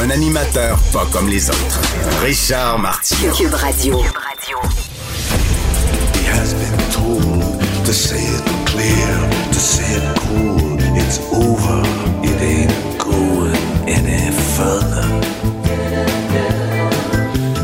Un animateur pas comme les autres. Richard Martineau. Cube Radio. He has been told to say it clear, to say it cool. It's over. It ain't going any further.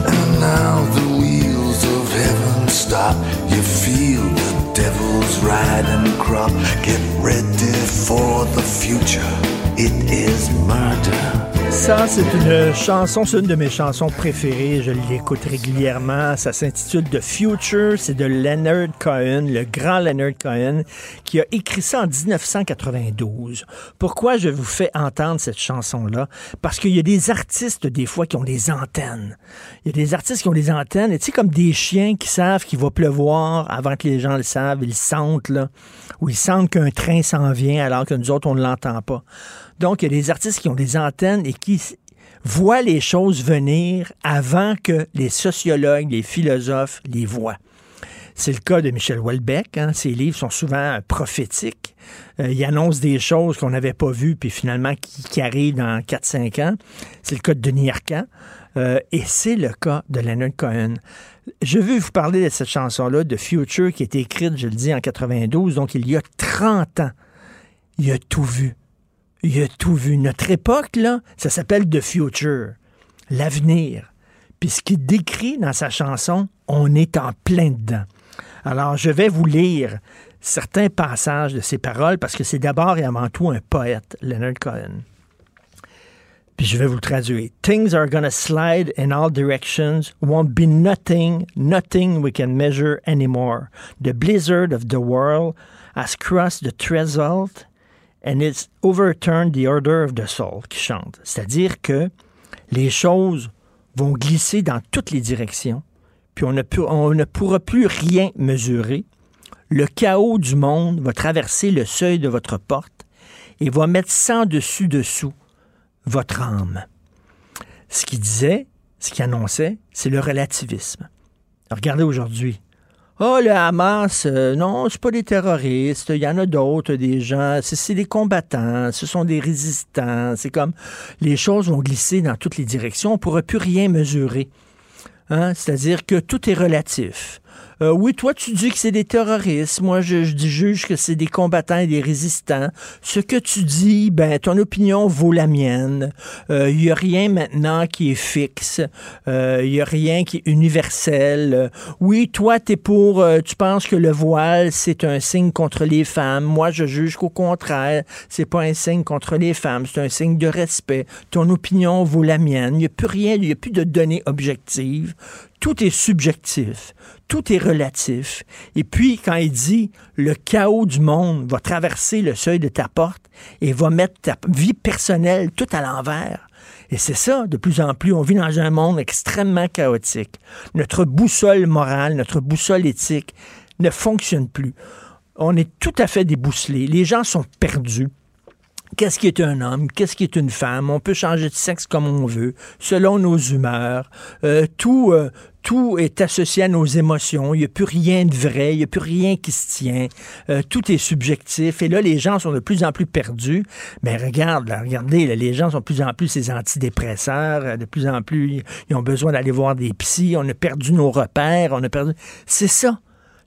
And now the wheels of heaven stop. You feel the devil's riding crop. Get ready for the future. It is murder. Ça, c'est une chanson, c'est une de mes chansons préférées. Je l'écoute régulièrement. Ça s'intitule The Future. C'est de Leonard Cohen, le grand Leonard Cohen, qui a écrit ça en 1992. Pourquoi je vous fais entendre cette chanson-là? Parce qu'il y a des artistes, des fois, qui ont des antennes. Il y a des artistes qui ont des antennes, et tu sais, comme des chiens qui savent qu'il va pleuvoir avant que les gens le savent. Ils sentent, là. Ou ils sentent qu'un train s'en vient alors que nous autres, on ne l'entend pas. Donc, il y a des artistes qui ont des antennes et qui voient les choses venir avant que les sociologues, les philosophes les voient. C'est le cas de Michel Houellebecq. hein. Ses livres sont souvent euh, prophétiques. Euh, il annonce des choses qu'on n'avait pas vues, puis finalement qui, arrivent dans 4-5 ans. C'est le cas de Denis Arcand. Euh, et c'est le cas de Leonard Cohen. Je veux vous parler de cette chanson-là, de Future, qui été écrite, je le dis, en 92, donc il y a 30 ans. Il a tout vu. Il a tout vu. Notre époque, là, ça s'appelle The Future, l'avenir. Puis ce qu'il décrit dans sa chanson, on est en plein dedans. Alors, je vais vous lire certains passages de ses paroles parce que c'est d'abord et avant tout un poète, Leonard Cohen. Puis je vais vous le traduire. Things are gonna slide in all directions, won't be nothing, nothing we can measure anymore. The blizzard of the world has crossed the threshold and it's overturned the order of the soul, qui chante. C'est-à-dire que les choses vont glisser dans toutes les directions, puis on ne, pourra plus rien mesurer. Le chaos du monde va traverser le seuil de votre porte et va mettre sans dessus dessous votre âme. Ce qu'il disait, ce qu'il annonçait, c'est le relativisme. Regardez aujourd'hui. Oh, le Hamas, euh, non, c'est pas des terroristes, il y en a d'autres, des gens, c'est des combattants, ce sont des résistants, c'est comme les choses vont glisser dans toutes les directions, on ne plus rien mesurer. Hein? C'est-à-dire que tout est relatif. Euh, oui, toi, tu dis que c'est des terroristes. Moi, je, juge que c'est des combattants et des résistants. Ce que tu dis, ben, ton opinion vaut la mienne. Il n'y a rien maintenant qui est fixe. Il n'y a rien qui est universel. Euh, oui, toi, tu es pour, euh, tu penses que le voile, c'est un signe contre les femmes. Moi, je juge qu'au contraire, c'est pas un signe contre les femmes, c'est un signe de respect. Ton opinion vaut la mienne. Il n'y a plus rien, il n'y a plus de données objectives tout est subjectif, tout est relatif. Et puis, quand il dit le chaos du monde va traverser le seuil de ta porte et va mettre ta vie personnelle tout à l'envers. Et c'est ça, de plus en plus, on vit dans un monde extrêmement chaotique. Notre boussole morale, notre boussole éthique ne fonctionne plus. On est tout à fait débousselés. Les gens sont perdus. Qu'est-ce qui est un homme? Qu'est-ce qui est une femme? On peut changer de sexe comme on veut, selon nos humeurs. Euh, tout, euh, tout est associé à nos émotions. Il n'y a plus rien de vrai. Il n'y a plus rien qui se tient. Euh, tout est subjectif. Et là, les gens sont de plus en plus perdus. Mais regarde, regardez, les gens sont de plus en plus ces antidépresseurs. De plus en plus, ils ont besoin d'aller voir des psys. On a perdu nos repères. On a perdu. C'est ça.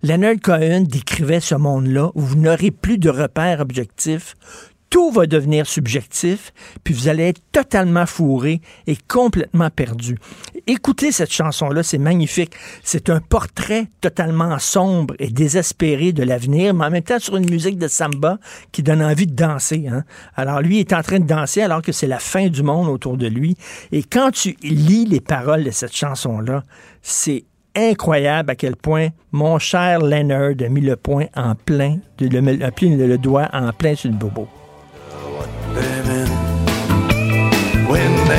Leonard Cohen décrivait ce monde-là où vous n'aurez plus de repères objectifs tout va devenir subjectif, puis vous allez être totalement fourré et complètement perdu. Écoutez cette chanson-là, c'est magnifique. C'est un portrait totalement sombre et désespéré de l'avenir, mais en même temps sur une musique de samba qui donne envie de danser. hein. Alors lui est en train de danser alors que c'est la fin du monde autour de lui. Et quand tu lis les paroles de cette chanson-là, c'est incroyable à quel point mon cher Leonard a mis le point en plein, le, mis le doigt en plein sur le bobo.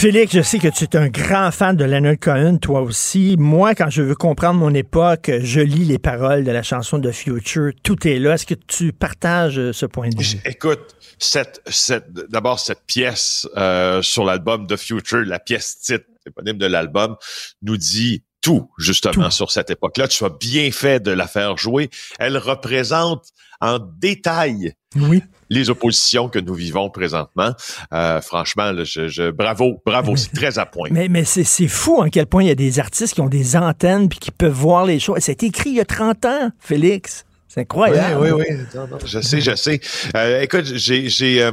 Félix, je sais que tu es un grand fan de Leonard Cohen, toi aussi. Moi, quand je veux comprendre mon époque, je lis les paroles de la chanson de Future. Tout est là. Est-ce que tu partages euh, ce point de vue? Écoute, cette, cette, d'abord, cette pièce euh, sur l'album The Future, la pièce titre éponyme de l'album, nous dit tout, justement, Tout. sur cette époque-là. Tu as bien fait de la faire jouer. Elle représente en détail Oui. les oppositions que nous vivons présentement. Euh, franchement, là, je, je- bravo, bravo, c'est très à point. Mais, mais c'est c'est fou en quel point il y a des artistes qui ont des antennes puis qui peuvent voir les choses. C'est écrit il y a 30 ans, Félix. C'est incroyable. Oui, oui, oui. Non, non, je sais, je sais. Euh, écoute, j'ai j'ai euh,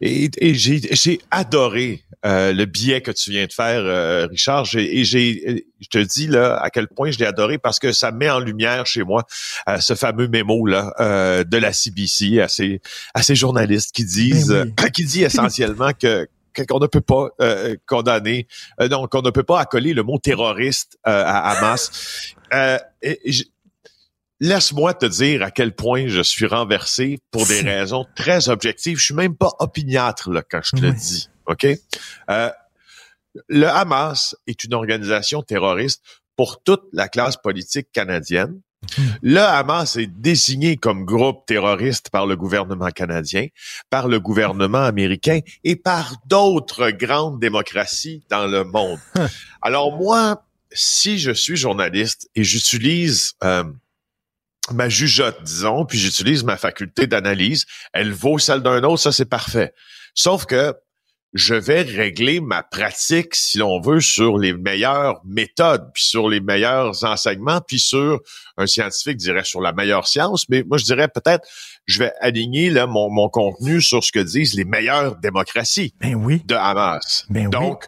et, et j'ai j'ai adoré euh, le billet que tu viens de faire, euh, Richard. J'ai- Et j'ai, je te dis là à quel point je l'ai adoré parce que ça met en lumière chez moi euh, ce fameux mémo là euh, de la CBC à ces à ces journalistes qui disent, Ben oui. euh, qui dit essentiellement que qu'on ne peut pas euh, condamner, euh, non, qu'on ne peut pas accoler le mot terroriste euh, à Hamas. Euh, et- Laisse-moi te dire à quel point je suis renversé pour des raisons très objectives. Je suis même pas opiniâtre là, quand je te le dis. OK? Euh, le Hamas est une organisation terroriste pour toute la classe politique canadienne. Le Hamas est désigné comme groupe terroriste par le gouvernement canadien, par le gouvernement américain et par d'autres grandes démocraties dans le monde. Alors moi, si je suis journaliste et j'utilise euh, ma jugeote, disons, puis j'utilise ma faculté d'analyse, elle vaut celle d'un autre, ça c'est parfait. Sauf que je vais régler ma pratique, si l'on veut, sur les meilleures méthodes, puis sur les meilleurs enseignements, puis sur un scientifique dirait sur la meilleure science, mais moi je dirais peut-être je vais aligner là, mon, mon contenu sur ce que disent les meilleures démocraties Ben oui. de Hamas. Ben oui. Donc,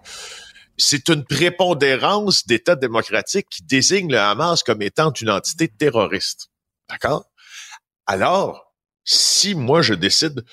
c'est une prépondérance d'État démocratique qui désigne le Hamas comme étant une entité terroriste. D'accord? Alors, si moi je décide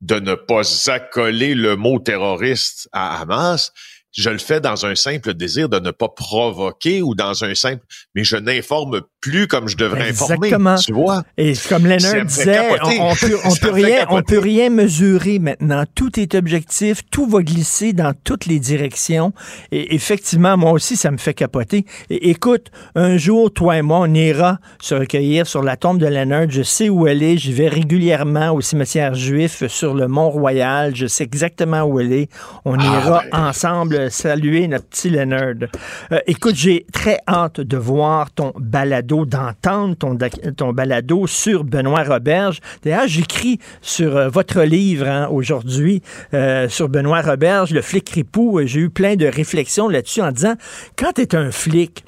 de ne pas accoler le mot terroriste à Hamas, je le fais dans un simple désir de ne pas provoquer ou dans un simple, mais je n'informe plus comme je devrais Exactement. informer. Tu vois? Et comme Leonard disait, on, on peut, on rien, on peut rien mesurer maintenant. Tout est objectif, tout va glisser dans toutes les directions. Et effectivement, moi aussi, ça me fait capoter. Et écoute, un jour, toi et moi, on ira se recueillir sur la tombe de Leonard. Je sais où elle est. J'y vais régulièrement au cimetière juif sur le Mont-Royal. Je sais exactement où elle est. On Ah, ira ben. ensemble saluer notre petit Leonard. Euh, écoute, j'ai très hâte de voir ton balado, d'entendre ton, balado sur Benoît Roberge. D'ailleurs, j'écris sur euh, votre livre hein, aujourd'hui, euh, sur Benoît Roberge, le flic ripou. J'ai eu plein de réflexions là-dessus en disant, quand tu es un flic,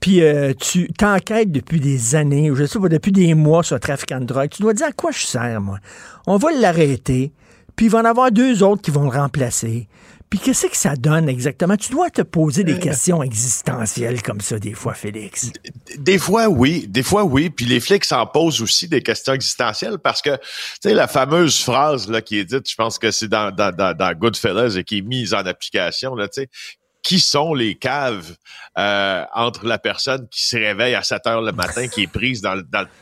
puis euh, tu t'enquêtes depuis des années, ou je sais pas, depuis des mois sur un trafiquant de drogue, tu dois dire à quoi je sers, moi? On va l'arrêter, puis il va en avoir deux autres qui vont le remplacer. Puis qu'est-ce que ça donne exactement? Tu dois te poser des questions existentielles comme ça des fois, Félix. Des fois, oui. Des fois, oui. Puis les flics s'en posent aussi des questions existentielles parce que, tu sais, la fameuse phrase là qui est dite, je pense que c'est dans, dans, dans, dans Goodfellas et qui est mise en application, là, tu sais, qui sont les caves euh, entre la personne qui se réveille à 7 heures le matin, qui est prise dans,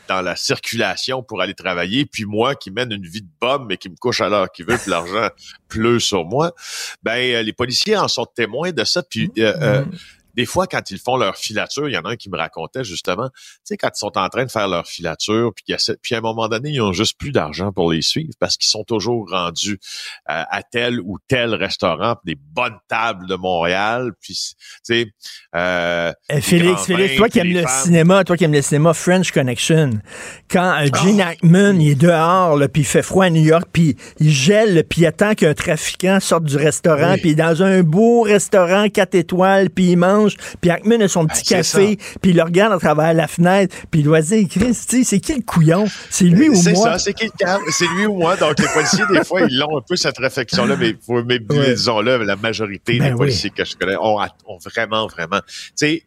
la circulation pour aller travailler, puis moi qui mène une vie de bombe mais qui me couche à l'heure qu'il veut, puis l'argent pleut sur moi. Ben, euh, les policiers en sont témoins de ça. Puis euh, euh, des fois, quand ils font leur filature, il y en a un qui me racontait justement, tu sais, quand ils sont en train de faire leur filature, puis, puis à un moment donné, ils ont juste plus d'argent pour les suivre parce qu'ils sont toujours rendus euh, à tel ou tel restaurant, des bonnes tables de Montréal, puis tu sais, euh, Eh, Félix, Félix, vins, toi qui aimes le femmes. cinéma, toi qui aimes le cinéma French Connection, quand euh, Gene Hackman il est dehors, là, puis il fait froid à New York, puis il gèle, puis il attend qu'un trafiquant sorte du restaurant, Oui. puis il est dans un beau restaurant 4 étoiles, puis il mange, puis Hackman a son petit Ben, c'est café, puis il le regarde à travers la fenêtre, puis il doit dire, Chris, tu sais, c'est qui le couillon? C'est lui ou C'est moi? ça, c'est qui le? C'est lui ou moi? Donc, les policiers, des fois, ils ont un peu cette réflexion-là, mais, mais Ouais. disons-le, la majorité Ben des oui. policiers que je connais ont, ont vraiment, vraiment. Tu sais,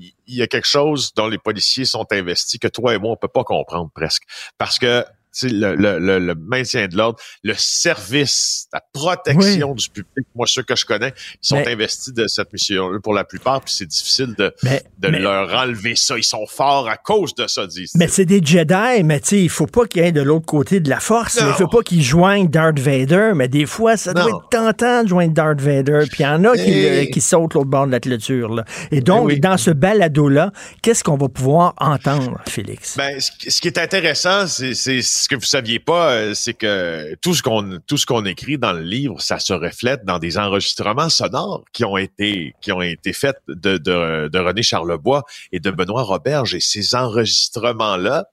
il y a quelque chose dont les policiers sont investis que toi et moi, on peut pas comprendre presque. Parce que le, le, le, maintien de l'ordre, le service, la protection du public. Moi, ceux que je connais, ils sont investis de cette mission pour la plupart, puis c'est difficile de, de leur enlever ça. Ils sont forts à cause de ça, disent Mais c'est des Jedi, mais tu sais, il faut pas qu'il y ait de l'autre côté de la force. Il faut pas qu'ils joignent Darth Vader, mais des fois, ça doit être tentant de joindre Darth Vader, puis il y en a qui, qui sautent l'autre bord de la clôture. Là. Et donc, dans ce balado-là, qu'est-ce qu'on va pouvoir entendre, Félix? Ben, ce qui est intéressant, c'est ce que vous saviez pas, euh, c'est que tout ce qu'on tout ce qu'on écrit dans le livre, ça se reflète dans des enregistrements sonores qui ont été qui ont été faits de, de, de René Charlebois et de Benoît Roberge. Et ces enregistrements-là,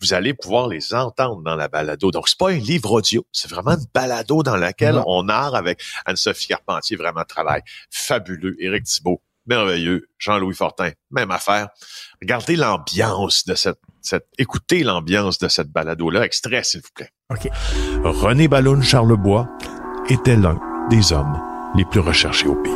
vous allez pouvoir les entendre dans la balado. Donc, c'est pas un livre audio, c'est vraiment une balado dans laquelle on a avec Anne-Sophie Carpentier, vraiment travail fabuleux, Éric Thibault, merveilleux, Jean-Louis Fortin, même affaire. Regardez l'ambiance de cette écoutez l'ambiance de cette balado-là. Extrait, s'il vous plaît. OK. René Balloun Charlebois était l'un des hommes les plus recherchés au pays.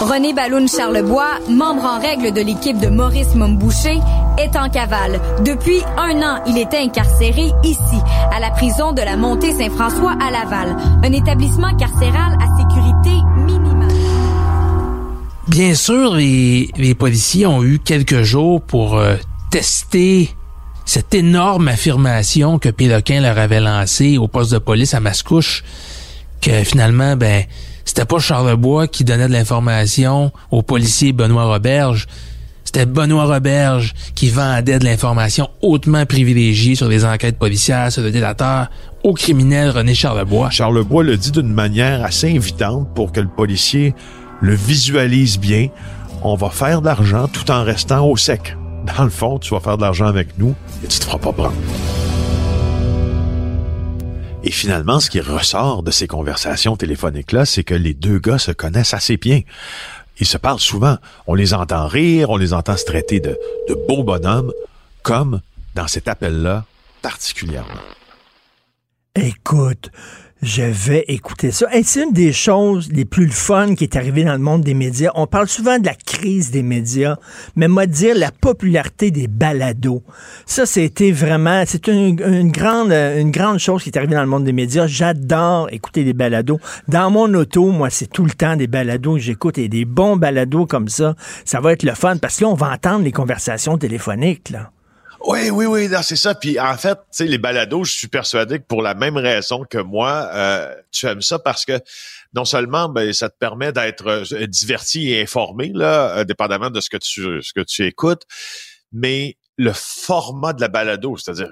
René Balloun Charlebois, membre en règle de l'équipe de Maurice Momboucher, est en cavale. Depuis un an, il était incarcéré ici, à la prison de la Montée Saint-François à Laval, un établissement carcéral à sécurité minimale. Bien sûr, les, policiers ont eu quelques jours pour euh, tester cette énorme affirmation que Péloquin leur avait lancée au poste de police à Mascouche, que finalement, ben, c'était pas Charlebois qui donnait de l'information au policier Benoît Roberge, c'était Benoît Roberge qui vendait de l'information hautement privilégiée sur les enquêtes policières, sur le délateur, au criminel René Charlebois. Charlebois le dit d'une manière assez invitante pour que le policier le visualise bien, on va faire de l'argent tout en restant au sec. Dans le fond, tu vas faire de l'argent avec nous et tu te feras pas prendre. Et finalement, ce qui ressort de ces conversations téléphoniques-là, c'est que les deux gars se connaissent assez bien. Ils se parlent souvent. On les entend rire, on les entend se traiter de, de beaux bonhommes, comme dans cet appel-là particulièrement. Écoute, je vais écouter ça. Et c'est une des choses les plus fun qui est arrivée dans le monde des médias. On parle souvent de la crise des médias, mais moi dire la popularité des balados. Ça, c'était vraiment, c'est une, grande, une grande chose qui est arrivée dans le monde des médias. J'adore écouter des balados. Dans mon auto, moi, c'est tout le temps des balados que j'écoute et des bons balados comme ça. Ça va être le fun parce que là, on va entendre les conversations téléphoniques, là. Oui, oui, oui, c'est ça. Puis en fait, tu sais, les balados, je suis persuadé que pour la même raison que moi, euh, tu aimes ça parce que non seulement ben, ça te permet d'être euh, diverti et informé, là, euh, dépendamment de ce que tu ce que tu écoutes, mais le format de la balado, c'est-à-dire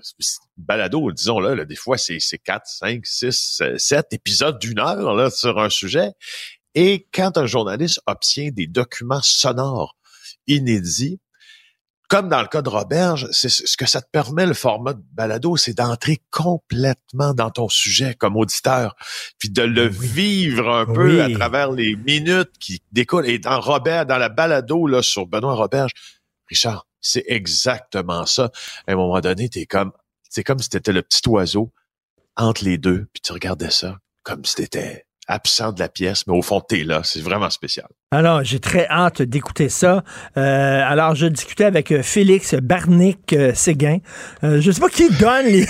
balado, disons là, des fois c'est c'est 4, 5, 6, 7 épisodes d'une heure là, sur un sujet. Et quand un journaliste obtient des documents sonores inédits, comme dans le cas de Roberge, c'est ce que ça te permet le format de balado, c'est d'entrer complètement dans ton sujet comme auditeur, puis de le vivre un peu à travers les minutes qui découlent. Et dans Robert, dans la balado là sur Benoît Roberge, Richard, c'est exactement ça. À un moment donné, t'es comme, c'est comme si t'étais le petit oiseau entre les deux, puis tu regardais ça comme si t'étais absent de la pièce, mais au fond, t'es là. C'est vraiment spécial. Alors, j'ai très hâte d'écouter ça. Euh, alors, je discutais avec euh, Félix Barnick-Séguin. Euh, je sais pas qui donne les,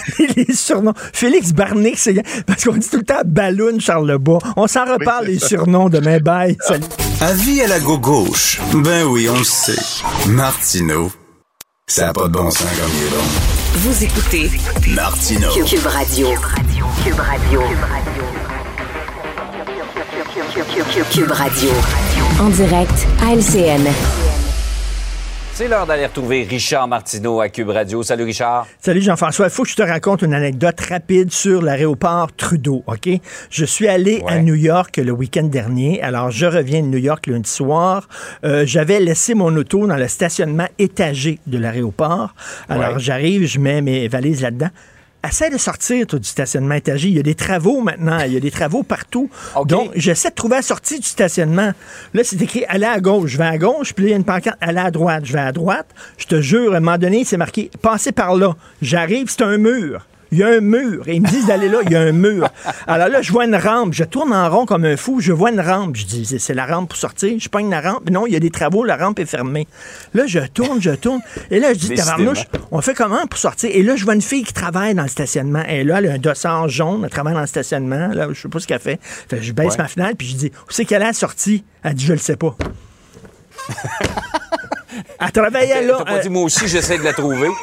surnoms. Félix Barnick-Séguin, parce qu'on dit tout le temps Balloon Charlebois. On s'en reparle, les surnoms demain. Bye. Salut. Avis à la gauche. Ben oui, on le sait. Martineau, ça n'a pas de bon sens comme il est bon. Vous écoutez Martineau. Cube Radio. Cube Radio. Cube Radio. Cube Radio. En direct à LCN. C'est l'heure d'aller retrouver Richard Martineau à Cube Radio. Salut Richard. Salut Jean-François. Il faut que je te raconte une anecdote rapide sur l'aéroport Trudeau, OK? Je suis allé à New York le week-end dernier. Alors, je reviens de New York lundi soir. Euh, j'avais laissé mon auto dans le stationnement étagé de l'aéroport. Alors, j'arrive, je mets mes valises là-dedans essaie de sortir du stationnement étagé. Il y a des travaux maintenant. Il y a des travaux partout. Donc, j'essaie de trouver la sortie du stationnement. Là, c'est écrit aller à gauche. Je vais à gauche. Puis là, il y a une pancarte aller à droite. Je vais à droite. Je te jure, à un moment donné, c'est marqué passer par là. J'arrive, c'est un mur. Il y a un mur. Et ils me disent d'aller là, il y a un mur. Alors là, je vois une rampe. Je tourne en rond comme un fou. Je vois une rampe. Je dis, c'est la rampe pour sortir. Je pogne la rampe. Non, il y a des travaux. La rampe est fermée. Là, je tourne, je tourne. Et là, je dis, tabarnouche, on fait comment pour sortir? Et là, je vois une fille qui travaille dans le stationnement. Et là, elle a un dossard jaune. Elle travaille dans le stationnement. Là, je sais pas ce qu'elle fait. Fait je baisse ma fenêtre. Puis je dis, où c'est qu'elle a sorti? Elle dit, je le sais pas. elle travaillait là. T'as pas euh, dit, moi aussi, j'essaie de la trouver.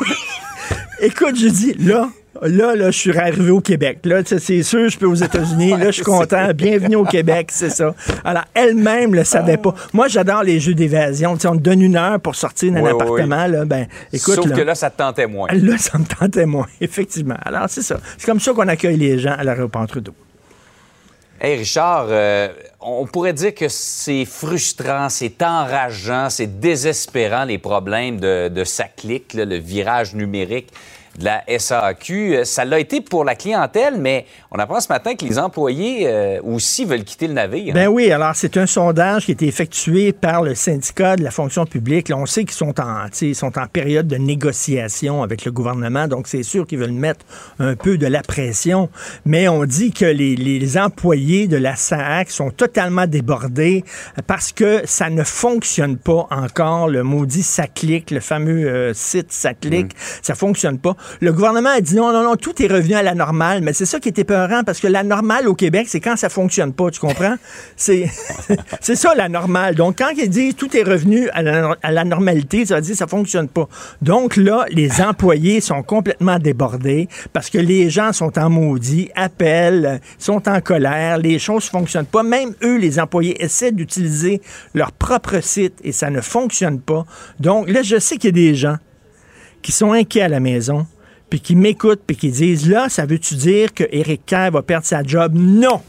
Écoute, je dis, là, là, là, je suis arrivé au Québec. Là, c'est sûr, je peux aux États-Unis. Là, je suis content. Bienvenue au Québec, c'est ça. Alors, elle-même le savait pas. Moi, j'adore les jeux d'évasion. On te donne une heure pour sortir d'un Oui, oui, appartement. Là, ben, écoute, Sauf là, que là, ça te tentait moins. là, ça me tentait moins, effectivement. Alors, c'est ça. C'est comme ça qu'on accueille les gens à l'aéroport Trudeau. Hey Richard, euh, on pourrait dire que c'est frustrant, c'est enrageant, c'est désespérant les problèmes de, de sa clique, le virage numérique de la SAQ. Euh, Ça l'a été pour la clientèle, mais on apprend ce matin que les employés euh, aussi veulent quitter le navire. Ben oui, alors c'est un sondage qui a été effectué par le syndicat de la fonction publique. Là, on sait qu'ils sont en, tu sais, ils sont en période de négociation avec le gouvernement, donc c'est sûr qu'ils veulent mettre un peu de la pression. Mais on dit que les, les employés de la SAC sont totalement débordés parce que ça ne fonctionne pas encore. Le maudit SACLIC, le fameux euh, site SACLIC, ça fonctionne pas. Le gouvernement a dit non, non, non, tout est revenu à la normale. Mais c'est ça qui était peurant parce que la normale au Québec, c'est quand ça fonctionne pas, tu comprends? C'est c'est ça la normale. Donc, quand ils disent tout est revenu à la, à la normalité, ça veut dire ça fonctionne pas. Donc là, les employés sont complètement débordés parce que les gens sont en maudit, appellent, sont en colère, les choses fonctionnent pas. Même eux, les employés, essaient d'utiliser leur propre site et ça ne fonctionne pas. Donc là, je sais qu'il y a des gens qui sont inquiets à la maison, puis qui m'écoutent, puis qui disent là, ça veut-tu dire que Éric Kerr va perdre sa job? Non!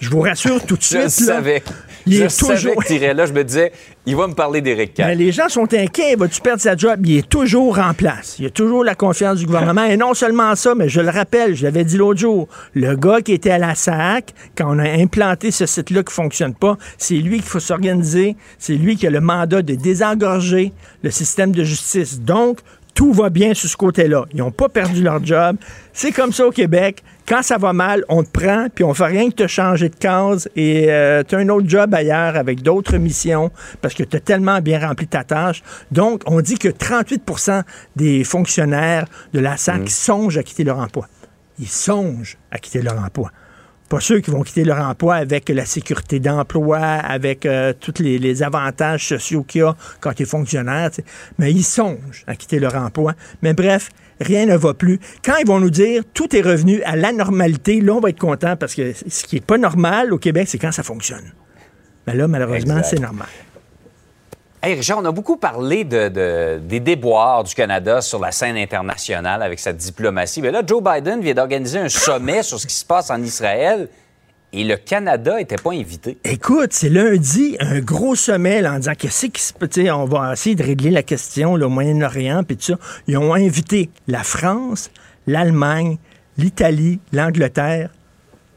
Je vous rassure tout de je suite. là, savais. il je est savais toujours. que là. Je me disais, il va me parler d'Éric Kerr. Mais les gens sont inquiets. Va-tu perdre sa job? Il est toujours en place. Il a toujours la confiance du gouvernement. Et non seulement ça, mais je le rappelle, je l'avais dit l'autre jour, le gars qui était à la SAC, quand on a implanté ce site-là qui fonctionne pas, c'est lui qu'il faut s'organiser. C'est lui qui a le mandat de désengorger le système de justice. Donc, tout va bien sur ce côté-là. Ils n'ont pas perdu leur job. C'est comme ça au Québec. Quand ça va mal, on te prend, puis on fait rien que te changer de case et tu as un autre job ailleurs avec d'autres missions parce que tu as tellement bien rempli ta tâche. Donc, on dit que 38% des fonctionnaires de la SAC songent à quitter leur emploi. Ils songent à quitter leur emploi. Pas ceux qui vont quitter leur emploi avec la sécurité d'emploi, avec euh, tous les, les avantages sociaux qu'il y a quand tu es fonctionnaire, mais ils songent à quitter leur emploi. Mais bref, rien ne va plus. Quand ils vont nous dire tout est revenu à la normalité, là, on va être content parce que ce qui est pas normal au Québec, c'est quand ça fonctionne. Mais là, malheureusement, c'est normal. Hey Richard, on a beaucoup parlé de, de- des déboires du Canada sur la scène internationale avec sa diplomatie. Mais là, Joe Biden vient d'organiser un sommet sur ce qui se passe en Israël et le Canada n'était pas invité. Écoute, c'est lundi, un gros sommet en disant qu'est-ce qui se peut, on va essayer de régler la question là, au Moyen-Orient, puis tout ça. Ils ont invité la France, l'Allemagne, l'Italie, l'Angleterre.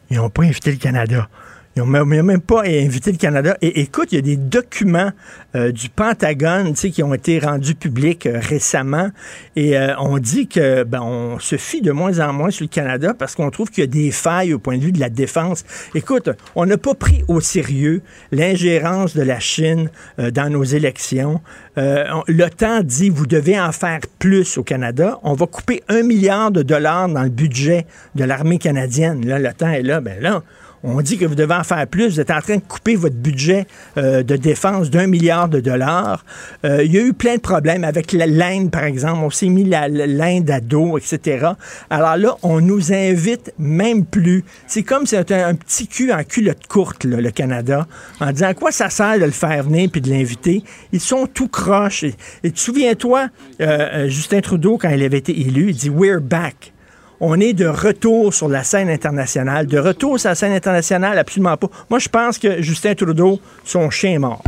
Ils n'ont pas invité le Canada. Ils n'ont même, pas invité le Canada. Et écoute, il y a des documents euh, du Pentagone qui ont été rendus publics euh, récemment. Et euh, on dit que ben, on se fie de moins en moins sur le Canada parce qu'on trouve qu'il y a des failles au point de vue de la défense. Écoute, on n'a pas pris au sérieux l'ingérence de la Chine dans nos élections. On- L'OTAN dit vous devez en faire plus au Canada. On va couper un milliard de dollars dans le budget de l'armée canadienne. Là, l'OTAN est là. Ben là, on dit que vous devez en faire plus. Vous êtes en train de couper votre budget euh, de défense d'un milliard de dollars. Euh, il y a eu plein de problèmes avec l'Inde, par exemple. On s'est mis l'Inde à dos, etc. Alors là, on nous invite même plus. C'est comme si c'était un petit cul en culotte courte, le Canada, en disant à quoi ça sert de le faire venir puis de l'inviter? Ils sont tout croches. Et, et souviens-toi, euh, Justin Trudeau, quand il avait été élu, il dit « We're back ». On est de retour sur la scène internationale. De retour sur la scène internationale, absolument pas. Moi, je pense que Justin Trudeau, son chien est mort.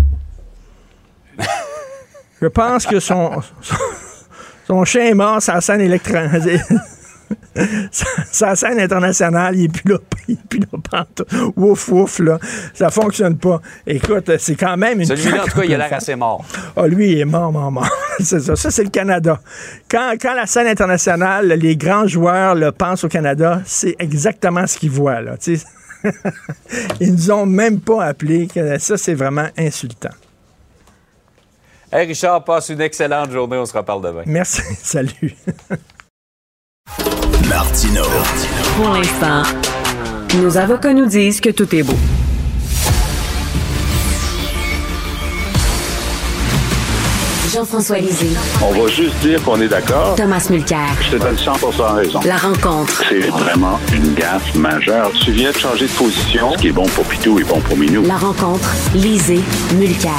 je pense que son, son, son chien est mort sur la scène électronique. sa scène internationale, il est plus là, il est plus là pantoute. Ouf, ouf, là. Ça fonctionne pas. Écoute, c'est quand même une Celui-là, en tout cas, il a l'air assez mort. Ah, lui, il est mort, mort, mort. c'est ça. Ça, c'est le Canada. Quand, quand la scène internationale, les grands joueurs le pensent au Canada, c'est exactement ce qu'ils voient, là. Tu sais. Ils nous ont même pas appelé. Ça, c'est vraiment insultant. Hey Richard, passe une excellente journée. On se reparle demain. Merci. Salut. Martino. Pour l'instant, nos avocats nous disent que tout est beau. Jean-François Lisée. On va juste dire qu'on est d'accord. Thomas Mulcair. Je te donne 100% raison. La rencontre. C'est vraiment une gaffe majeure. Tu viens de changer de position. Ce qui est bon pour Pitou est bon pour Minou. La rencontre. Lisée. Mulcair.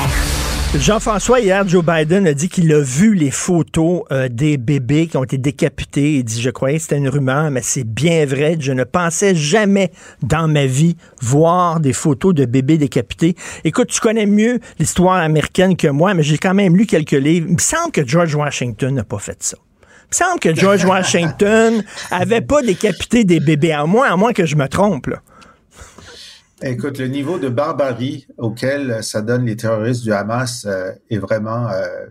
Jean-François, hier, Joe Biden a dit qu'il a vu les photos euh, des bébés qui ont été décapités. Il dit, je croyais que c'était une rumeur, mais c'est bien vrai. Je ne pensais jamais dans ma vie voir des photos de bébés décapités. Écoute, tu connais mieux l'histoire américaine que moi, mais j'ai quand même lu quelques livres. Il me semble que George Washington n'a pas fait ça. Il me semble que George Washington avait pas décapité des bébés, à moins, à moins que je me trompe. Là. Écoute, le niveau de barbarie auquel ça donne les terroristes du Hamas euh, est vraiment euh,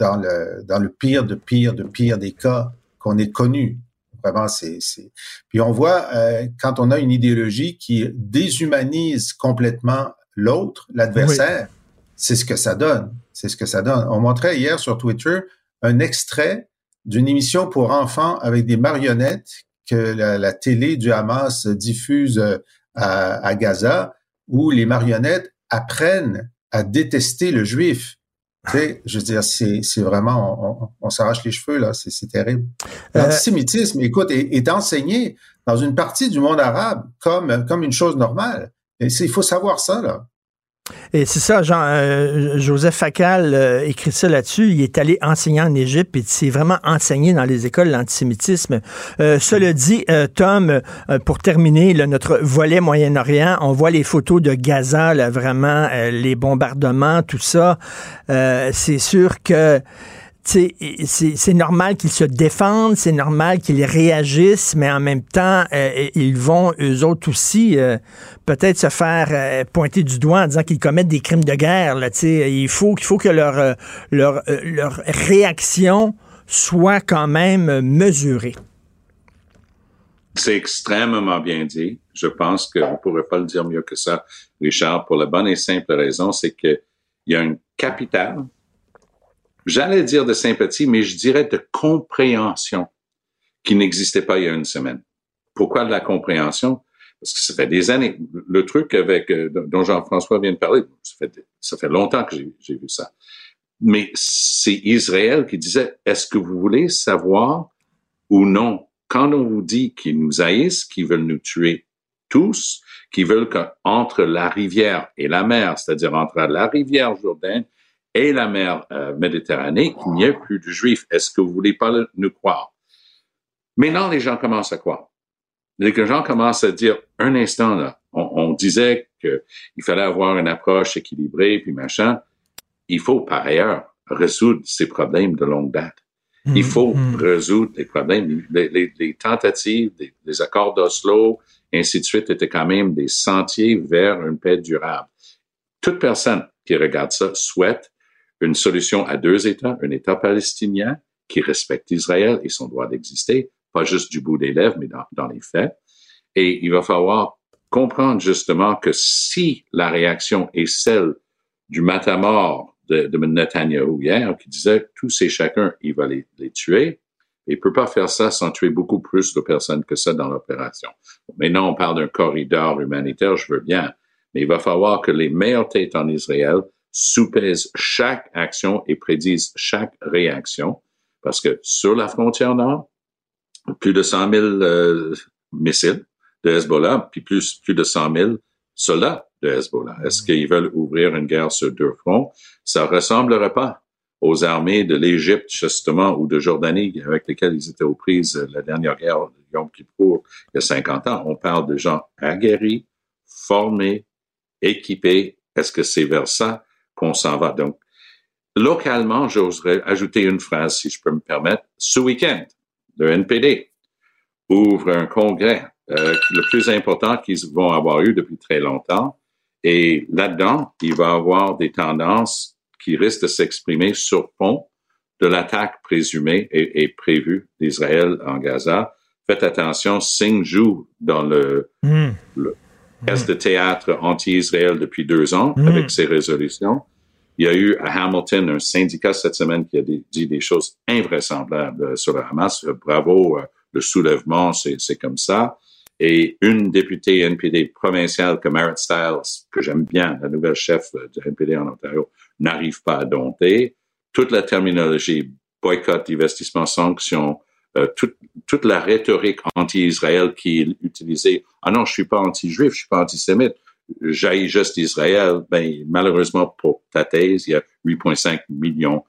dans le dans le pire de pire de pire des cas qu'on ait connu. Vraiment, c'est c'est. Puis on voit euh, quand on a une idéologie qui déshumanise complètement l'autre, l'adversaire, c'est ce que ça donne. C'est ce que ça donne. On montrait hier sur Twitter un extrait d'une émission pour enfants avec des marionnettes que la, la télé du Hamas diffuse à, Gaza où les marionnettes apprennent à détester le juif. Tu sais, je veux dire, c'est, c'est vraiment, on, s'arrache les cheveux, là, c'est, c'est terrible. Euh, L'antisémitisme, écoute, est, est, enseigné dans une partie du monde arabe comme, comme une chose normale. Et il faut savoir ça, là. Et c'est ça, Jean, euh, Joseph Facal euh, écrit ça là-dessus. Il est allé enseigner en Égypte et c'est vraiment enseigné dans les écoles l'antisémitisme. Euh, cela dit, euh, Tom, pour terminer notre volet Moyen-Orient, on voit les photos de Gaza, là, vraiment les bombardements, tout ça. c'est sûr que c'est normal qu'ils se défendent, c'est normal qu'ils réagissent, mais en même temps, euh, ils vont, eux autres aussi, euh, peut-être se faire euh, pointer du doigt en disant qu'ils commettent des crimes de guerre. Là, il faut, qu'il faut que leur, leur, leur réaction soit quand même mesurée. C'est extrêmement bien dit. Je pense qu'on ne pourrait pas le dire mieux que ça, Richard, pour la bonne et simple raison, c'est qu'il y a un capital j'allais dire de sympathie, mais je dirais de compréhension qui n'existait pas il y a une semaine. Pourquoi de la compréhension? Parce que ça fait des années. Le truc avec euh, dont Jean-François vient de parler, ça fait, ça fait longtemps que j'ai vu ça. Mais c'est Israël qui disait, est-ce que vous voulez savoir ou non? Quand on vous dit qu'ils nous haïssent, qu'ils veulent nous tuer tous, qu'ils veulent qu'entre la rivière et la mer, c'est-à-dire entre la rivière Jourdain et la mer euh, Méditerranée qu'il n'y ait plus de juifs. Est-ce que vous voulez pas nous croire? Maintenant, les gens commencent à croire. Les gens commencent à dire, un instant là, on, disait qu'il fallait avoir une approche équilibrée, puis machin. Il faut par ailleurs résoudre ces problèmes de longue date. Il mmh, faut mmh. résoudre les problèmes. Les, tentatives, les accords d'Oslo, ainsi de suite, étaient quand même des sentiers vers une paix durable. Toute personne qui regarde ça souhaite une solution à deux États, un État palestinien qui respecte Israël et son droit d'exister, pas juste du bout des lèvres, mais dans, les faits. Et il va falloir comprendre justement que si la réaction est celle du matamor de, de Netanyahu hier, qui disait tous et chacun, il va les, les tuer, il ne peut pas faire ça sans tuer beaucoup plus de personnes que ça dans l'opération. Maintenant, on parle d'un corridor humanitaire, je veux bien, mais il va falloir que les meilleures têtes en Israël soupèsent chaque action et prédisent chaque réaction. Parce que sur la frontière nord, plus de 100 000 euh, missiles de Hezbollah, puis plus, plus de 100 000 soldats de Hezbollah. Est-ce qu'ils veulent ouvrir une guerre sur deux fronts? Ça ressemblerait pas aux armées de l'Égypte, justement, ou de Jordanie, avec lesquelles ils étaient aux prises la dernière guerre de Yom Kippour, il y a 50 ans. On parle de gens aguerris, formés, équipés. Est-ce que c'est vers ça qu'on s'en va. Donc, localement, j'oserais ajouter une phrase, si je peux me permettre. Ce week-end, le NPD ouvre un congrès, euh, le plus important qu'ils vont avoir eu depuis très longtemps. Et là-dedans, il va avoir des tendances qui risquent de s'exprimer sur fond de l'attaque présumée et, et prévue d'Israël en Gaza. Faites attention, Singh joue dans le, Hmm. le pièce de théâtre anti-Israël depuis deux ans Mm. avec ses résolutions? Il y a eu à Hamilton un syndicat cette semaine qui a dit, des choses invraisemblables sur le Hamas. Bravo, euh, le soulèvement, c'est comme ça. Et une députée NPD provinciale comme Merritt Stiles, que j'aime bien, la nouvelle chef euh, du NPD en Ontario, n'arrive pas à dompter. Toute la terminologie, boycott, divestissement, sanctions, euh, toute, toute la rhétorique anti-Israël qui est utilisée. Ah non, je suis pas anti-juif, je suis pas antisémite, j'haïs juste Israël. Ben, malheureusement, pour ta thèse, il y a 8,5 millions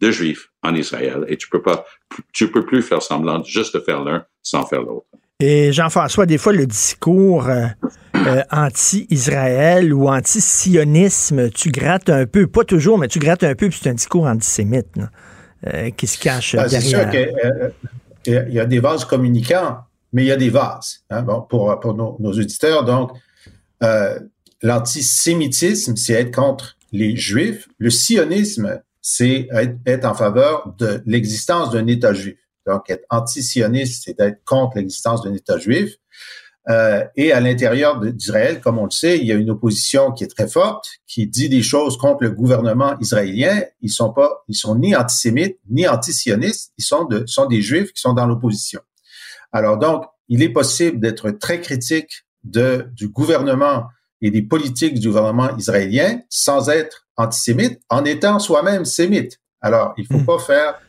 de juifs en Israël et tu peux pas, tu peux plus faire semblant juste de faire l'un sans faire l'autre. Et Jean-François, des fois, le discours euh, euh, anti-Israël ou anti-sionisme, tu grattes un peu, pas toujours, mais tu grattes un peu, puis c'est un discours antisémite là, euh, qui se cache Ben, c'est sûr derrière. Qu'il y a des vases communicants, mais il y a des vases. hein, bon, pour pour nos, nos auditeurs, donc, euh, l'antisémitisme, c'est être contre les Juifs. Le sionisme, c'est être, être en faveur de l'existence d'un État juif. Donc, être anti-sioniste, c'est être contre l'existence d'un État juif. Euh, et à l'intérieur d'Israël, comme on le sait, il y a une opposition qui est très forte, qui dit des choses contre le gouvernement israélien. Ils sont pas, ils sont ni antisémites ni antisionistes. Ils sont de, sont des Juifs qui sont dans l'opposition. Alors donc, il est possible d'être très critique de du gouvernement et des politiques du gouvernement israélien sans être antisémite, en étant soi-même sémite. Alors, il faut pas faire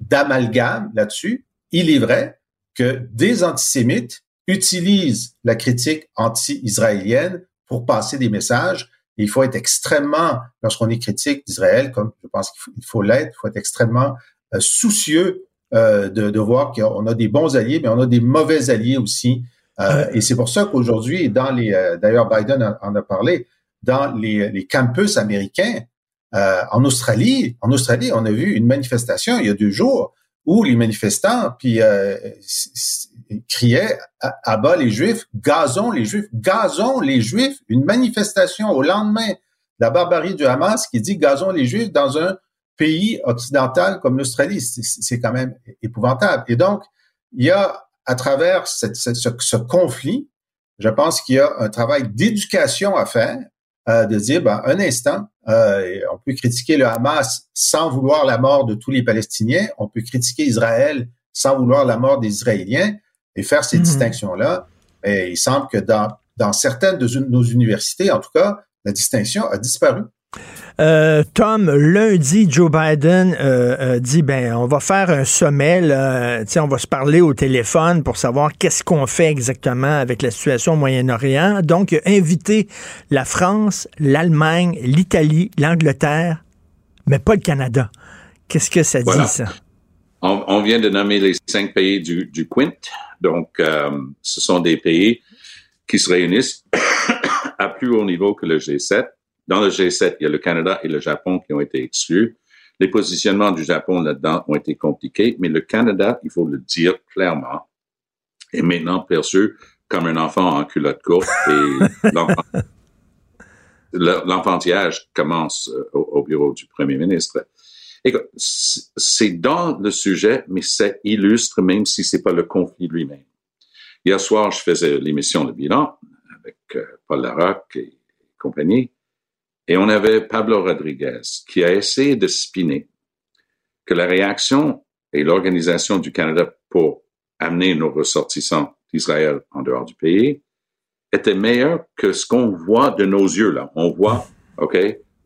d'amalgame là-dessus. Il est vrai que des antisémites utilisent la critique anti-israélienne pour passer des messages. Et il faut être extrêmement, lorsqu'on est critique d'Israël, comme je pense qu'il faut, l'être, il faut être extrêmement euh, soucieux euh, de, de voir qu'on a des bons alliés, mais on a des mauvais alliés aussi. Euh, et c'est pour ça qu'aujourd'hui, dans les, euh, d'ailleurs Biden en, en a parlé, dans les, les campus américains, euh, en Australie, en Australie, on a vu une manifestation il y a deux jours où les manifestants puis criaient à, bas les Juifs, gazons les Juifs, gazons les Juifs. Une manifestation au lendemain de la barbarie du Hamas qui dit gazons les Juifs dans un pays occidental comme l'Australie. C'est- quand même épouvantable. Et donc, il y a à travers ce, ce conflit, je pense qu'il y a un travail d'éducation à faire, euh, de dire, ben, un instant, euh, on peut critiquer le Hamas sans vouloir la mort de tous les Palestiniens, on peut critiquer Israël sans vouloir la mort des Israéliens et faire ces Mhm. distinctions-là. Et il semble que dans, dans certaines de nos universités, en tout cas, la distinction a disparu. Euh, Tom, lundi, Joe Biden euh, euh, dit ben on va faire un sommet, là, on va se parler au téléphone pour savoir qu'est-ce qu'on fait exactement avec la situation au Moyen-Orient. Donc, il a invité la France, l'Allemagne, l'Italie, l'Angleterre, mais pas le Canada. Qu'est-ce que ça Voilà. dit, ça? On, on vient de nommer les cinq pays du, du Quint. Donc, euh, ce sont des pays qui se réunissent à plus haut niveau que le G7. Dans le G7, il y a le Canada et le Japon qui ont été exclus. Les positionnements du Japon là-dedans ont été compliqués, mais le Canada, il faut le dire clairement, est maintenant perçu comme un enfant en culotte courte et l'enfant- le- l'enfantillage commence euh, au, au bureau du premier ministre. C'est dans le sujet, mais ça illustre même si c'est pas le conflit lui-même. Hier soir, je faisais l'émission Le Bilan avec euh, Paul Larocque et compagnie, et on avait Pablo Rodriguez qui a essayé de spinner que la réaction et l'organisation du Canada pour amener nos ressortissants d'Israël en dehors du pays était meilleure que ce qu'on voit de nos yeux là. On voit, OK,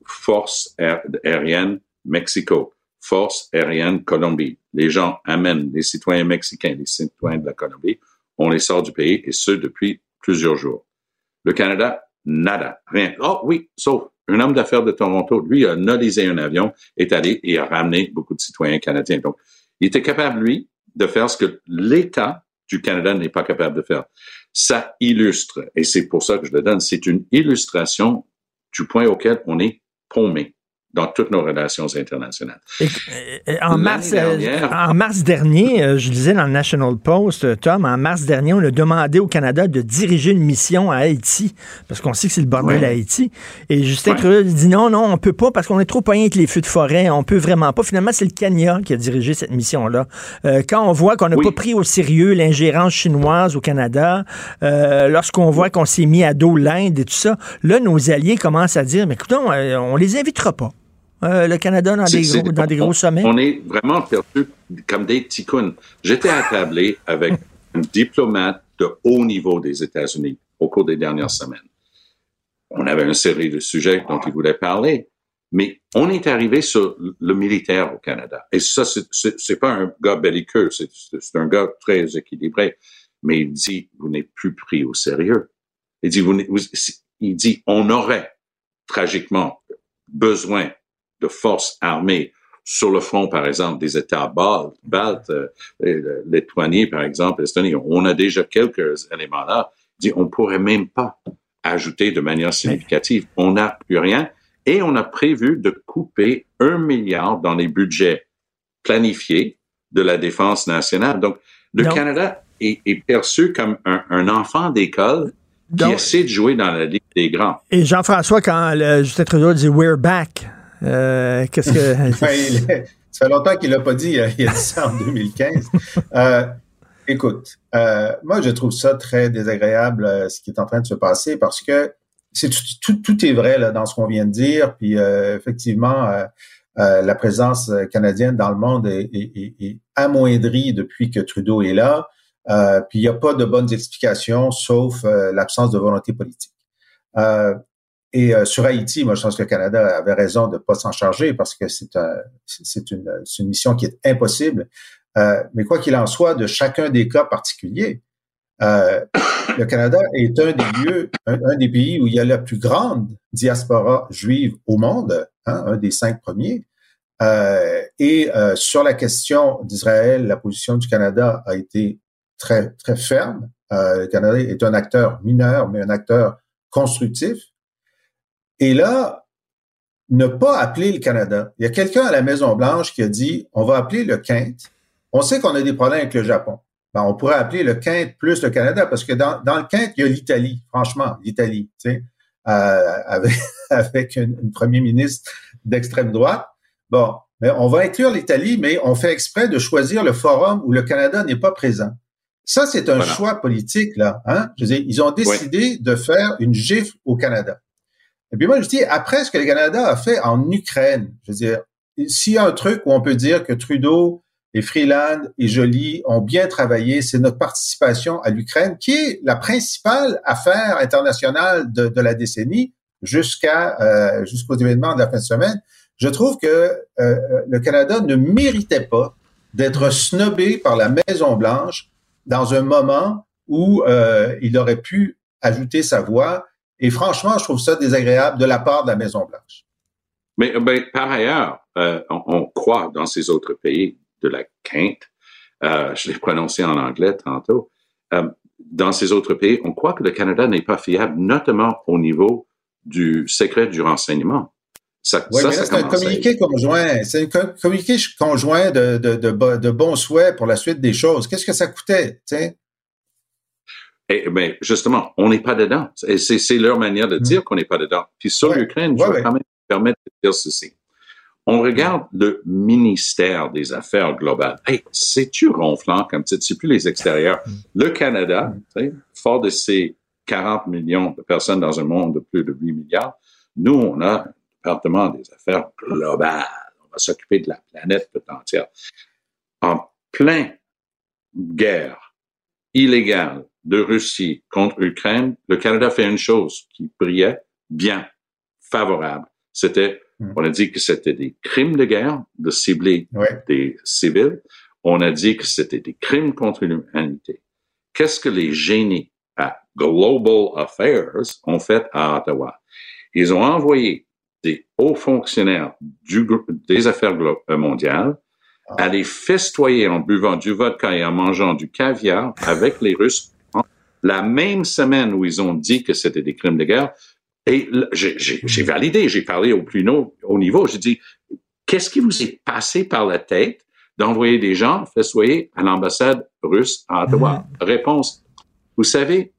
force aé- aérienne Mexico, force aérienne Colombie. Les gens amènent les citoyens mexicains, les citoyens de la Colombie, on les sort du pays et ce depuis plusieurs jours. Le Canada, nada, rien. Oh oui, sauf un homme d'affaires de Toronto, lui a nolisé un avion, est allé et a ramené beaucoup de citoyens canadiens. Donc, il était capable, lui, de faire ce que l'État du Canada n'est pas capable de faire. Ça illustre, et c'est pour ça que je le donne, c'est une illustration du point auquel on est paumé dans toutes nos relations internationales. Et, et, en, mars, dernière, en mars dernier, je disais dans le National Post, Tom, en mars dernier, on a demandé au Canada de diriger une mission à Haïti, parce qu'on sait que c'est le bordel ouais. à Haïti. Et Justin ouais. Trudeau dit non, non, on peut pas, parce qu'on est trop poigné avec les feux de forêt, on peut vraiment pas. Finalement, c'est le Kenya qui a dirigé cette mission-là. Euh, quand on voit qu'on n'a oui. pas pris au sérieux l'ingérence chinoise au Canada, euh, lorsqu'on voit qu'on s'est mis à dos l'Inde et tout ça, là, nos alliés commencent à dire, mais écoutons, euh, on les invitera pas. Euh, le Canada dans, des gros, dans des gros sommets? On est vraiment perçu comme des ticounes. J'étais attablé avec un diplomate de haut niveau des États-Unis au cours des dernières semaines. On avait une série de sujets dont il voulait parler, mais on est arrivé sur le militaire au Canada. Et ça, c'est pas un gars belliqueux, c'est un gars très équilibré. Mais il dit, vous n'êtes plus pris au sérieux. Il dit, vous, vous, il dit, on aurait tragiquement besoin de forces armées sur le front, par exemple, des États baltes, baltes euh, Lettonie, par exemple, l'Estonie. On a déjà quelques éléments là. Dit, on pourrait même pas ajouter de manière significative. On n'a plus rien. Et on a prévu de couper un milliard dans les budgets planifiés de la défense nationale. Donc, le. Canada est, est, perçu comme un, un enfant d'école qui essaie de jouer dans la Ligue des grands. Et Jean-François, quand le Justin Trudeau dit « We're back euh, », qu'est-ce que... ça fait longtemps qu'il l'a pas dit, il a dit ça en 2015. euh, écoute, euh, moi, je trouve ça très désagréable, euh, ce qui est en train de se passer, parce que c'est tout, tout, tout, est vrai là, dans ce qu'on vient de dire. Puis euh, effectivement, euh, euh, la présence canadienne dans le monde est, est, est, amoindrie depuis que Trudeau est là. puis il n'y a pas de bonnes explications, sauf l'absence de volonté politique. Et sur Haïti, moi je pense que le Canada avait raison de ne pas s'en charger parce que c'est un, une, une mission qui est impossible. mais quoi qu'il en soit, de chacun des cas particuliers, euh, le Canada est un des lieux, un, des pays où il y a la plus grande diaspora juive au monde, hein, un des cinq premiers. Euh, et euh, sur la question d'Israël, la position du Canada a été très très ferme. Euh, le Canada est un acteur mineur, mais un acteur constructif. Et là, ne pas appeler le Canada. Il y a quelqu'un à la Maison Blanche qui a dit on va appeler le Quinte. On sait qu'on a des problèmes avec le Japon ben, on pourrait appeler le Quinte plus le Canada, parce que dans, dans le Quinte, il y a l'Italie, franchement, l'Italie, tu sais, euh, avec, avec une, une premier ministre d'extrême droite. Bon, mais on va inclure l'Italie, mais on fait exprès de choisir le forum où le Canada n'est pas présent. Ça, c'est un voilà. choix politique, là. Hein? Je veux dire, ils ont décidé oui. de faire une gifle au Canada. Et puis moi, je dis, après ce que le Canada a fait en Ukraine, je veux dire, s'il y a un truc où on peut dire que Trudeau et Freeland et Joly ont bien travaillé. C'est notre participation à l'Ukraine, qui est la principale affaire internationale de, de la décennie jusqu'à euh, jusqu'aux événements de la fin de semaine. Je trouve que euh, le Canada ne méritait pas d'être snobé par la Maison Blanche dans un moment où euh, il aurait pu ajouter sa voix. Et franchement, je trouve ça désagréable de la part de la Maison Blanche. Mais ben, par ailleurs, euh, on, on, croit dans ces autres pays de la quinte. Euh, je l'ai prononcé en anglais tantôt. Euh, dans ces autres pays, on croit que le Canada n'est pas fiable, notamment au niveau du secret du renseignement. Ça, oui, ça, mais là, c'est un communiqué conjoint. C'est un communiqué conjoint de, de, de, de, bons souhaits pour la suite des choses. Qu'est-ce que ça coûtait, Eh bien, justement, on n'est pas dedans. Et c'est leur manière de dire mmh. qu'on n'est pas dedans. Puis sur ouais. l'Ukraine, ouais, je vais quand même permettre de dire ceci on regarde le ministère des Affaires globales. Hey, c'est-tu ronflant comme titre? C'est plus les extérieurs. Le Canada, fort de ses 40 millions de personnes dans un monde de plus de 8 milliards, nous, on a un département des affaires globales. On va s'occuper de la planète toute entière. En plein guerre illégale de Russie contre Ukraine, le Canada fait une chose qui brillait bien, favorable. C'était on a dit que c'était des crimes de guerre de cibler ouais. des civils. On a dit que c'était des crimes contre l'humanité. Qu'est-ce que les génies à Global Affairs ont fait à Ottawa? Ils ont envoyé des hauts fonctionnaires du des affaires mondiales ah. à les festoyer en buvant du vodka et en mangeant du caviar avec les Russes la même semaine où ils ont dit que c'était des crimes de guerre Et j'ai validé, j'ai parlé au plus haut, niveau. J'ai dit, qu'est-ce qui vous est passé par la tête d'envoyer des gens soyez à l'ambassade russe à Ottawa? Mm. Réponse, vous savez,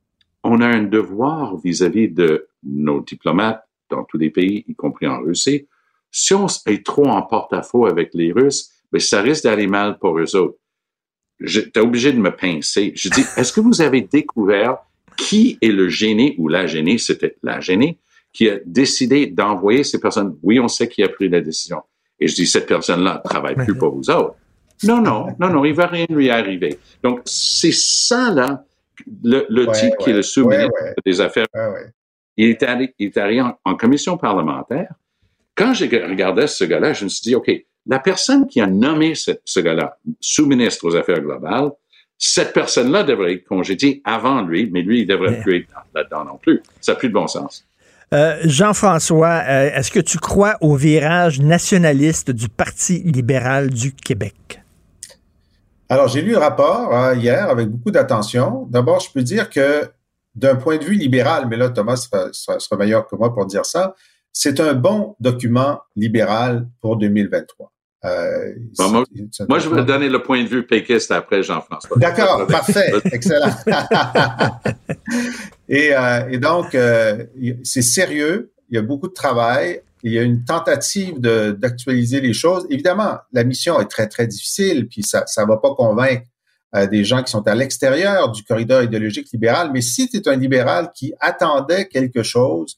on a un devoir vis-à-vis de nos diplomates dans tous les pays, y compris en Russie. Si on est trop en porte-à-faux avec les Russes, mais ben, ça risque d'aller mal pour eux autres. J'étais obligé de me pincer. Je dis, est-ce que vous avez découvert qui est le gêné ou la gênée, c'était la gênée, qui a décidé d'envoyer ces personnes? Oui, on sait qui a pris la décision. Et je dis, cette personne-là ne travaille plus pour vous autres. Non, non, non, non, il va rien lui arriver. Donc, c'est ça, là, le, type qui est le sous-ministre des Affaires. Il est allé, il est allé en, commission parlementaire. Quand j'ai regardé ce gars-là, je me suis dit, OK, la personne qui a nommé ce, ce gars-là, sous-ministre aux Affaires globales, cette personne-là devrait être congédiée avant lui, mais lui, il devrait plus être là-dedans non plus. Ça n'a plus de bon sens. Euh, Jean-François, euh, est-ce que tu crois au virage nationaliste du Parti libéral du Québec? Alors, j'ai lu le rapport hein, hier avec beaucoup d'attention. D'abord, je peux dire que d'un point de vue libéral, mais là, Thomas sera, sera meilleur que moi pour dire ça, c'est un bon document libéral pour 2023. Euh, moi, je vais donner le point de vue péquiste après Jean-François. D'accord, parfait, excellent. Euh, et, donc, euh, c'est sérieux, il y a beaucoup de travail, il y a une tentative d'actualiser les choses. Évidemment, la mission est très, très difficile, puis ça ne va pas convaincre des gens qui sont à l'extérieur du corridor idéologique libéral, mais si tu es un libéral qui attendait quelque chose,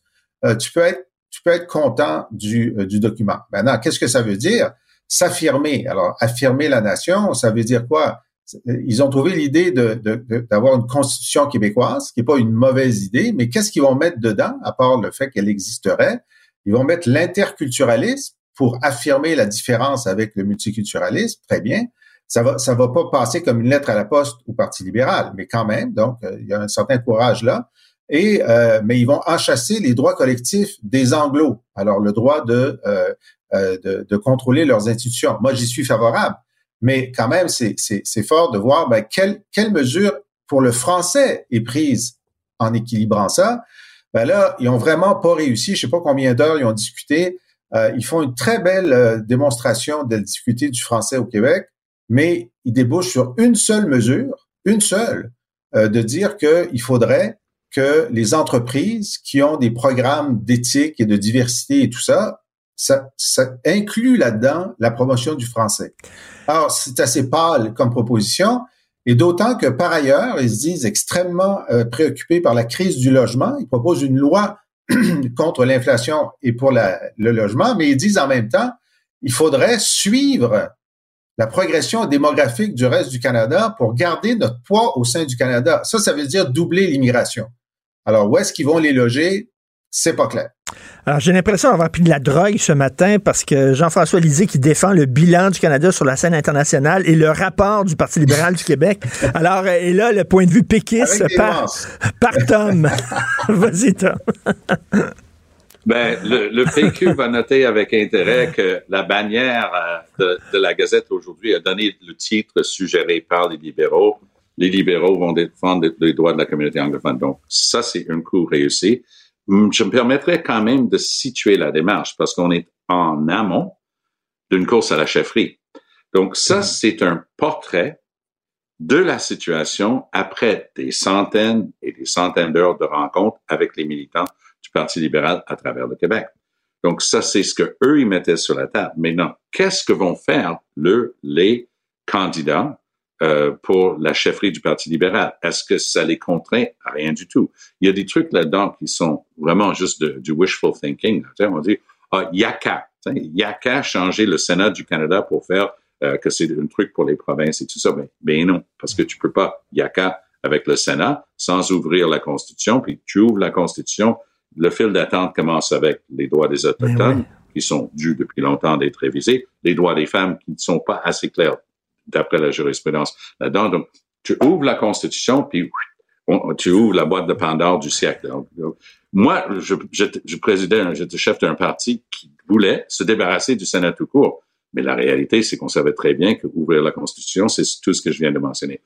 tu peux être tu peux être content du, du document. Maintenant, qu'est-ce que ça veut dire? S'affirmer. Alors, affirmer la nation, ça veut dire quoi? Ils ont trouvé l'idée d'avoir une constitution québécoise, qui n'est pas une mauvaise idée, mais qu'est-ce qu'ils vont mettre dedans, à part le fait qu'elle existerait? Ils vont mettre l'interculturalisme pour affirmer la différence avec le multiculturalisme, très bien. Ça va, ça va pas passer comme une lettre à la poste au Parti libéral, mais quand même, donc euh, il y a un certain courage là. Et euh, mais ils vont enchasser les droits collectifs des Anglo. Alors le droit de euh, euh, de, contrôler leurs institutions. Moi, j'y suis favorable, mais quand même, c'est fort de voir ben, quelle, quelle mesure pour le français est prise en équilibrant ça. Ben là, ils ont vraiment pas réussi. Je sais pas combien d'heures ils ont discuté. Euh, ils font une très belle euh, démonstration de la difficulté du français au Québec, mais ils débouchent sur une seule mesure, une seule, de dire qu'il faudrait que les entreprises qui ont des programmes d'éthique et de diversité et tout ça ça, inclut là-dedans la promotion du français. Alors, c'est assez pâle comme proposition, et d'autant que par ailleurs, ils se disent extrêmement euh, préoccupés par la crise du logement. Ils proposent une loi contre l'inflation et pour le logement, mais ils disent en même temps, il faudrait suivre la progression démographique du reste du Canada pour garder notre poids au sein du Canada. Ça, ça veut dire doubler l'immigration. Alors, où est-ce qu'ils vont les loger? C'est pas clair. Alors, j'ai l'impression d'avoir pris de la drogue ce matin parce que Jean-François Lisée qui défend le bilan du Canada sur la scène internationale et le rapport du Parti libéral du Québec. Alors, euh, et là, le point de vue péquiste par, par Tom. Vas-y, Tom. Ben, le, le, PQ va noter avec intérêt que la bannière euh, de, de la Gazette aujourd'hui a donné le titre suggéré par les libéraux. Les libéraux vont défendre les droits de la communauté anglophone. Donc, ça, c'est un coup réussi. Je me permettrais quand même de situer la démarche parce qu'on est en amont d'une course à la chefferie. Donc ça, c'est un portrait de la situation après des centaines et des centaines d'heures de rencontres avec les militants du Parti libéral à travers le Québec. Donc ça, c'est ce que eux ils mettaient sur la table. Maintenant, qu'est-ce que vont faire le, les candidats? Euh, pour la chefferie du Parti libéral. Est-ce que ça les contraint? Rien du tout. Il y a des trucs là-dedans qui sont vraiment juste du wishful thinking. On dit, ah, il y a qu'à. Il y a qu'à changer le Sénat du Canada pour faire euh, que c'est un truc pour les provinces et tout ça. Ben, ben non, parce que tu peux pas. Il y a qu'à avec le Sénat sans ouvrir la Constitution. Puis tu ouvres la Constitution, le fil d'attente commence avec les droits des Autochtones, qui sont dus depuis longtemps d'être révisés, les droits des femmes qui ne sont pas assez clairs d'après la jurisprudence là-dedans. Donc, tu ouvres la Constitution, puis tu ouvres la boîte de Pandore du siècle. moi, je, je, présidais, j'étais chef d'un parti qui voulait se débarrasser du Sénat tout court. Mais la réalité, c'est qu'on savait très bien que ouvrir la Constitution, c'est tout ce que je viens de mentionner.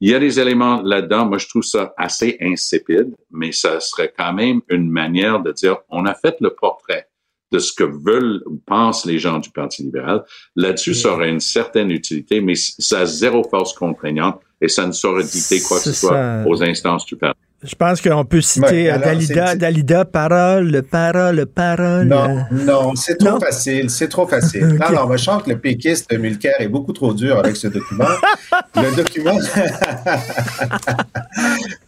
Il y a des éléments là-dedans, moi je trouve ça assez insipide, mais ça serait quand même une manière de dire, on a fait le portrait de ce que veulent ou pensent les gens du Parti libéral. Là-dessus, ça aurait une certaine utilité, mais ça a zéro force contraignante et ça ne saurait dicter quoi que ce soit aux instances du Parti. Je pense qu'on peut citer euh, Dalida, Dalida, parole, parole, parole. Non, non, c'est trop facile, c'est trop facile. Non, non, moi, je que le péquiste Mulcair est beaucoup trop dur avec ce document. le document,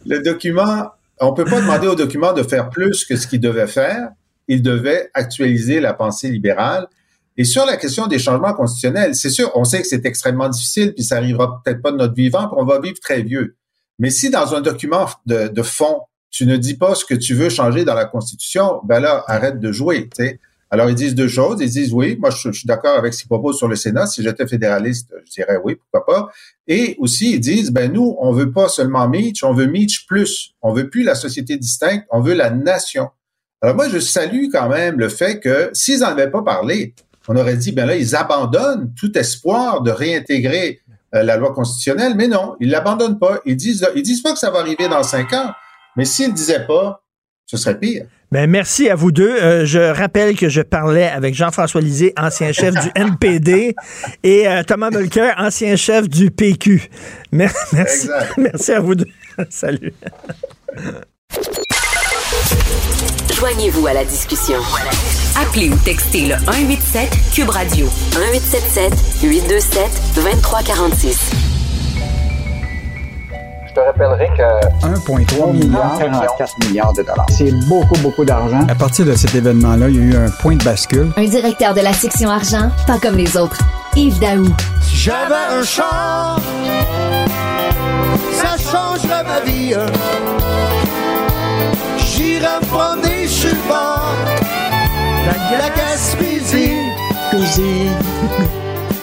le document, on peut pas demander au document de faire plus que ce qu'il devait faire. Il devait actualiser la pensée libérale. Et sur la question des changements constitutionnels, c'est sûr, on sait que c'est extrêmement difficile, puis ça arrivera peut-être pas de notre vivant, puis on va vivre très vieux. Mais si dans un document de, fond, tu ne dis pas ce que tu veux changer dans la Constitution, ben là, arrête de jouer. sais. Alors, ils disent deux choses. Ils disent oui, moi, je, suis d'accord avec ce qu'ils proposent sur le Sénat. Si j'étais fédéraliste, je dirais oui, pourquoi pas. Et aussi, ils disent, ben nous, on veut pas seulement Mitch, on veut Mitch plus. On veut plus la société distincte, on veut la nation. Alors moi, je salue quand même le fait que s'ils n'en avaient pas parlé, on aurait dit, ben là, ils abandonnent tout espoir de réintégrer euh, la loi constitutionnelle, mais non, ils l'abandonnent pas. Ils disent, ils disent pas que ça va arriver dans cinq ans, mais s'ils le disaient pas, ce serait pire. Ben, merci à vous deux. Euh, je rappelle que je parlais avec Jean-François Lisée, ancien chef du NPD, et euh, Thomas Mulcair, ancien chef du PQ. Merci, merci à vous deux. Salut. Joignez-vous à la discussion. Appelez ou textez le 187 Cube Radio 1877 827 2346. Je te rappellerai que 1,3 milliard, 44 milliards de dollars. C'est beaucoup, beaucoup d'argent. À partir de cet événement-là, il y a eu un point de bascule. Un directeur de la section argent, pas comme les autres. Yves Daou. Si j'avais un char, ça changerait ma vie. J'irais me promener la, la Gaspésie.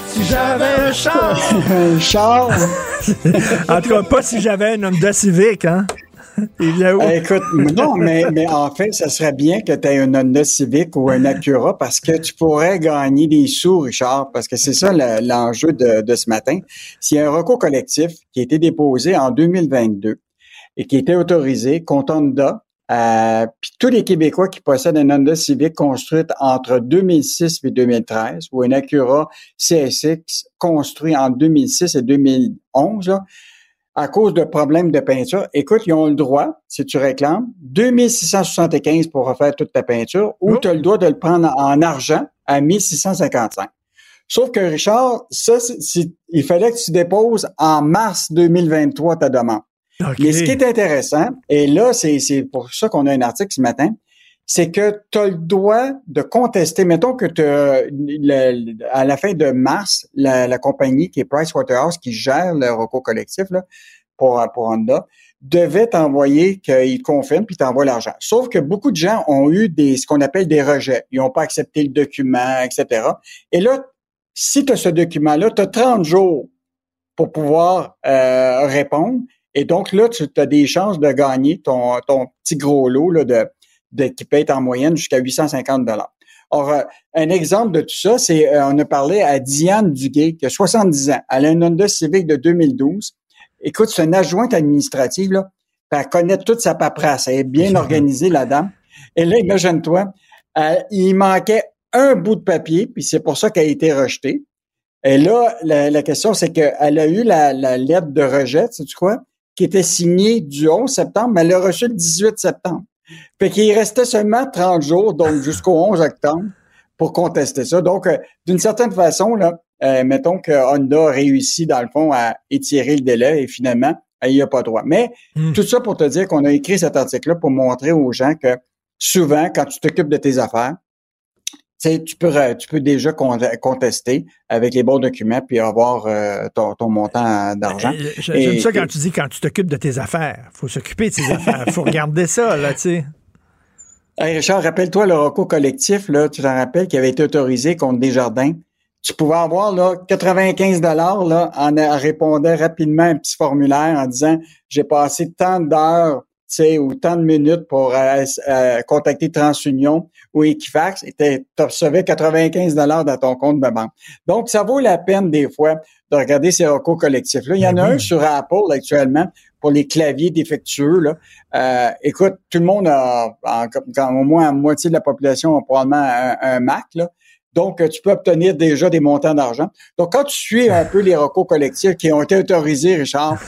si j'avais un char. un char. en tout cas, pas si j'avais un Honda Civic, hein? Eh, écoute, non, mais, mais en fait, ça serait bien que tu aies un Honda Civic ou un Acura parce que tu pourrais gagner des sous, Richard, parce que c'est ça l'enjeu de, de ce matin. S'il y a un recours collectif qui a été déposé en 2022 et qui a été autorisé contre Honda, euh, puis tous les Québécois qui possèdent un Honda Civic construite entre 2006 et 2013 ou un Acura CSX construit en 2006 et 2011, à cause de problèmes de peinture, écoute, ils ont le droit, si tu réclames, 2675 pour refaire toute ta peinture ou tu as le droit de le prendre en argent à 1655. Sauf que Richard, ça, il fallait que tu déposes en mars 2023 ta demande. Mais ce qui est intéressant, et là, c'est pour ça qu'on a un article ce matin, c'est que tu as le droit de contester. Mettons que à la fin de mars, la, compagnie qui est Pricewaterhouse, qui gère le recours collectif là, pour, pour Honda, devait t'envoyer qu'il confirme puis t'envoie l'argent. Sauf que beaucoup de gens ont eu des ce qu'on appelle des rejets. Ils n'ont pas accepté le document, etc. Et là, si tu as ce document-là, tu as 30 jours pour pouvoir euh, répondre. Et donc là, tu as des chances de gagner ton, ton petit gros lot là, de, de, qui peut être en moyenne jusqu'à 850 dollars. Or, euh, un exemple de tout ça, c'est euh, on a parlé à Diane Duguay, qui a 70 ans. Elle a un Honda Civic de 2012. Écoute, c'est une adjointe administrative, là. Elle connaît toute sa paperasse. Elle est bien organisée, la dame. Et là, imagine-toi, il manquait un bout de papier, puis c'est pour ça qu'elle a été rejetée. Et là, la, question, c'est qu'elle a eu la, la lettre de rejet, sais tu quoi? Qui était signé du 11 septembre, mais elle l'a reçu le 18 septembre. Fait qu'il restait seulement 30 jours, donc jusqu'au 11 octobre, pour contester ça. Donc, euh, d'une certaine façon, là, euh, mettons que Honda a réussi, dans le fond, à étirer le délai et finalement, il n'y a pas droit. Mais hmm. tout ça pour te dire qu'on a écrit cet article-là pour montrer aux gens que souvent, quand tu t'occupes de tes affaires, tu peux, tu peux déjà contester avec les bons documents puis avoir euh, ton, montant d'argent. Euh, j'aime ça quand tu dis quand tu t'occupes de tes affaires. faut s'occuper de tes affaires. faut regarder ça, là, tu sais. Richard, rappelle-toi le recours collectif, là, tu t'en rappelles, qui avait été autorisé contre Desjardins. Tu pouvais avoir là, 95 dollars là, en, répondant rapidement à un petit formulaire en disant j'ai passé tant d'heures sais, ou tant de minutes pour euh, euh, contacter TransUnion ou Equifax, et tu recevais 95 dollars dans ton compte de banque. Donc, ça vaut la peine des fois de regarder ces recours collectifs-là. Il y en a un sur Apple actuellement pour les claviers défectueux. Là. Euh, écoute, tout le monde a, au moins la moitié de la population a probablement un, Mac. Là. Donc, tu peux obtenir déjà des montants d'argent. Donc, quand tu suis un peu les recours collectifs qui ont été autorisés, Richard,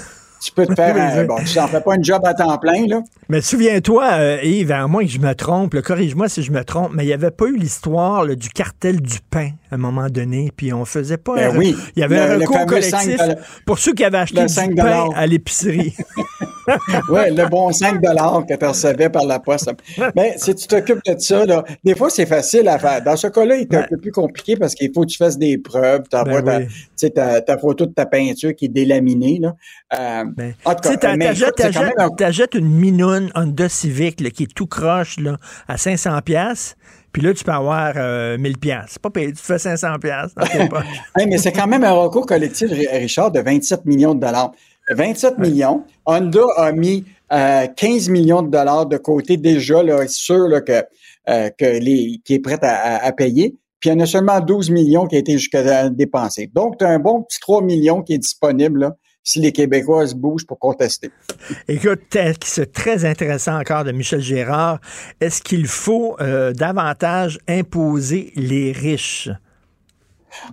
tu peux te faire un, bon, tu n'en fais pas un job à temps plein, là. Mais souviens-toi, euh, Yves, à moins que je me trompe, corrige-moi si je me trompe, mais il n'y avait pas eu l'histoire du cartel du pain à un moment donné, puis on faisait pas. Ben oui. Il y avait un recours collectif pour ceux qui avaient acheté du pain à l'épicerie. oui, le bon 5 que tu recevais par la poste. Mais si tu t'occupes de ça, là, des fois, c'est facile à faire. Dans ce cas-là, il est un peu plus compliqué parce qu'il faut que tu fasses des preuves. Tu envoies ben ta, ta, photo de ta peinture qui est délaminée. Là. Euh, ben, en tout cas, t'achètes une minoune Honda Civic là, qui est tout croche là, à 500 pièces. Puis là, tu peux avoir 1000 euh, pièces. pas payé, tu fais 500 pièces mais c'est quand même un recours collectif, Richard, de 27 millions de dollars. 27 millions. Honda a mis 15 euh, millions de dollars de côté déjà, là, sûr là, que, euh, que les, qui est prêt à, à, payer. Puis il y en a seulement 12 millions qui a été jusqu'à dépenser. Donc, tu as un bon petit 3 millions qui est disponible là, si les Québécois se bougent pour contester. Écoute, c'est très intéressant encore de Michel Gérard. Est-ce qu'il faut euh, davantage imposer les riches?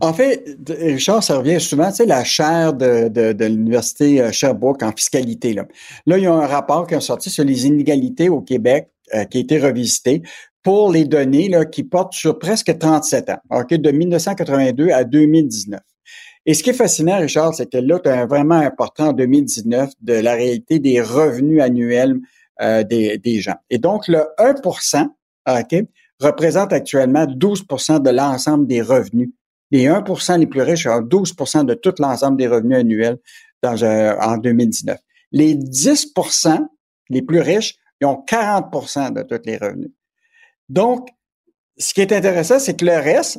En fait, Richard, ça revient souvent, tu sais, la chaire de, de, l'Université euh, Sherbrooke en fiscalité. Là. là, il y a un rapport qui est sorti sur les inégalités au Québec euh, qui a été revisité pour les données là, qui portent sur presque 37 ans, ok, de 1982 à 2019. Et ce qui est fascinant, Richard, c'est que là, tu as vraiment important en 2019 de la réalité des revenus annuels euh, des, des, gens. Et donc, le 1 OK, représente actuellement 12% de l'ensemble des revenus. Les 1% les plus riches ont 12% de tout l'ensemble des revenus annuels dans, euh, en 2019. Les 10% les plus riches, ils ont 40% de tous les revenus. Donc, ce qui est intéressant, c'est que le reste,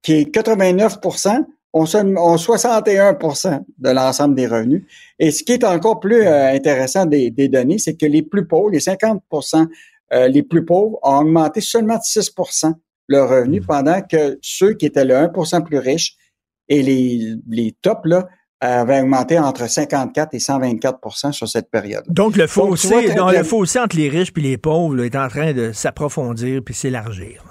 qui est 89 ont, 61% de l'ensemble des revenus. Et ce qui est encore plus euh, intéressant des, données, c'est que les plus pauvres, les 50% euh, les plus pauvres, ont augmenté seulement de 6% leur revenu, mmh. pendant que ceux qui étaient le 1% plus riches et les, les tops, là, avaient augmenté entre 54 et 124% sur cette période. Donc, le fossé, donc, le fossé entre les riches et les pauvres est en train de s'approfondir puis s'élargir.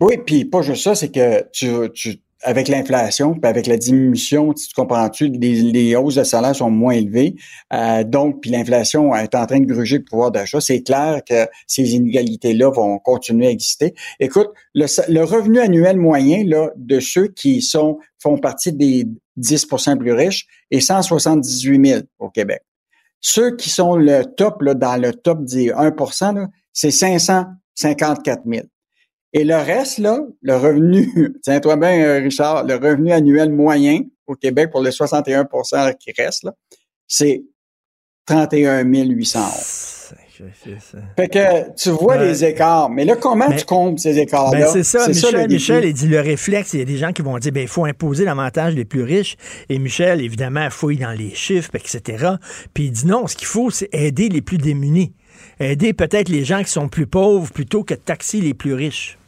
Oui, puis pas juste ça, c'est que tu, tu avec l'inflation, puis avec la diminution, tu comprends-tu, les, les, hausses de salaire sont moins élevées. Euh, donc, puis l'inflation est en train de gruger le pouvoir d'achat. C'est clair que ces inégalités-là vont continuer à exister. Écoute, le, le, revenu annuel moyen là, de ceux qui sont font partie des 10% plus riches est 178 000 au Québec. Ceux qui sont le top, là, dans le top des 1% c'est 554 000. Et le reste, là, le revenu, tiens-toi bien, euh, Richard, le revenu annuel moyen au Québec pour les 61% qui restent, là, c'est 31 811. Fait que tu vois les écarts. Mais là, comment tu comptes ces écarts-là? Ben c'est ça. Michel, Michel, il dit le réflexe. Il y a des gens qui vont dire, ben, il faut imposer l'avantage les plus riches. Et Michel, évidemment, fouille dans les chiffres, etc. Puis il dit non, ce qu'il faut, c'est aider les plus démunis. Aider peut-être les gens qui sont plus pauvres plutôt que de taxer les plus riches.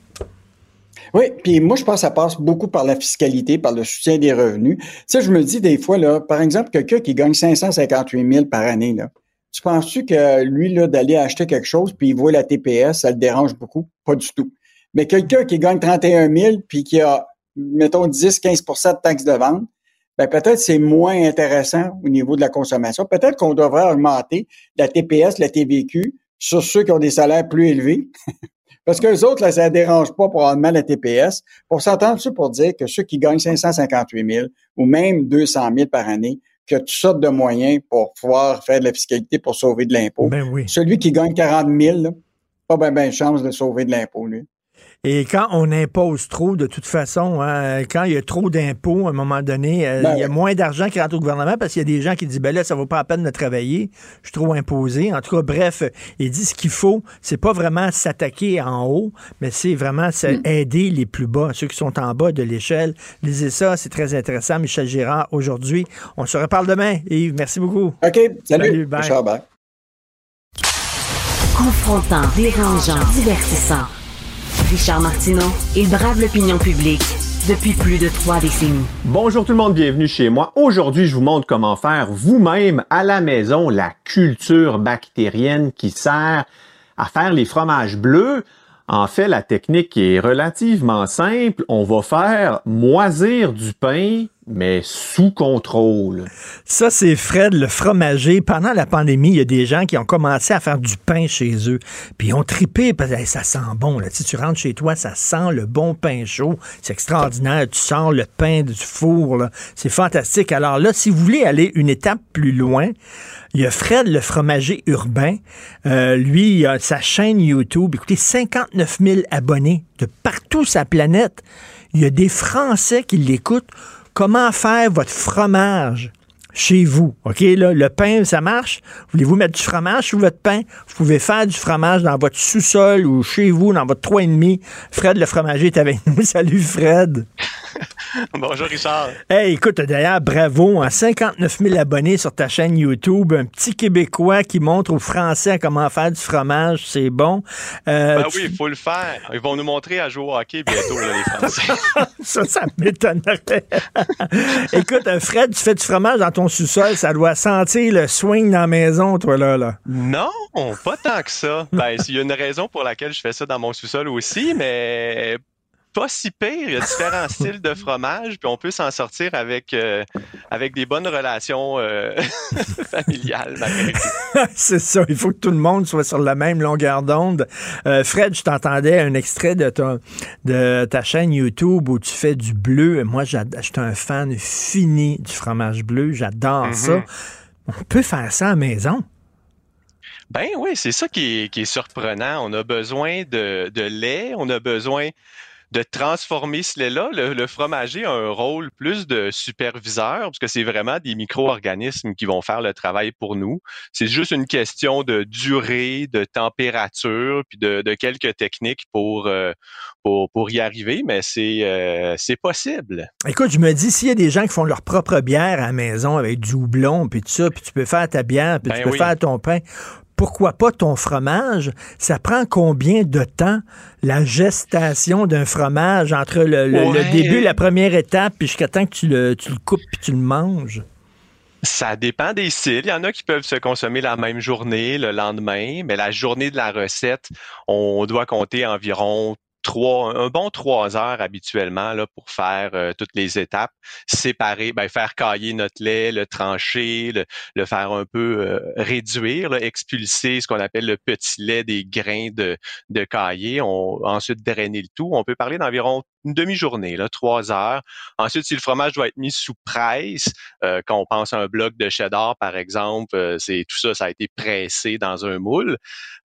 Oui, puis moi, je pense que ça passe beaucoup par la fiscalité, par le soutien des revenus. Tu sais, je me dis des fois, là, par exemple, quelqu'un qui gagne 558 000 par année, là, tu penses-tu que lui, là, d'aller acheter quelque chose, puis il voit la TPS, ça le dérange beaucoup? Pas du tout. Mais quelqu'un qui gagne 31 000, puis qui a, mettons, 10-15% de taxes de vente, ben peut-être c'est moins intéressant au niveau de la consommation. Peut-être qu'on devrait augmenter la TPS, la TVQ sur ceux qui ont des salaires plus élevés Parce que les autres, là, ça ne dérange pas probablement la TPS. Pour s'entendre ça pour dire que ceux qui gagnent 558 000 ou même 200 000 par année, que tu sortes de moyens pour pouvoir faire de la fiscalité pour sauver de l'impôt. Ben oui. Celui qui gagne 40 000, là, pas bien ben chance de sauver de l'impôt, lui. Et quand on impose trop, de toute façon, hein, quand il y a trop d'impôts, à un moment donné, euh, ben il y a moins d'argent qui rentre au gouvernement parce qu'il y a des gens qui disent, ben là, ça vaut pas la peine de travailler, je suis trop imposé. En tout cas, bref, il dit ce qu'il faut, c'est pas vraiment s'attaquer en haut, mais c'est vraiment mm. aider les plus bas, ceux qui sont en bas de l'échelle. Lisez ça, c'est très intéressant. Michel Girard, aujourd'hui. On se reparle demain. Yves, merci beaucoup. OK, salut. salut bye. Confrontant, dérangeant, divertissant. Richard Martineau, il brave l'opinion publique depuis plus de trois décennies. Bonjour tout le monde, bienvenue chez moi. Aujourd'hui, je vous montre comment faire vous-même à la maison la culture bactérienne qui sert à faire les fromages bleus. En fait, la technique est relativement simple. On va faire moisir du pain mais sous contrôle. Ça, c'est Fred, le fromager. Pendant la pandémie, il y a des gens qui ont commencé à faire du pain chez eux. Puis ils ont tripé parce que ça sent bon. Si tu rentres chez toi, ça sent le bon pain chaud. C'est extraordinaire. Tu sens le pain du four. C'est fantastique. Alors là, si vous voulez aller une étape plus loin, il y a Fred, le fromager urbain. Euh, lui, il a sa chaîne YouTube. Écoutez, 59 000 abonnés de partout sa planète. Il y a des Français qui l'écoutent comment faire votre fromage chez vous? OK, là, le pain, ça marche? Voulez-vous mettre du fromage sur votre pain? Vous pouvez faire du fromage dans votre sous-sol ou chez vous, dans votre 3,5. Fred, le fromager, est avec nous. Salut, Fred. Bonjour Richard. Hey, écoute, d'ailleurs, bravo, hein, 59 000 abonnés sur ta chaîne YouTube, un petit Québécois qui montre aux Français comment faire du fromage, c'est bon. Euh, ben oui, il faut le faire. Ils vont nous montrer à jouer au hockey bientôt, les Français. ça, ça m'étonnerait. écoute, euh, Fred, tu fais du fromage dans ton sous-sol, ça doit sentir le swing dans la maison, toi, là. là. Non, pas tant que ça. Ben, il y a une raison pour laquelle je fais ça dans mon sous-sol aussi, mais pas si pire. Il y a différents styles de fromage, puis on peut s'en sortir avec, euh, avec des bonnes relations euh, familiales. C'est ça. Il faut que tout le monde soit sur la même longueur d'onde. Euh, Fred, je t'entendais un extrait de ta, de ta chaîne YouTube où tu fais du bleu. Moi, je suis un fan fini du fromage bleu. J'adore ça. Mm-hmm. On peut faire ça à la maison. Ben oui, c'est ça qui est, qui est, surprenant. On a besoin de, de lait, on a besoin de transformer ce lait-là. Le, fromager a un rôle plus de superviseur, parce que c'est vraiment des micro-organismes qui vont faire le travail pour nous. C'est juste une question de durée, de température, puis de, quelques techniques pour, euh, pour, pour, y arriver, mais c'est euh, c'est possible. Écoute, je me dis, s'il y a des gens qui font leur propre bière à la maison avec du houblon, puis tout ça, puis tu peux faire ta bière, puis tu ben peux faire ton pain, pourquoi pas ton fromage? Ça prend combien de temps la gestation d'un fromage entre le, début, la première étape, puis jusqu'à temps que tu le, tu le coupes puis tu le manges? Ça dépend des styles. Il y en a qui peuvent se consommer la même journée, le lendemain, mais la journée de la recette, on doit compter environ trois, un bon trois heures habituellement là, pour faire euh, toutes les étapes, séparer, ben, faire cailler notre lait, le trancher, le, faire un peu euh, réduire, expulser ce qu'on appelle le petit lait des grains de, de on, ensuite drainer le tout. On peut parler d'environ une demi-journée, là, trois heures. Ensuite, si le fromage doit être mis sous presse, euh, quand on pense à un bloc de cheddar, par exemple, euh, c'est tout ça, ça a été pressé dans un moule.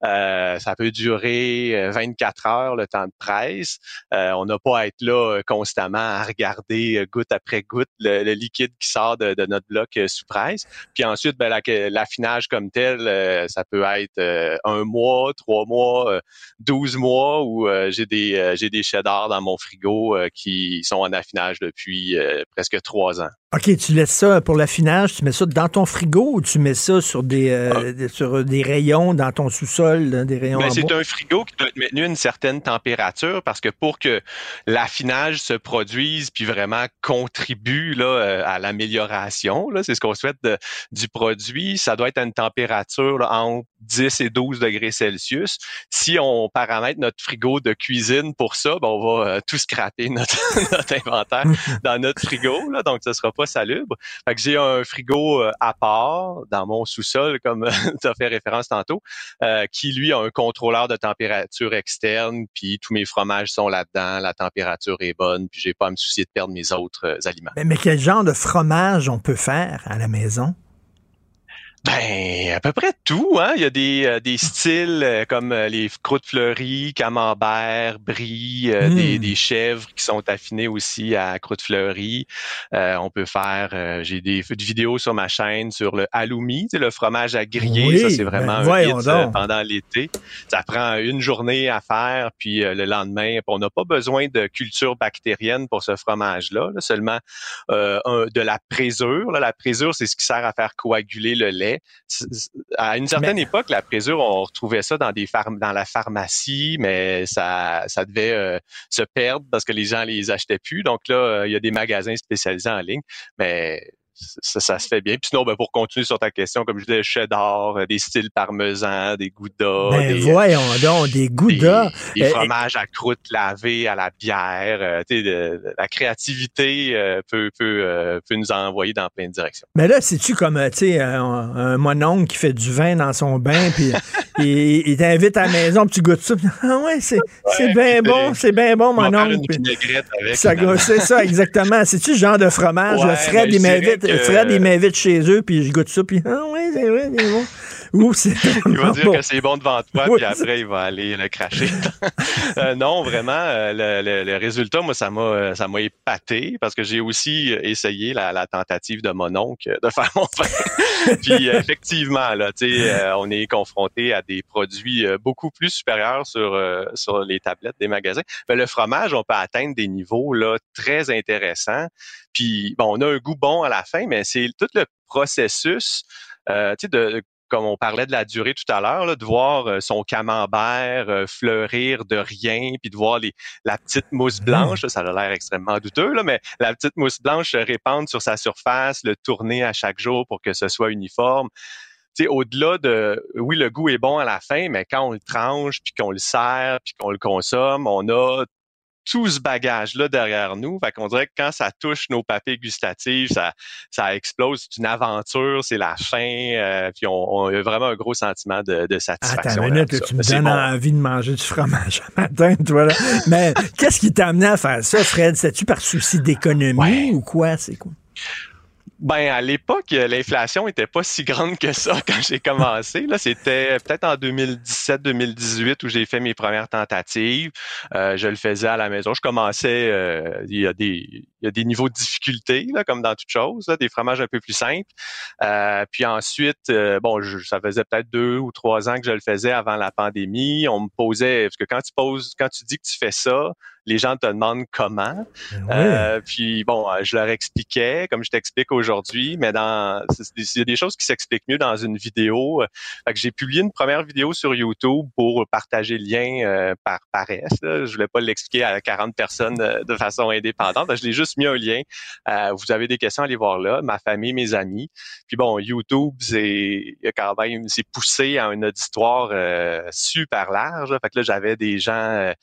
Euh, ça peut durer 24 heures le temps de presse. on n'a pas à être là constamment à regarder goutte après goutte le, liquide qui sort de, notre bloc sous presse. Puis ensuite, ben, l'affinage comme tel, ça peut être un mois, trois mois, douze mois où j'ai des j'ai des cheddars dans mon frigo euh, qui sont en affinage depuis euh, presque trois ans. OK, tu laisses ça pour l'affinage, tu mets ça dans ton frigo ou tu mets ça sur des, euh, ah. sur des rayons dans ton sous-sol, des rayons ben, C'est un frigo qui doit être maintenu à une certaine température parce que pour que l'affinage se produise puis vraiment contribue là, à l'amélioration, c'est ce qu'on souhaite du produit, ça doit être à une température entre 10 et 12 degrés Celsius. Si on paramètre notre frigo de cuisine pour ça, ben, on va tout scraper notre, notre inventaire dans notre frigo, là, donc ce sera pas j'ai un frigo euh, à part dans mon sous-sol, comme tu as fait référence tantôt, euh, qui lui a un contrôleur de température externe, puis tous mes fromages sont là-dedans, la température est bonne, puis j'ai pas à me soucier de perdre mes autres euh, aliments. mais quel genre de fromage on peut faire à la maison? Ben, à peu près tout. Hein? Il y a des, euh, des styles euh, comme euh, les croûtes fleuries, camembert, brie, des, hmm. des, chèvres qui sont affinées aussi à croûte fleurie. on peut faire, j'ai des, vidéos sur ma chaîne sur le halloumi, le fromage à griller. ça, c'est vraiment ben, un hit pendant l'été. Ça prend une journée à faire, puis le lendemain, on n'a pas besoin de culture bactérienne pour ce fromage-là, seulement de la présure. La présure, c'est ce qui sert à faire coaguler le lait mais à une certaine époque, la présure, on retrouvait ça dans des dans la pharmacie, mais ça, ça devait euh, se perdre parce que les gens les achetaient plus. Donc là, il y a des magasins spécialisés en ligne, mais ça, ça, se fait bien. Puis sinon, ben, pour continuer sur ta question, comme je disais, cheddar, euh, des styles parmesan, des goudas. Ben des, voyons donc, des goudas. Des, des fromages à croûte lavée à la bière. Euh, de, la créativité euh, peut, peut, peut nous envoyer dans plein de directions. Mais là, c'est-tu comme, tu sais, un, un mononcle qui fait du vin dans son bain, puis il, il t'invite à la maison, puis tu goûtes ça. Ah ouais, c'est ouais, bien bon, c'est bien bon, mon oncle. C'est ça, exactement. C'est-tu le genre de fromage? Ouais, Fred, il m'invite Fred, il m'invite chez eux, puis je goûte ça, puis ah ouais, c'est vrai, c'est bon. Ou c'est il va dire bon. que c'est bon devant toi, oui, puis après, il va aller le cracher. euh, non, vraiment, euh, le, le, le, résultat, moi, ça m'a ça m'a épaté parce que j'ai aussi essayé la, la, tentative de mon oncle de faire mon pain. puis effectivement, là, tu sais, euh, on est confronté à des produits euh, beaucoup plus supérieurs sur euh, sur les tablettes des magasins. Mais le fromage, on peut atteindre des niveaux là très intéressants. Puis bon, on a un goût bon à la fin, mais c'est tout le processus euh, de comme on parlait de la durée tout à l'heure, de voir euh, son camembert euh, fleurir de rien, puis de voir les, la petite mousse blanche, ça a l'air extrêmement douteux, là, mais la petite mousse blanche se répandre sur sa surface, le tourner à chaque jour pour que ce soit uniforme. Au-delà de, oui, le goût est bon à la fin, mais quand on le tranche, puis qu'on le sert, puis qu'on le consomme, on a tout ce bagage-là derrière nous. Fait qu'on dirait que quand ça touche nos papilles gustatives, ça, ça explose. C'est une aventure, c'est la fin. Euh, puis on, on, a vraiment un gros sentiment de, de satisfaction. Attends une minute, tu me donnes bon. envie de manger du fromage un matin, toi. Là. Mais qu'est-ce qui t'a amené à faire ça, Fred? C'est-tu par souci d'économie ouais. ou quoi? C'est quoi? Ben à l'époque, l'inflation était pas si grande que ça quand j'ai commencé. Là, c'était peut-être en 2017-2018 où j'ai fait mes premières tentatives. Euh, je le faisais à la maison. Je commençais. Euh, il y a des il y a des niveaux de difficulté là, comme dans toute chose, là, des fromages un peu plus simples. Euh, puis ensuite, euh, bon, je, ça faisait peut-être deux ou trois ans que je le faisais avant la pandémie. On me posait parce que quand tu poses, quand tu dis que tu fais ça, les gens te demandent comment. Ben. Euh, puis bon, je leur expliquais, comme je t'explique aujourd'hui, mais dans il y a des choses qui s'expliquent mieux dans une vidéo. Fait que j'ai publié une première vidéo sur YouTube pour partager le lien euh, par paresse. Je voulais pas l'expliquer à 40 personnes euh, de façon indépendante. Je l'ai juste mis un lien. Euh, vous avez des questions, allez voir là. Ma famille, mes amis. Puis bon, YouTube, c'est quand même c'est poussé à un auditoire super large. Fait que là, j'avais des gens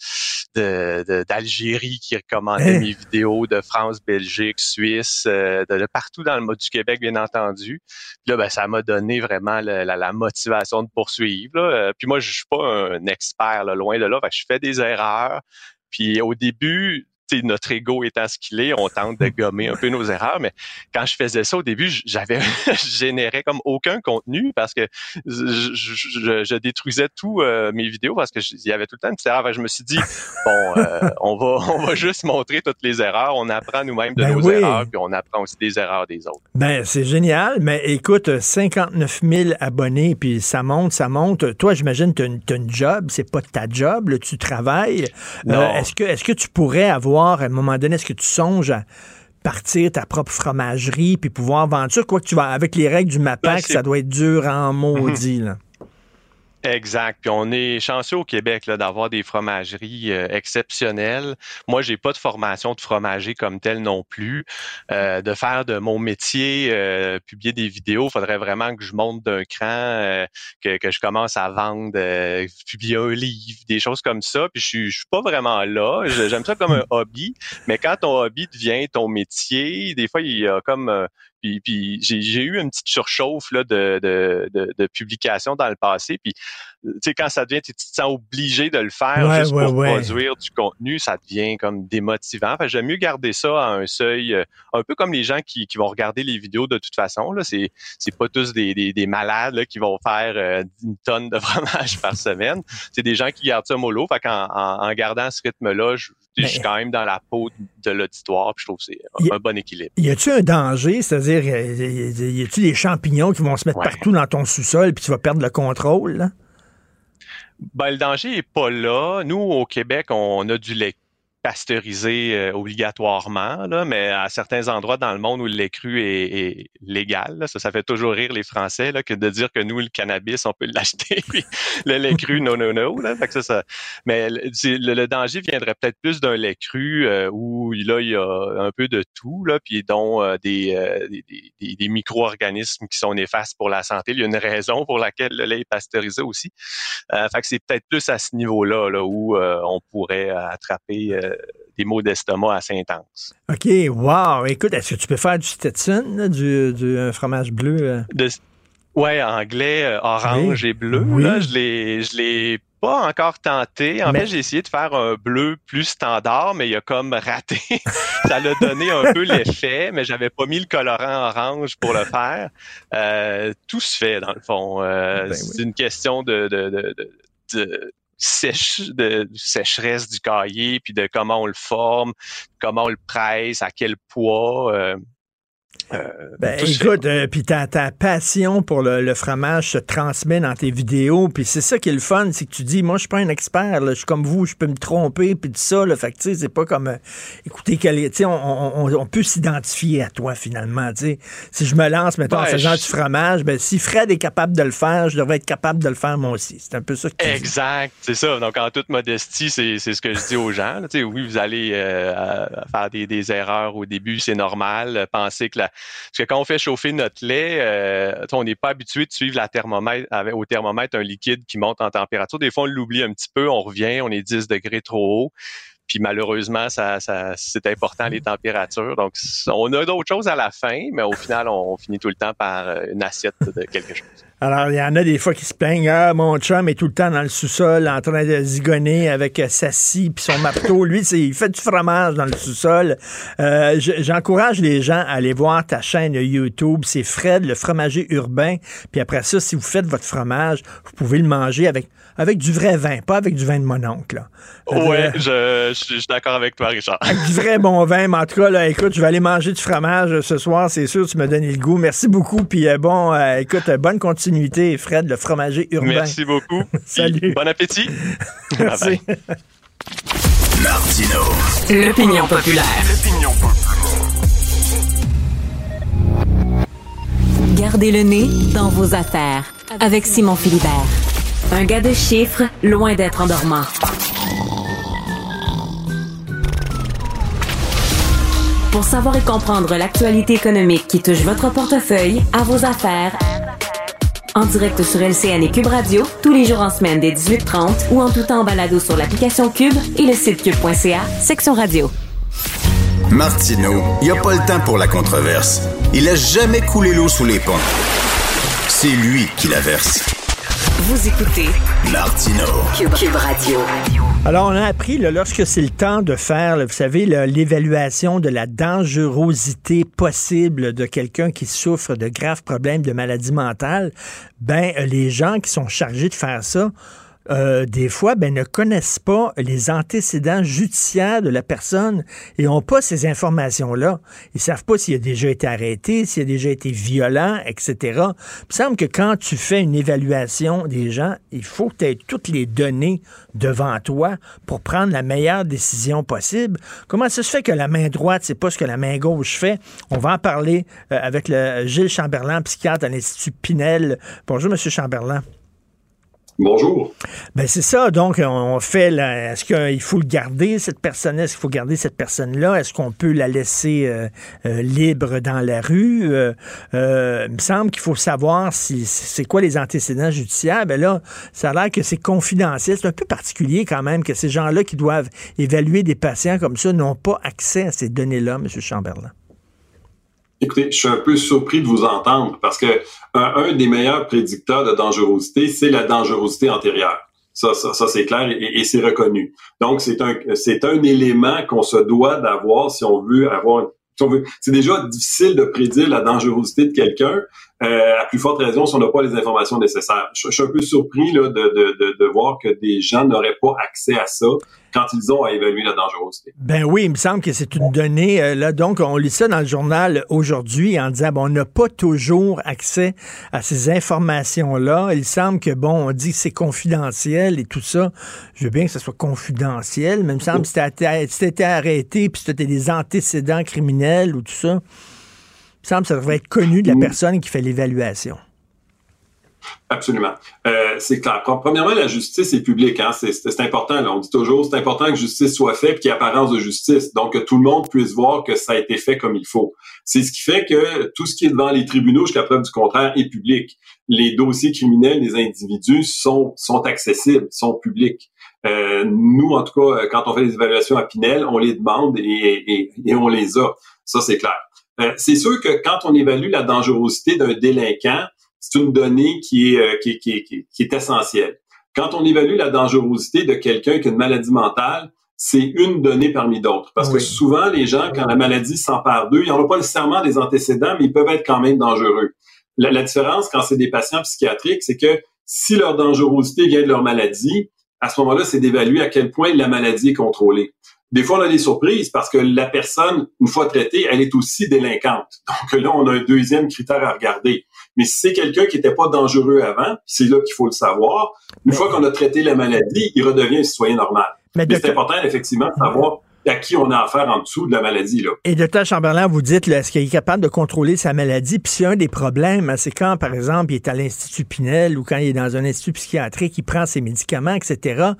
de, de d'Algérie qui recommandaient mes vidéos, de France, Belgique, Suisse, euh, de, de, partout dans le mode du Québec, bien entendu. Puis là, ben, ça m'a donné vraiment la, la, la, motivation de poursuivre. Là. Euh, puis moi, je suis pas un expert, là, loin de là. Fait que je fais des erreurs. Puis au début, notre ego étant ce qu'il est, on tente de gommer un peu nos erreurs, mais quand je faisais ça au début, j'avais je générais comme aucun contenu parce que je, je, je détruisais tous euh, mes vidéos parce que il y avait tout le temps une petite erreur. je me suis dit bon, euh, on va on va juste montrer toutes les erreurs, on apprend nous-mêmes de ben nos oui. erreurs, puis on apprend aussi des erreurs des autres. Ben c'est génial, mais écoute, 59 000 abonnés, puis ça monte, ça monte. Toi, j'imagine tu as, une job, c'est pas ta job, là, tu travailles. Euh, est-ce que est-ce que tu pourrais avoir à un moment donné, est-ce que tu songes à partir ta propre fromagerie puis pouvoir vendre ça? Quoi que tu vas, avec les règles du MAPAC, ça doit être dur en maudit, là. Exact. Puis on est chanceux au Québec là, d'avoir des fromageries euh, exceptionnelles. Moi, j'ai pas de formation de fromager comme tel non plus. Euh, de faire de mon métier, euh, publier des vidéos, faudrait vraiment que je monte d'un cran, euh, que, que, je commence à vendre, euh, publier un livre, des choses comme ça. Puis je suis, je suis pas vraiment là. J'aime ça comme un hobby. Mais quand ton hobby devient ton métier, des fois il y a comme puis, puis j'ai eu une petite surchauffe là, de, de, de, de publication dans le passé. Puis, tu sais, quand ça devient, tu te sens obligé de le faire ouais, juste ouais, pour ouais. produire du contenu, ça devient comme démotivant. Fait j'aime mieux garder ça à un seuil, un peu comme les gens qui, qui vont regarder les vidéos de toute façon. Là, c'est, c'est pas tous des, des, des malades là, qui vont faire euh, une tonne de fromage par semaine. C'est des gens qui gardent ça mollo. Fait qu'en en, en gardant ce rythme-là, je, je suis quand même dans la peau de l'auditoire, puis je trouve que c'est un, un, bon équilibre. Y a-tu un danger, c'est-à-dire, y a-tu des champignons qui vont se mettre ouais. partout dans ton sous-sol, puis tu vas perdre le contrôle? Là? Ben, le danger est pas là. Nous, au Québec, on a du lait pasteurisé euh, obligatoirement, là, mais à certains endroits dans le monde où le lait cru est, légal, là, ça, fait toujours rire les Français là, que de dire que nous, le cannabis, on peut l'acheter, le lait cru, non, non, non. Ça, mais le, danger viendrait peut-être plus d'un lait cru euh, où là, il y a un peu de tout, là, puis dont euh, des, des, des, des micro-organismes qui sont néfastes pour la santé. Il y a une raison pour laquelle le lait est pasteurisé aussi. fait que c'est peut-être plus à ce niveau-là là, où on pourrait attraper des maux d'estomac assez intenses. OK, wow. Écoute, est-ce que tu peux faire du Stetson, du, fromage bleu? Euh? De, ouais, anglais, euh, orange et bleu. Là, je l'ai, je l'ai pas encore tenté. En fait, j'ai essayé de faire un bleu plus standard, mais il a comme raté. ça l'a donné un peu l'effet, mais j'avais pas mis le colorant orange pour le faire. Euh, tout se fait dans le fond. Ben c'est une question de, de, de, de sèche, de sécheresse du cahier, puis de comment on le forme, comment on le presse, à quel poids. Euh, euh, ben, écoute, euh, puis ta, ta, passion pour le, fromage se transmet dans tes vidéos, puis c'est ça qui est le fun, c'est que tu dis, moi, je suis pas un expert, là, je suis comme vous, je peux me tromper, puis tout ça, là, fait que, tu sais, c'est pas comme, euh, écoutez, on, on, on, peut s'identifier à toi, finalement, tu sais. Si je me lance, mettons, en faisant du fromage, ben, si Fred est capable de le faire, je devrais être capable de le faire moi aussi. C'est un peu ça que Exact, c'est ça. Donc, en toute modestie, c'est ce que je dis aux gens, tu sais, oui, vous allez faire des, des erreurs au début, c'est normal, penser que la parce que quand on fait chauffer notre lait, euh, on n'est pas habitué de suivre la thermomètre, au thermomètre un liquide qui monte en température. Des fois, on l'oublie un petit peu, on revient, on est 10 degrés trop haut. Puis malheureusement, ça, ça c'est important les températures. Donc, on a d'autres choses à la fin, mais au final, on, finit tout le temps par euh, une assiette de quelque chose. Alors, il y en a des fois qui se plaignent, ah, mon chum est tout le temps dans le sous-sol en train de zigonner avec euh, sa scie puis son marteau. Lui, il fait du fromage dans le sous-sol. Euh, j'encourage les gens à aller voir ta chaîne YouTube. C'est Fred, le fromager urbain. Puis après ça, si vous faites votre fromage, vous pouvez le manger avec avec du vrai vin, pas avec du vin de mon oncle. Ouais, je, suis d'accord avec toi, Richard. Avec du vrai bon vin, mais en tout cas, là, écoute, je vais aller manger du fromage ce soir, c'est sûr, tu me donnes le goût. Merci beaucoup, puis euh, bon, euh, écoute, bonne continuité, Fred, le fromager urbain. Merci beaucoup. Salut. Bon appétit. Merci. Martino. L'opinion populaire. L'opinion populaire. Gardez le nez dans vos affaires avec Simon Philibert. Un gars de chiffres, loin d'être endormant. Pour savoir et comprendre l'actualité économique qui touche votre portefeuille, à vos affaires, en direct sur LCN et Cube Radio, tous les jours en semaine dès 18h30 ou en tout temps en balado sur l'application Cube et le site cube.ca, section radio. Martino, il n'y a pas le temps pour la controverse. Il a jamais coulé l'eau sous les ponts. C'est lui qui la verse. Vous écoutez Martino Cube, Radio. Alors, on a appris, lorsque c'est le temps de faire, vous savez, l'évaluation de la dangerosité possible de quelqu'un qui souffre de graves problèmes de maladie mentale, ben, les gens qui sont chargés de faire ça euh, des fois, ben, ne connaissent pas les antécédents judiciaires de la personne et n'ont pas ces informations-là. Ils savent pas s'il a déjà été arrêté, s'il a déjà été violent, etc. Il semble que quand tu fais une évaluation des gens, il faut que tu aies toutes les données devant toi pour prendre la meilleure décision possible. Comment ça se fait que la main droite, c'est pas ce que la main gauche fait? On va en parler euh, avec le Gilles Chamberlain, psychiatre à l'Institut Pinel. Bonjour, Monsieur Chamberlain. Bonjour. Ben c'est ça. Donc, on fait. Est-ce qu'il faut le garder cette personne Est-ce qu'il faut garder cette personne-là? Est-ce qu'on peut la laisser euh, euh, libre dans la rue? Euh, Il me semble qu'il faut savoir si c'est quoi les antécédents judiciaires. Ben là, ça a l'air que c'est confidentiel. C'est un peu particulier quand même que ces gens-là qui doivent évaluer des patients comme ça n'ont pas accès à ces données-là, M. Chamberlain. Écoutez, je suis un peu surpris de vous entendre parce que un, des meilleurs prédicteurs de dangerosité, c'est la dangerosité antérieure. Ça, ça, ça c'est clair et, c'est reconnu. Donc, c'est un, c'est un élément qu'on se doit d'avoir si on veut avoir c'est déjà difficile de prédire la dangerosité de quelqu'un, euh, à plus forte raison si on n'a pas les informations nécessaires. Je, suis un peu surpris là, de, de, de, voir que des gens n'auraient pas accès à ça quand ils ont à évaluer la dangerosité. Ben oui, il me semble que c'est une donnée. Euh, là, donc, on lit ça dans le journal aujourd'hui en disant, bon, on n'a pas toujours accès à ces informations-là. Il semble que, bon, on dit que c'est confidentiel et tout ça. Je veux bien que ce soit confidentiel, mais il me semble que si tu étais arrêté puis si tu des antécédents criminels ou tout ça, il semble que ça devrait être connu de la personne qui fait l'évaluation. Absolument. Euh, c'est clair. Premièrement, la justice est publique. Hein? C'est important. Là. On dit toujours, c'est important que justice soit faite, qu'il y ait apparence de justice. Donc, que tout le monde puisse voir que ça a été fait comme il faut. C'est ce qui fait que tout ce qui est devant les tribunaux, jusqu'à preuve du contraire, est public. Les dossiers criminels des individus sont, sont accessibles, sont publics. Euh, nous, en tout cas, quand on fait des évaluations à Pinel, on les demande et, et on les a. Ça, c'est clair. Euh, c'est sûr que quand on évalue la dangerosité d'un délinquant, c'est une donnée qui est, euh, qui, qui, qui, qui, est essentielle. Quand on évalue la dangerosité de quelqu'un qui a une maladie mentale, c'est une donnée parmi d'autres. Parce que souvent, les gens, quand la maladie s'empare d'eux, ils n'ont pas nécessairement des antécédents, mais ils peuvent être quand même dangereux. La, la différence quand c'est des patients psychiatriques, c'est que si leur dangerosité vient de leur maladie, à ce moment-là, c'est d'évaluer à quel point la maladie est contrôlée. Des fois, on a des surprises parce que la personne, une fois traitée, elle est aussi délinquante. Donc là, on a un deuxième critère à regarder. Mais si c'est quelqu'un qui n'était pas dangereux avant, c'est là qu'il faut le savoir. Une fois qu'on a traité la maladie, il redevient un citoyen normal. Mais, c'est important, effectivement, de savoir à qui on a affaire en dessous de la maladie. Là. Et docteur Chamberlain, vous dites, est-ce qu'il est capable de contrôler sa maladie? Puis c'est un des problèmes, hein, c'est quand, par exemple, il est à l'Institut Pinel ou quand il est dans un institut psychiatrique, il prend ses médicaments, etc.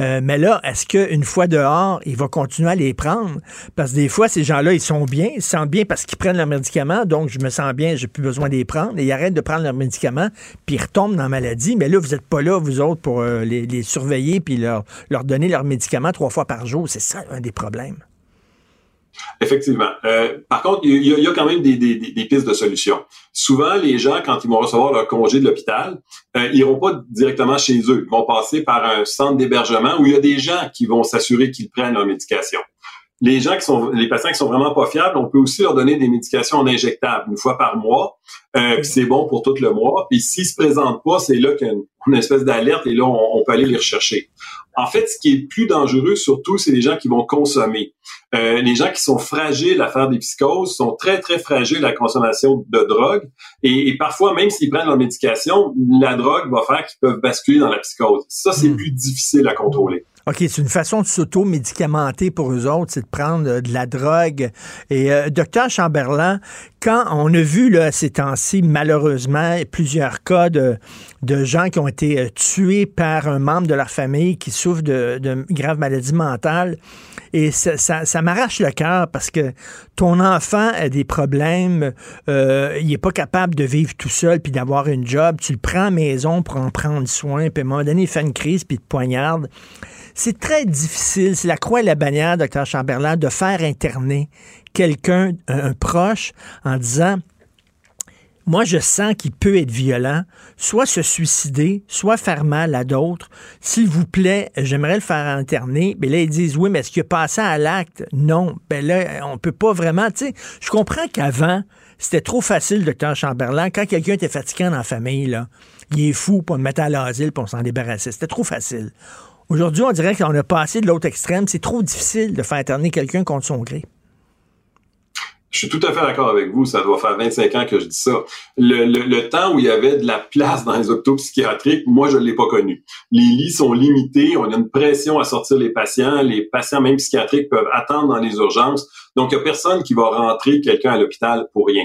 Euh, mais là, est-ce qu'une fois dehors, il va continuer à les prendre? Parce que des fois, ces gens-là, ils sont bien, ils se sentent bien parce qu'ils prennent leurs médicaments, donc je me sens bien, j'ai plus besoin de les prendre, et ils arrêtent de prendre leurs médicaments, puis ils retombent dans la maladie. Mais là, vous n'êtes pas là, vous autres, pour euh, les, surveiller puis leur, leur donner leurs médicaments trois fois par jour. C'est ça un des problèmes. Effectivement. Euh, par contre, il y, a, quand même des, pistes de solutions. Souvent, les gens, quand ils vont recevoir leur congé de l'hôpital, euh, ils iront pas directement chez eux. Ils vont passer par un centre d'hébergement où il y a des gens qui vont s'assurer qu'ils prennent leur médication. Les gens qui sont, les patients qui sont vraiment pas fiables, on peut aussi leur donner des médications en injectables une fois par mois. Euh, puis c'est bon pour tout le mois. Puis s'ils se présentent pas, c'est là qu'il y a une, espèce d'alerte et là on, peut aller les rechercher. En fait, ce qui est plus dangereux surtout, c'est les gens qui vont consommer. Euh, les gens qui sont fragiles à faire des psychoses sont très, très fragiles à la consommation de drogue. Et, parfois, même s'ils prennent leur médication, la drogue va faire qu'ils peuvent basculer dans la psychose. Ça, c'est hmm. plus difficile à contrôler. OK, c'est une façon de s'auto-médicamenter pour eux autres, c'est de prendre euh, de la drogue. Et euh, docteur Chamberlain, quand on a vu là, ces temps-ci, malheureusement, plusieurs cas de, gens qui ont été euh, tués par un membre de leur famille qui souffre de, de graves maladies mentales, et ça, ça, m'arrache le cœur parce que ton enfant a des problèmes, euh, il est pas capable de vivre tout seul puis d'avoir une job. Tu le prends à maison pour en prendre soin, puis à un moment donné, il fait une crise puis te poignarde. C'est très difficile, c'est la croix et la bannière, docteur Chamberlain, de faire interner quelqu'un, un, proche, en disant moi, je sens qu'il peut être violent, soit se suicider, soit faire mal à d'autres. S'il vous plaît, j'aimerais le faire interner. Mais là, ils disent, oui, mais est-ce qu'il a passé à l'acte? Non. Ben là, on peut pas vraiment, tu sais, je comprends qu'avant, c'était trop facile, docteur Chamberlain. Quand quelqu'un était fatiguant dans la famille, il est fou pour le mettre à l'asile pour s'en débarrasser. C'était trop facile. Aujourd'hui, on dirait qu'on a passé de l'autre extrême. C'est trop difficile de faire interner quelqu'un contre son gré. Je suis tout à fait d'accord avec vous. Ça doit faire 25 ans que je dis ça. Le, temps où il y avait de la place dans les hôpitaux psychiatriques, moi, je ne l'ai pas connu. Les lits sont limités. On a une pression à sortir les patients. Les patients, même psychiatriques, peuvent attendre dans les urgences. Donc, il n'y a personne qui va rentrer quelqu'un à l'hôpital pour rien.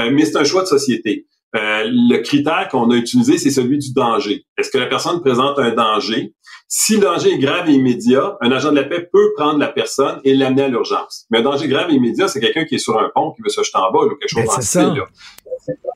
Euh, mais c'est un choix de société. Euh, le critère qu'on a utilisé, c'est celui du danger. Est-ce que la personne présente un danger? Si le danger est grave et immédiat, un agent de la paix peut prendre la personne et l'amener à l'urgence. Mais un danger grave et immédiat, c'est quelqu'un qui est sur un pont, qui veut se jeter en bas ou quelque chose ben, style.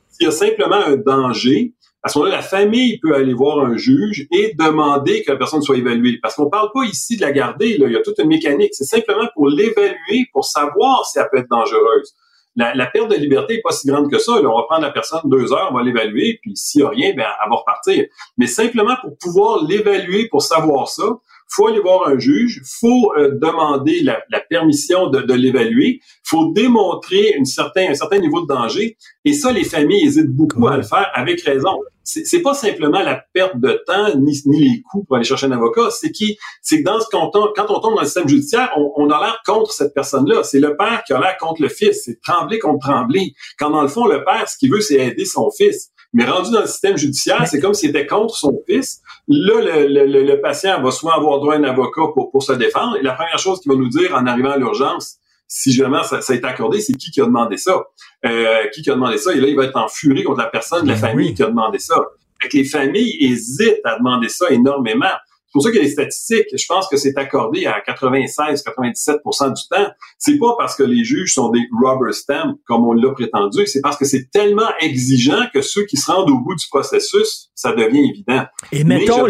S'il y a simplement un danger, à ce moment-là, la famille peut aller voir un juge et demander que la personne soit évaluée. Parce qu'on parle pas ici de la garder, là. il y a toute une mécanique. C'est simplement pour l'évaluer, pour savoir si elle peut être dangereuse la, perte de liberté est pas si grande que ça. On va prendre la personne deux heures, on va l'évaluer, puis s'il y a rien, ben, elle va repartir. Mais simplement pour pouvoir l'évaluer, pour savoir ça, faut aller voir un juge, faut euh, demander la, permission de, de l'évaluer, faut démontrer une certain, un certain niveau de danger. Et ça, les familles hésitent beaucoup à le faire avec raison. C'est pas simplement la perte de temps ni, ni les coûts pour aller chercher un avocat, c'est qui, c'est que dans ce quand on, quand on tombe dans le système judiciaire, on, on a l'air contre cette personne-là. C'est le père qui a l'air contre le fils. C'est trembler contre trembler. Quand dans le fond, le père, ce qu'il veut, c'est aider son fils. Mais rendu dans le système judiciaire, c'est comme s'il était contre son fils. Là, le, le, le, patient va souvent avoir droit à un avocat pour, pour se défendre. Et la première chose qu'il va nous dire en arrivant à l'urgence, si jamais ça, ça est accordé, c'est qui qui a demandé ça? Euh, qui qui a demandé ça? Et là, il va être en furie contre la personne de la ben famille qui a demandé ça. Fait que les familles hésitent à demander ça énormément. C'est pour ça qu'il y a des statistiques. Je pense que c'est accordé à 96-97% du temps. C'est pas parce que les juges sont des rubber stamps, comme on l'a prétendu. C'est parce que c'est tellement exigeant que ceux qui se rendent au bout du processus, ça devient évident. Et mettons,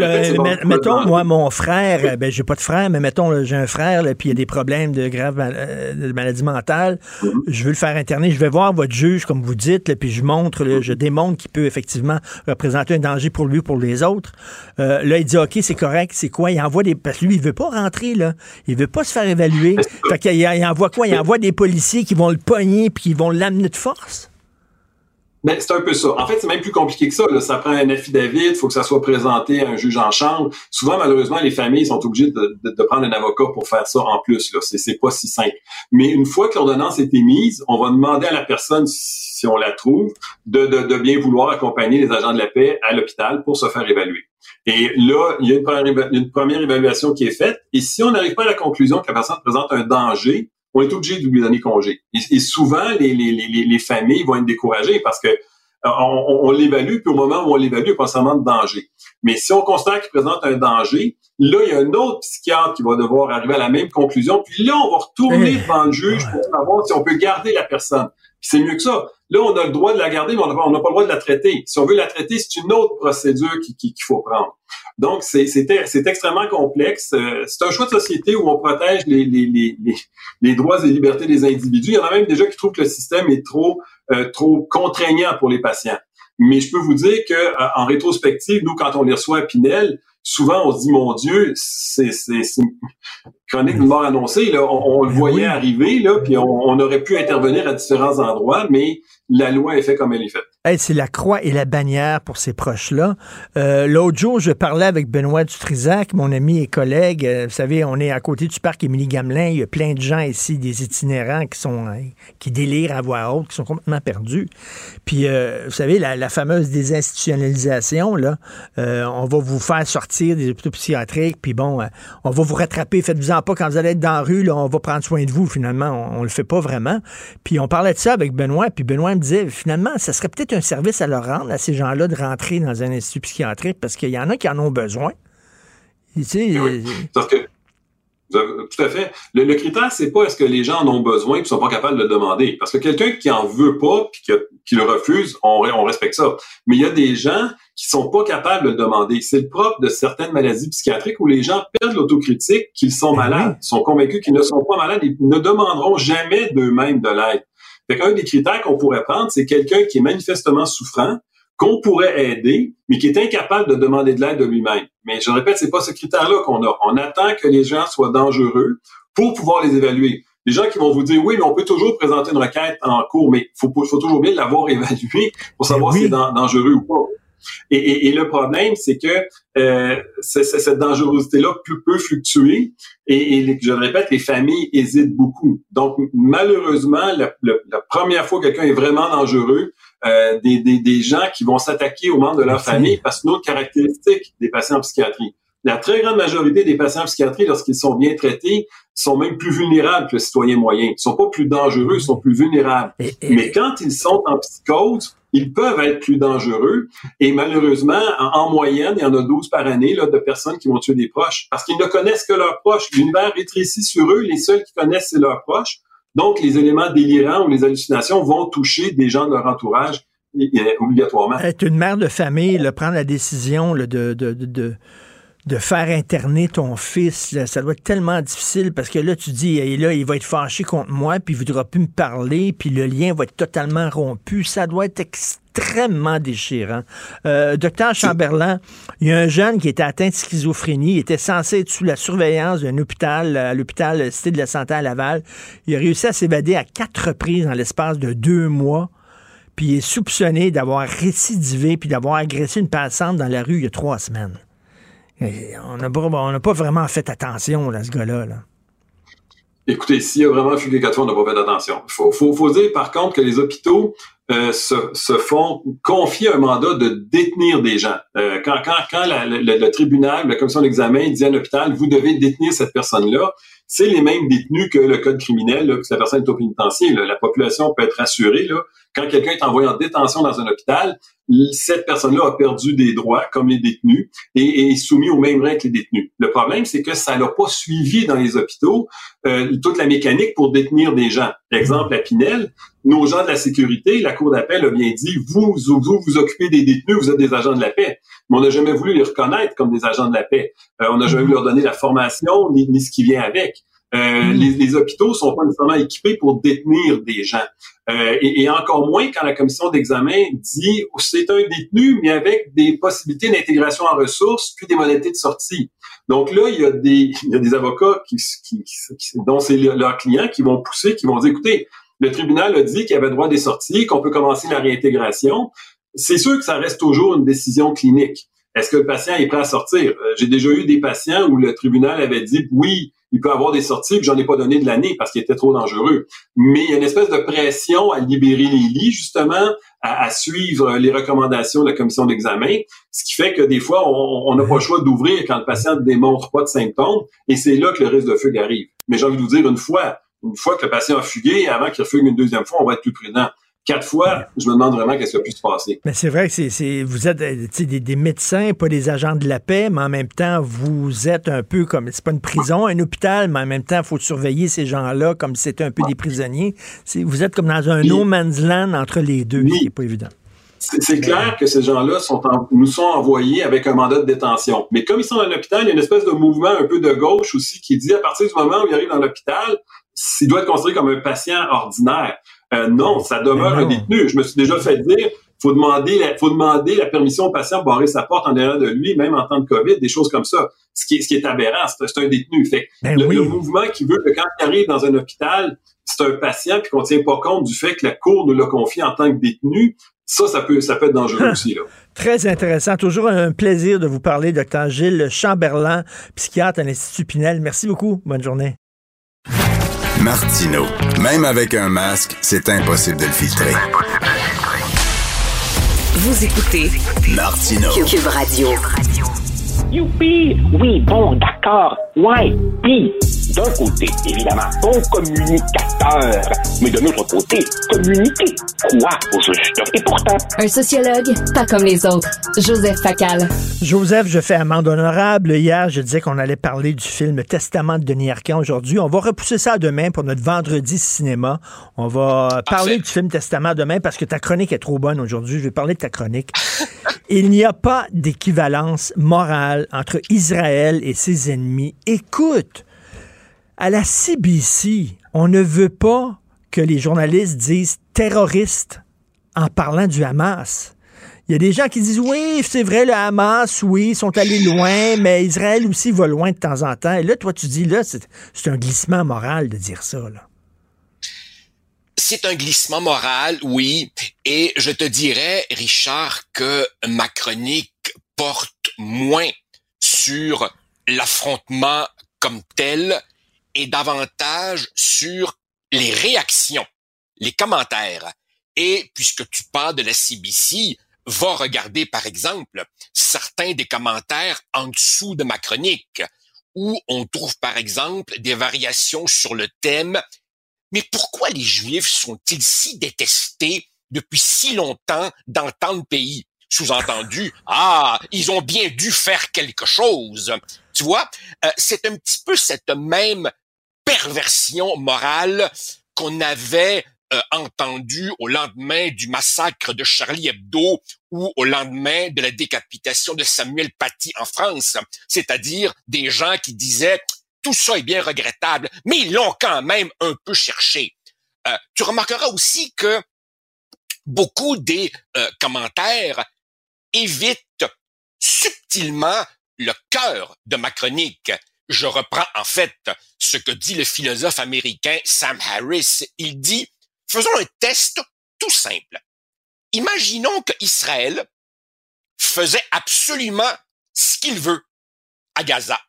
mettons moi, mon frère, ben j'ai pas de frère, mais mettons, j'ai un frère, puis il y a des problèmes de grave euh, de maladie mentale. Mm-hmm. Je veux le faire interner. Je vais voir votre juge, comme vous dites, puis je montre, je démontre qu'il peut effectivement représenter un danger pour lui, ou pour les autres. Euh, là, il dit, OK, c'est correct c'est quoi? Il envoie des. Parce que lui, il veut pas rentrer, là. Il veut pas se faire évaluer. Fait qu'il il envoie quoi? Il envoie des policiers qui vont le pogner puis qui vont l'amener de force? Ben, c'est un peu ça. En fait, c'est même plus compliqué que ça. Ça prend un affidavit, il faut que ça soit présenté à un juge en chambre. Souvent, malheureusement, les familles sont obligées de, prendre un avocat pour faire ça en plus. Là. C'est, pas si simple. Mais une fois que l'ordonnance est émise, on va demander à la personne, si on la trouve, de, bien vouloir accompagner les agents de la paix à l'hôpital pour se faire évaluer. Et là, il y a une première évaluation qui est faite. Et si on n'arrive pas à la conclusion que la personne présente un danger, on est obligé de lui donner congé. Et, souvent, les, les, les, les, familles vont être découragées parce que euh, on, on, l'évalue, puis au moment où on l'évalue, il n'y a pas seulement de danger. Mais si on constate qu'il présente un danger, là, il y a un autre psychiatre qui va devoir arriver à la même conclusion. Puis là, on va retourner eh, devant le juge pour savoir si on peut garder la personne. c'est mieux que ça. Là, on a le droit de la garder, mais on n'a pas, le droit de la traiter. Si on veut la traiter, c'est une autre procédure qu'il qui, faut prendre. Donc, c'est extrêmement complexe. Euh, c'est un choix de société où on protège les, droits et libertés des individus. Il y en a même déjà qui trouvent que le système est trop, euh, trop contraignant pour les patients. Mais je peux vous dire que euh, en rétrospective, nous, quand on les reçoit à Pinel, souvent on se dit mon Dieu, c'est chronique de mort annoncée. Là, on, le ben voyait arriver, là, puis on, on, aurait pu intervenir à différents endroits, mais la loi est faite comme elle est faite. c'est la croix et la bannière pour ces proches-là. Euh, l'autre jour, je parlais avec Benoît Dutrisac, mon ami et collègue. Euh, vous savez, on est à côté du parc Émilie-Gamelin. Il y a plein de gens ici, des itinérants qui sont hein, qui délirent à voix haute, qui sont complètement perdus. Puis, euh, vous savez, la, fameuse désinstitutionnalisation, là, on va vous faire sortir des hôpitaux psychiatriques, puis bon, on va vous rattraper. Pas quand vous allez être dans la rue, là, on va prendre soin de vous. Finalement, on, on le fait pas vraiment. Puis, on parlait de ça avec Benoît, puis Benoît disait, finalement, ça serait peut-être un service à leur rendre, à ces gens-là, de rentrer dans un institut psychiatrique, parce qu'il y en a qui en ont besoin. Tu sais, euh, parce que tout à fait. Le, critère, c'est pas est-ce que les gens en ont besoin et sont pas capables de le demander. Parce que quelqu'un qui en veut pas puis qui, le refuse, on, on, respecte ça. Mais il y a des gens qui sont pas capables de le demander. C'est le propre de certaines maladies psychiatriques où les gens perdent l'autocritique qu'ils sont ben malades, sont convaincus qu'ils ne sont pas malades et ne demanderont jamais d'eux-mêmes de l'aide. Un des critères qu'on pourrait prendre, c'est quelqu'un qui est manifestement souffrant, qu'on pourrait aider, mais qui est incapable de demander de l'aide de lui-même. Mais je répète, c'est pas ce critère-là qu'on a. On attend que les gens soient dangereux pour pouvoir les évaluer. Les gens qui vont vous dire oui, mais on peut toujours présenter une requête en cours, mais il faut, faut, toujours bien l'avoir évalué pour savoir si c'est dangereux ou pas. Et, le problème, c'est que euh, cette dangerosité-là peut, peut, fluctuer et, je le répète, les familles hésitent beaucoup. Donc, malheureusement, la, première fois que quelqu'un est vraiment dangereux, euh, des, des, gens qui vont s'attaquer aux membres de leur famille parce que une autre caractéristique des patients en psychiatrie. La très grande majorité des patients en psychiatrie, lorsqu'ils sont bien traités, sont même plus vulnérables que le citoyen moyen. Ils sont pas plus dangereux, ils sont plus vulnérables. Mais quand ils sont en psychose, ils peuvent être plus dangereux. Et malheureusement, en, moyenne, il y en a 12 par année là, de personnes qui vont tuer des proches parce qu'ils ne connaissent que leurs proches. L'univers rétrécit sur eux. Les seuls qui connaissent, c'est leurs proches. Donc, les éléments délirants ou les hallucinations vont toucher des gens de leur entourage obligatoirement. Être une mère de famille, le prendre la décision de de faire interner ton fils, ça doit être tellement difficile parce que là, tu dis, et là, il va être fâché contre moi, puis il voudra plus me parler, puis le lien va être totalement rompu. Ça doit être extrêmement déchirant. Euh, docteur Chamberlain, il y a un jeune qui était atteint de schizophrénie, il était censé être sous la surveillance d'un hôpital, à l'hôpital Cité de la Santé à Laval. Il a réussi à s'évader à quatre reprises en l'espace de deux mois puis il est soupçonné d'avoir récidivé puis d'avoir agressé une passante dans la rue il y a trois semaines. On n'a pas, vraiment fait attention à ce gars-là. Là. Écoutez, s'il y a vraiment fugué quatre fois, on n'a pas fait attention. Il faut, dire par contre que les hôpitaux euh, se, font confier un mandat de détenir des gens. Euh, quand le, le, tribunal, la commission d'examen dit à l'hôpital, vous devez détenir cette personne-là, c'est les mêmes détenus que le code criminel, là, que la personne est au pénitencier. Là. La population peut être rassurée. Quand quelqu'un est envoyé en détention dans un hôpital, cette personne-là a perdu des droits comme les détenus et, est soumis au même règles que les détenus. Le problème, c'est que ça n'a pas suivi dans les hôpitaux euh, toute la mécanique pour détenir des gens. Exemple, à Pinel, nos gens de la sécurité, la Cour d'appel a bien dit, vous, vous vous occupez des détenus, vous êtes des agents de la paix. Mais on n'a jamais voulu les reconnaître comme des agents de la paix. Euh, on n'a jamais voulu leur donner la formation ni, ni ce qui vient avec. Euh, mm. les, les, hôpitaux sont pas nécessairement équipés pour détenir des gens. Euh, et, et, encore moins quand la commission d'examen dit c'est un détenu, mais avec des possibilités d'intégration en ressources, puis des modalités de sortie. Donc là, il y a des, il y a des avocats qui, qui, qui dont c'est leurs clients qui vont pousser, qui vont dire écoutez, le tribunal a dit qu'il y avait droit des sorties, qu'on peut commencer la réintégration. C'est sûr que ça reste toujours une décision clinique. Est-ce que le patient est prêt à sortir? Euh, j'ai déjà eu des patients où le tribunal avait dit oui, il peut avoir des sorties, puis j'en ai pas donné de l'année parce qu'il était trop dangereux. Mais il y a une espèce de pression à libérer les lits, justement, à, suivre les recommandations de la commission d'examen, ce qui fait que des fois, on n'a pas le choix d'ouvrir quand le patient ne démontre pas de symptômes, et c'est là que le risque de fugue arrive. Mais j'ai envie de vous dire, une fois, une fois que le patient a fugué, avant qu'il fugue une deuxième fois, on va être plus prudent quatre fois, je me demande vraiment qu'est-ce qui a pu se passer. Mais c'est vrai que c'est, vous êtes euh, des, des, médecins, pas des agents de la paix, mais en même temps, vous êtes un peu comme, c'est pas une prison, un hôpital, mais en même temps, il faut surveiller ces gens-là comme si c'était un peu des prisonniers. vous êtes comme dans un no man's land entre les deux, oui. pas évident. C'est clair que ces gens-là sont nous sont envoyés avec un mandat de détention. Mais comme ils sont dans l'hôpital, il y a une espèce de mouvement un peu de gauche aussi qui dit à partir du moment où ils arrivent dans l'hôpital, il doit être considéré comme un patient ordinaire. Euh, non, ça demeure un détenu. Je me suis déjà fait dire, faut demander, la, faut demander la permission au patient de barrer sa porte en derrière de lui, même en temps de COVID, des choses comme ça. Ce qui est, ce qui est aberrant, c'est un détenu. Fait ben le, mouvement qui veut que quand il arrive dans un hôpital, c'est un patient puis qu'on tient pas compte du fait que la cour nous l'a confié en tant que détenu, ça, ça peut, ça peut être dangereux aussi. Là. Très intéressant. Toujours un plaisir de vous parler, docteur Gilles Chamberlain, psychiatre à l'Institut Pinel. Merci beaucoup. Bonne journée. Martino. Même avec un masque, c'est impossible de le filtrer. Vous écoutez Martino. Cube Radio. Youpi! Oui, bon, d'accord. Ouais, d'un côté, évidemment, bon communicateur, mais de l'autre côté, communiquer quoi au juste? Et pourtant... Un sociologue, pas comme les autres. Joseph Facal. Joseph, je fais amende honorable. Hier, je disais qu'on allait parler du film Testament de Denis Arcand aujourd'hui. On va repousser ça demain pour notre vendredi cinéma. On va parler du film Testament demain parce que ta chronique est trop bonne aujourd'hui. Je vais parler de ta chronique. Il n'y a pas d'équivalence morale entre Israël et ses ennemis. Écoute, à la CBC, on ne veut pas que les journalistes disent terroristes en parlant du Hamas. Il y a des gens qui disent oui, c'est vrai, le Hamas, oui, ils sont allés loin, mais Israël aussi va loin de temps en temps. Et là, toi, tu dis, là, c'est un glissement moral de dire ça. C'est un glissement moral, oui. Et je te dirais, Richard, que ma chronique porte moins sur l'affrontement comme tel et davantage sur les réactions, les commentaires. Et puisque tu parles de la CBC, va regarder par exemple certains des commentaires en dessous de ma chronique, où on trouve par exemple des variations sur le thème Mais pourquoi les Juifs sont-ils si détestés depuis si longtemps dans tant de pays Sous-entendu, ah, ils ont bien dû faire quelque chose. Tu vois, euh, c'est un petit peu cette même perversion morale qu'on avait euh, au lendemain du massacre de Charlie Hebdo ou au lendemain de la décapitation de Samuel Paty en France, c'est-à-dire des gens qui disaient tout ça est bien regrettable, mais ils l'ont quand même un peu cherché. Euh, tu remarqueras aussi que beaucoup des euh, commentaires évitent subtilement le cœur de ma chronique. Je reprends en fait ce que dit le philosophe américain Sam Harris. Il dit, faisons un test tout simple. Imaginons que Israël faisait absolument ce qu'il veut à Gaza.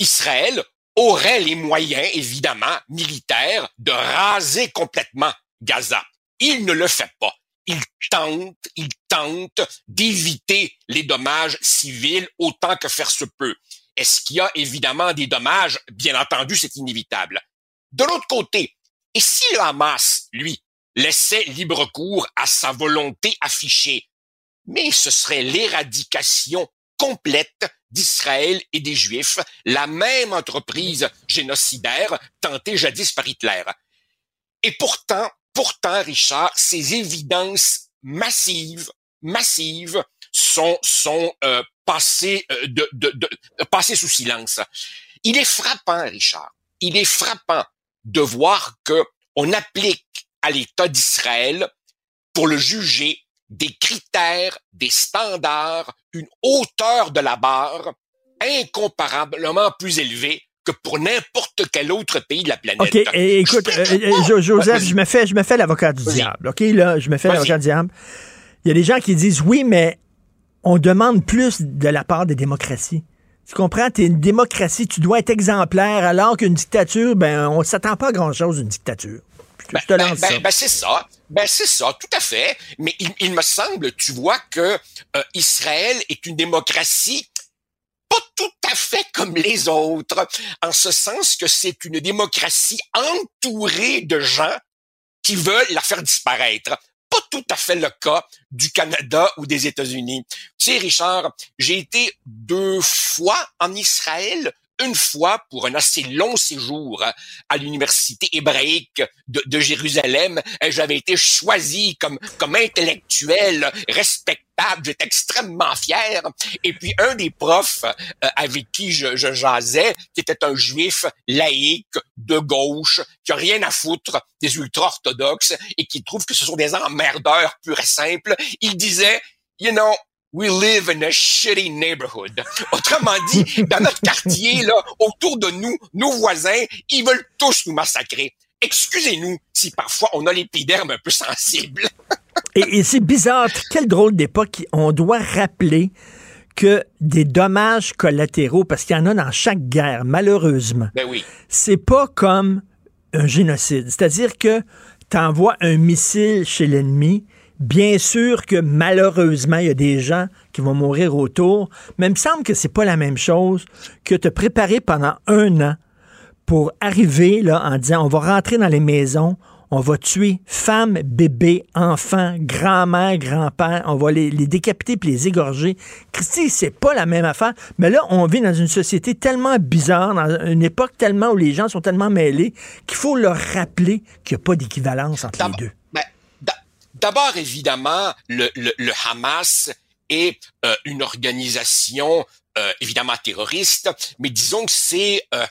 Israël aurait les moyens, évidemment, militaires, de raser complètement Gaza. Il ne le fait pas. Il tente, il tente d'éviter les dommages civils autant que faire se peut. Est-ce qu'il y a évidemment des dommages? Bien entendu, c'est inévitable. De l'autre côté, et si le Hamas, lui, laissait libre cours à sa volonté affichée, mais ce serait l'éradication complète d'Israël et des Juifs, la même entreprise génocidaire tentée jadis par Hitler. Et pourtant, pourtant, Richard, ces évidences massives, massives, sont sont euh, passées euh, de, de, de passées sous silence. Il est frappant, Richard. Il est frappant de voir que on applique à l'État d'Israël pour le juger des critères, des standards, une hauteur de la barre incomparablement plus élevée que pour n'importe quel autre pays de la planète. OK, et, écoute, euh, euh, Joseph, je me fais, je me fais l'avocat du diable. OK, là, je me fais l'avocat du diable. Il y a des gens qui disent oui, mais on demande plus de la part des démocraties. Tu comprends? Tu es une démocratie, tu dois être exemplaire, alors qu'une dictature, ben, on s'attend pas à grand-chose d'une dictature. Ben, ben, ben, ben, c'est ça. Ben c'est ça, tout à fait. Mais il, me semble, tu vois, que euh, Israël est une démocratie pas tout à fait comme les autres, en ce sens que c'est une démocratie entourée de gens qui veulent la faire disparaître. Pas tout à fait le cas du Canada ou des États-Unis. Tu sais, Richard, j'ai été deux fois en Israël une fois pour un assez long séjour à l'université hébraïque de, Jérusalem. J'avais été choisi comme, comme intellectuel respectable. J'étais extrêmement fier. Et puis un des profs euh, avec qui je, je jasais, qui était un juif laïque de gauche, qui a rien à foutre des ultra-orthodoxes et qui trouve que ce sont des emmerdeurs purs et simples, il disait, you know, We live in a shitty neighborhood. Autrement dit, dans notre quartier, là, autour de nous, nos voisins, ils veulent tous nous massacrer. Excusez-nous si parfois on a l'épiderme un peu sensible. et, c'est bizarre, quelle drôle d'époque. On doit rappeler que des dommages collatéraux, parce qu'il y en a dans chaque guerre, malheureusement. Ben oui. C'est pas comme un génocide. C'est-à-dire que tu envoies un missile chez l'ennemi, Bien sûr que malheureusement, il y a des gens qui vont mourir autour, mais il me semble que c'est pas la même chose que te préparer pendant un an pour arriver là en disant on va rentrer dans les maisons, on va tuer femmes, bébés, enfants, grand-mère, grand-père, on va les, décapiter puis les égorger. Christy, c'est pas la même affaire. Mais là, on vit dans une société tellement bizarre, dans une époque tellement où les gens sont tellement mêlés, qu'il faut leur rappeler qu'il n'y a pas d'équivalence entre les deux. D'abord, évidemment, le, le, Hamas est euh, une organisation euh, évidemment terroriste, mais disons que c'est, euh,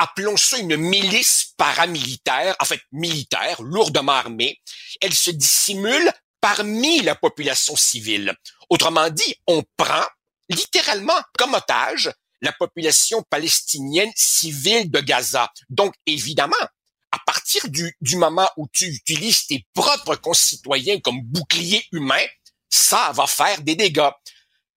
appelons ça une milice paramilitaire, en fait militaire, lourdement armée. Elle se dissimule parmi la population civile. Autrement dit, on prend littéralement comme otage la population palestinienne civile de Gaza. Donc, évidemment, à partir du, moment où tu utilises tes propres concitoyens comme bouclier humain, ça va faire des dégâts.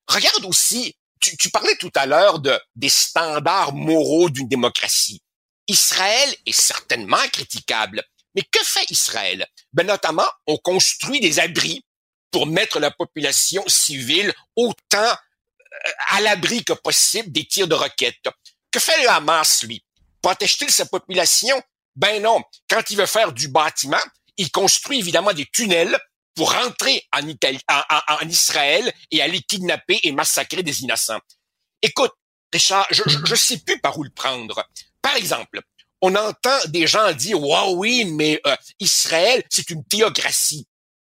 Regarde aussi, tu, parlais tout à l'heure de, des standards moraux d'une démocratie. Israël est certainement critiquable. Mais que fait Israël? Ben, notamment, on construit des abris pour mettre la population civile autant euh, à l'abri que possible des tirs de roquettes. Que fait le Hamas, lui? Protège-t-il sa population? Ben non, quand il veut faire du bâtiment, il construit évidemment des tunnels pour rentrer en, Israël et aller kidnapper et massacrer des innocents. Écoute, Richard, je ne sais plus par où le prendre. Par exemple, on entend des gens dire, waouh, oui, mais euh, Israël, c'est une théocratie.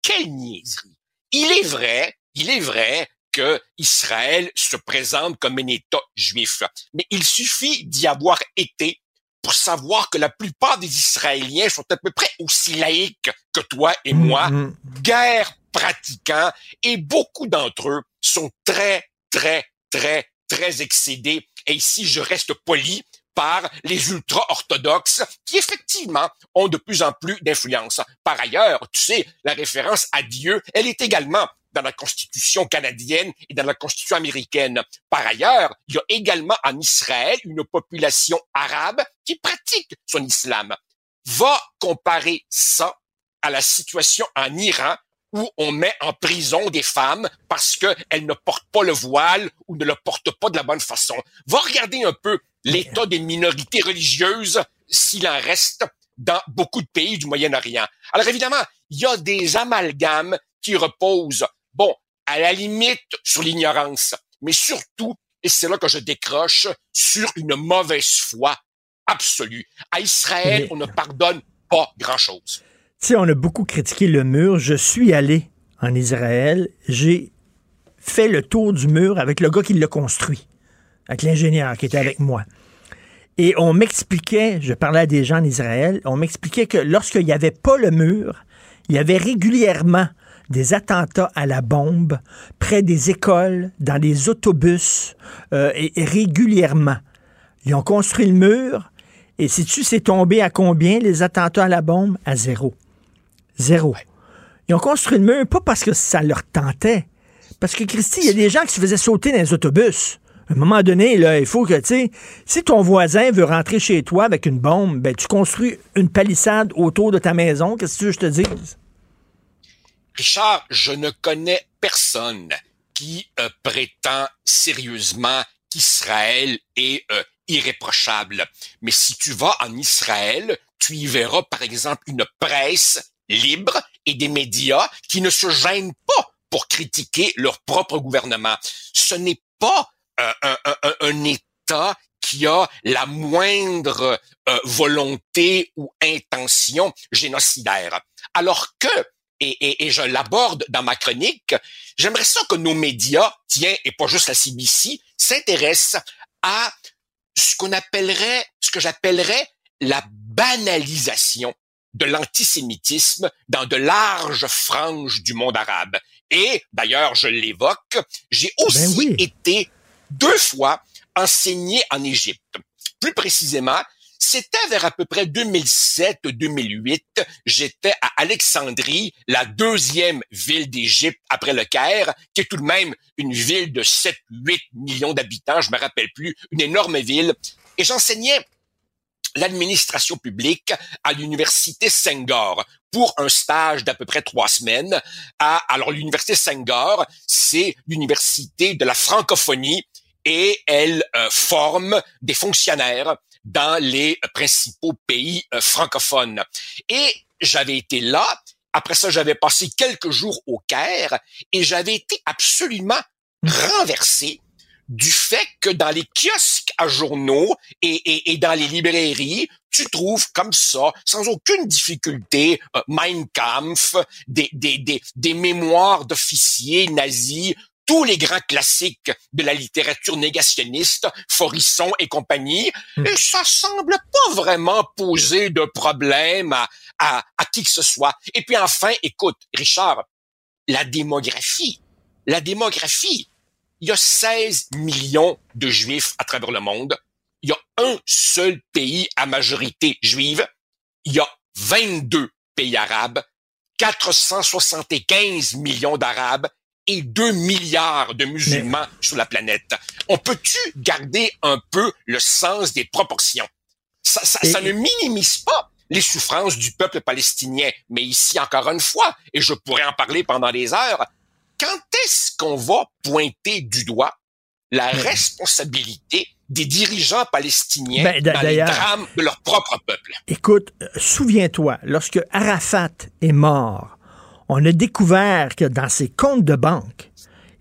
Quelle niaiserie. Il est vrai, il est vrai que Israël se présente comme un État juif, mais il suffit d'y avoir été pour savoir que la plupart des Israéliens sont à peu près aussi laïcs que toi et moi, Mhm. guerre pratiquants, et beaucoup d'entre eux sont très, très, très, très excédés. Et ici, je reste poli par les ultra-orthodoxes qui, effectivement, ont de plus en plus d'influence. Par ailleurs, tu sais, la référence à Dieu, elle est également dans la Constitution canadienne et dans la Constitution américaine. Par ailleurs, il y a également en Israël une population arabe qui pratique son islam. Va comparer ça à la situation en Iran où on met en prison des femmes parce qu'elles ne portent pas le voile ou ne le portent pas de la bonne façon. Va regarder un peu l'état des minorités religieuses, s'il en reste, dans beaucoup de pays du Moyen-Orient. Alors évidemment, il y a des amalgames qui reposent, bon, à la limite sur l'ignorance, mais surtout, et c'est là que je décroche, sur une mauvaise foi absolue. À Israël, Mais- on ne pardonne pas grand-chose. Tu sais, on a beaucoup critiqué le mur. Je suis allé en Israël. J'ai fait le tour du mur avec le gars qui l'a construit, avec l'ingénieur qui était avec moi. Et on m'expliquait, je parlais à des gens en Israël, on m'expliquait que lorsqu'il n'y avait pas le mur, il y avait régulièrement des attentats à la bombe près des écoles, dans les autobus, euh, et, et régulièrement. Ils ont construit le mur, et sais-tu, c'est tombé à combien les attentats à la bombe? À zéro. Zéro. Ils ont construit le mur pas parce que ça leur tentait. Parce que, Christy, il y a des gens qui se faisaient sauter dans les autobus. À un moment donné, là, il faut que, tu sais, si ton voisin veut rentrer chez toi avec une bombe, ben, tu construis une palissade autour de ta maison. Qu'est-ce que tu veux que je te dise? Richard, je ne connais personne qui euh, prétend sérieusement qu'Israël est euh, irréprochable. Mais si tu vas en Israël, tu y verras par exemple une presse libre et des médias qui ne se gênent pas pour critiquer leur propre gouvernement. Ce n'est pas euh, un, un- État qui a la moindre volonté ou intention génocidaire. Alors que et, et- et je l'aborde dans ma chronique, j'aimerais ça que nos médias, tiens, et pas juste la CBC, s'intéressent à ce qu'on appellerait, ce que j'appellerais la banalisation de l'antisémitisme dans de larges franges du monde arabe. Et d'ailleurs, je l'évoque, j'ai aussi été deux fois enseigné en Égypte. Plus précisément, c'était vers à peu près 2007-2008. J'étais à Alexandrie, la deuxième ville d'Égypte après le Caire, qui est tout de même une ville de 7-8 millions d'habitants, je me rappelle plus, une énorme ville. Et j'enseignais l'administration publique à l'université Senghor pour un stage d'à peu près trois semaines. À, alors l'université Senghor, c'est l'université de la francophonie et elle euh, forme des fonctionnaires dans les principaux pays euh, francophones. Et j'avais été là. Après ça, j'avais passé quelques jours au Caire et j'avais été absolument renversé du fait que dans les kiosques à journaux et, dans les librairies, tu trouves comme ça, sans aucune difficulté, euh, Mein Kampf, des mémoires d'officiers nazis, tous les grands classiques de la littérature négationniste, Forisson et compagnie, et ça semble pas vraiment poser de problème à, à, à qui que ce soit. Et puis enfin, écoute, Richard, la démographie, la démographie, il y a 16 millions de juifs à travers le monde. Il y a un seul pays à majorité juive. Il y a 22 pays arabes, 475 millions d'arabes et 2 milliards de musulmans sur la planète. On peut-tu garder un peu le sens des proportions? Ça, ça, ça ne minimise pas les souffrances du peuple palestinien. Mais ici, encore une fois, et je pourrais en parler pendant des heures, quand est-ce qu'on va pointer du doigt la responsabilité des dirigeants palestiniens Ben, dans les drames de leur propre peuple? Écoute, euh, souviens-toi, lorsque Arafat est mort, on a découvert que dans ses comptes de banque,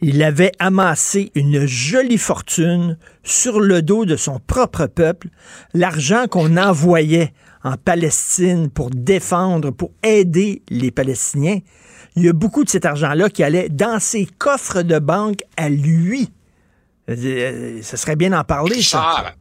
Il avait amassé une jolie fortune sur le dos de son propre peuple, l'argent qu'on envoyait en Palestine pour défendre, pour aider les Palestiniens. Il y a beaucoup de cet argent-là qui allait dans ses coffres de banque à lui. Euh, ça serait bien d'en parler, Richard, ça.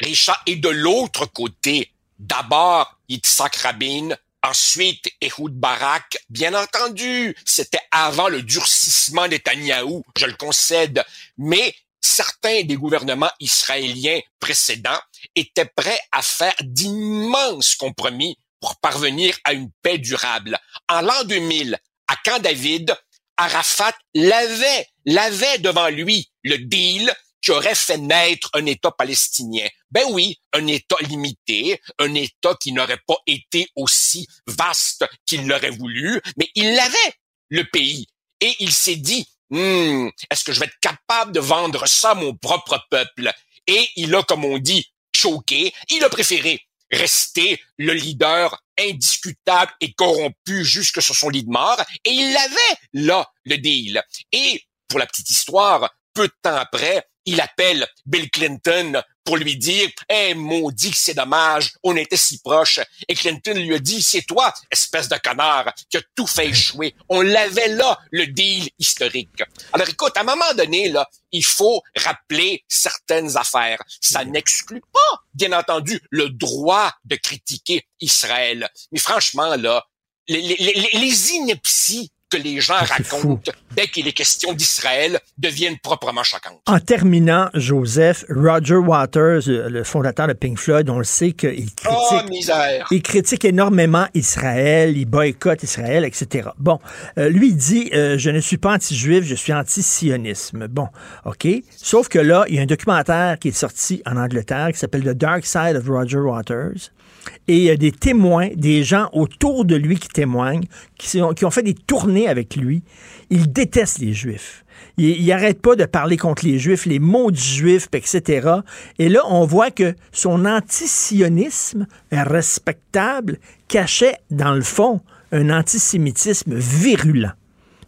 Richard, et de l'autre côté, d'abord Yitzhak Rabin, ensuite Ehud Barak, bien entendu, c'était avant le durcissement Netanyahou, je le concède, mais certains des gouvernements israéliens précédents étaient prêts à faire d'immenses compromis pour parvenir à une paix durable. En l'an 2000, à Camp David, Arafat l'avait, l'avait devant lui le deal qui aurait fait naître un État palestinien. Ben oui, un État limité, un État qui n'aurait pas été aussi vaste qu'il l'aurait voulu, mais il l'avait, le pays. Et il s'est dit, hmm, est-ce que je vais être capable de vendre ça à mon propre peuple? Et il a, comme on dit, choqué. Il a préféré rester le leader indiscutable et corrompu jusque sur son lit de mort. Et il avait là le deal. Et pour la petite histoire, peu de temps après, il appelle Bill Clinton pour lui dire Eh maudit que c'est dommage, on était si proches. Et Clinton lui a dit C'est toi, espèce de connard, qui a tout fait échouer. On l'avait là, le deal historique. Alors écoute, à un moment donné, là, il faut rappeler certaines affaires. Ça n'exclut pas, bien entendu, le droit de critiquer Israël. Mais franchement, là, les, les, les, les inepties que les gens racontent dès qu'il est question d'Israël deviennent proprement choquantes. En terminant, Joseph, Roger Waters, le fondateur de Pink Floyd, on le sait qu'il critique, oh, misère. il critique énormément Israël, il boycotte Israël, etc. Bon, euh, lui il dit euh, je ne suis pas anti-juif, je suis anti-sionisme. Bon, ok. Sauf que là, il y a un documentaire qui est sorti en Angleterre qui s'appelle The Dark Side of Roger Waters. Et il y a des témoins, des gens autour de lui qui témoignent, qui, qui ont fait des tournées avec lui. Il déteste les Juifs. Il n'arrête pas de parler contre les Juifs, les mots du Juif, etc. Et là, on voit que son antisionisme respectable cachait, dans le fond, un antisémitisme virulent.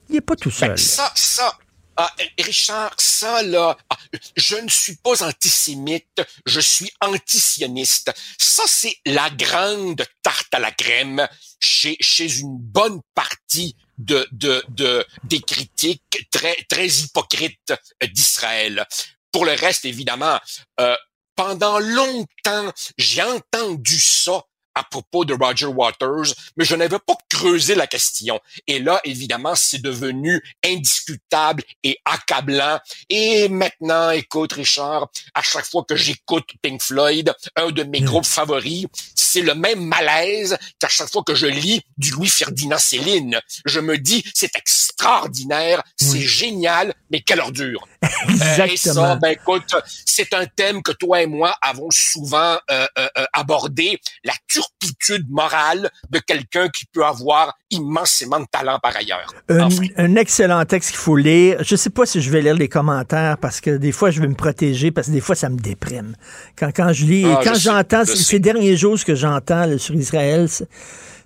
Il n'est pas tout seul. Ben, ça, ça, ah, Richard, ça là, ah, je ne suis pas antisémite, je suis antisioniste. Ça, c'est la grande tarte à la crème chez, chez une bonne partie de, de, de, des critiques très, très hypocrites d'Israël. Pour le reste, évidemment, euh, pendant longtemps, j'ai entendu ça à propos de Roger Waters, mais je n'avais pas creusé la question. Et là, évidemment, c'est devenu indiscutable et accablant. Et maintenant, écoute, Richard, à chaque fois que j'écoute Pink Floyd, un de mes groupes favoris, c'est le même malaise qu'à chaque fois que je lis du Louis-Ferdinand Céline. Je me dis, c'est extraordinaire, c'est génial, mais quelle ordure. Exactement. et ça, ben écoute, c'est un thème que toi et moi avons souvent euh, euh, abordé, la turpitude morale de quelqu'un qui peut avoir immensément de talent par ailleurs. Un, un excellent texte qu'il faut lire. Je sais pas si je vais lire les commentaires parce que des fois je vais me protéger parce que des fois ça me déprime. Quand, quand je lis, Ah, quand j'entends je ces derniers jours ce que j'entends là, sur Israël, c'est-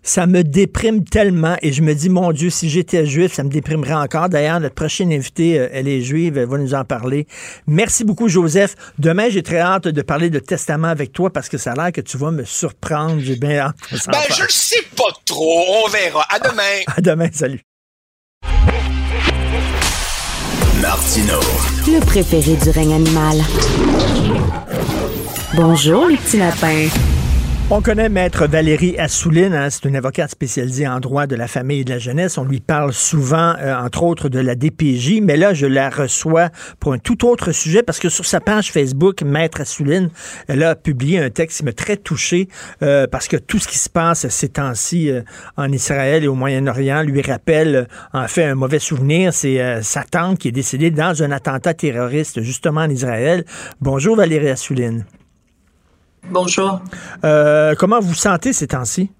ça me déprime tellement et je me dis, mon Dieu, si j'étais juif, ça me déprimerait encore. D'ailleurs, notre prochaine invitée, euh, elle est juive, elle va nous en parler. Merci beaucoup, Joseph. Demain, j'ai très hâte de parler de testament avec toi parce que ça a l'air que tu vas me surprendre. J'ai bien hâte. Ben, faire. je le sais pas trop. On verra. À demain. À demain, salut. Martino. Le préféré du règne animal. Bonjour, les petits lapins. On connaît Maître Valérie Assouline, hein, c'est une avocate spécialisée en droit de la famille et de la jeunesse. On lui parle souvent, euh, entre autres, de la DPJ, mais là, je la reçois pour un tout autre sujet parce que sur sa page Facebook, Maître Assouline, elle a publié un texte qui m'a très touché euh, parce que tout ce qui se passe ces temps-ci euh, en Israël et au Moyen-Orient lui rappelle, en fait, un mauvais souvenir. C'est sa tante qui est décédée dans un attentat terroriste justement en Israël. Bonjour Valérie Assouline. Bonjour. Euh, comment vous sentez ces temps-ci?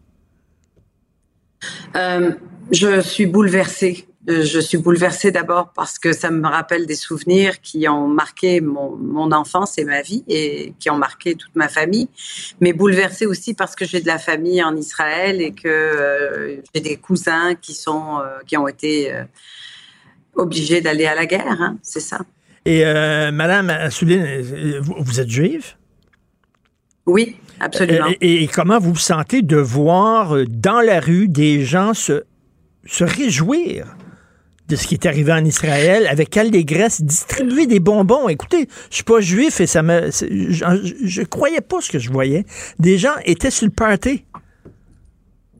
Euh, je suis bouleversée. Euh, Je suis bouleversée d'abord parce que ça me rappelle des souvenirs qui ont marqué mon, mon enfance et ma vie et qui ont marqué toute ma famille. Mais bouleversée aussi parce que j'ai de la famille en Israël et que euh, j'ai des cousins qui sont qui ont été obligés d'aller à la guerre, hein, c'est ça. Et Madame vous, vous êtes juive? Oui, absolument. Euh, Et, et comment vous vous sentez de voir euh, dans la rue des gens se, se réjouir de ce qui est arrivé en Israël avec allégresse, distribuer des bonbons? Écoutez, je suis pas juif et ça me, je, je croyais pas ce que je voyais. Des gens étaient sur le party.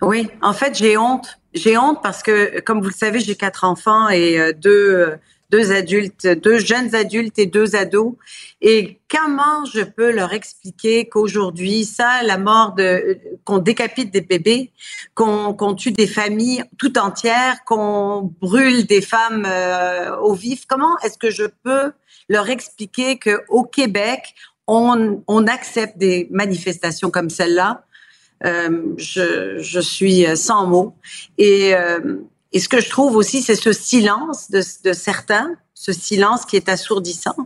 Oui, en fait, j'ai honte. J'ai honte parce que, comme vous le savez, j'ai quatre enfants et euh, deux, deux adultes, deux jeunes adultes et deux ados. Et comment je peux leur expliquer qu'aujourd'hui, ça, la mort de, qu'on décapite des bébés, qu'on qu'on tue des familles tout entières, qu'on brûle des femmes euh, au vif, comment est-ce que je peux leur expliquer que au Québec, on, on accepte des manifestations comme celle-là? Euh, je, je suis sans mots. Et, euh, et ce que je trouve aussi, c'est ce silence de, de certains, ce silence qui est assourdissant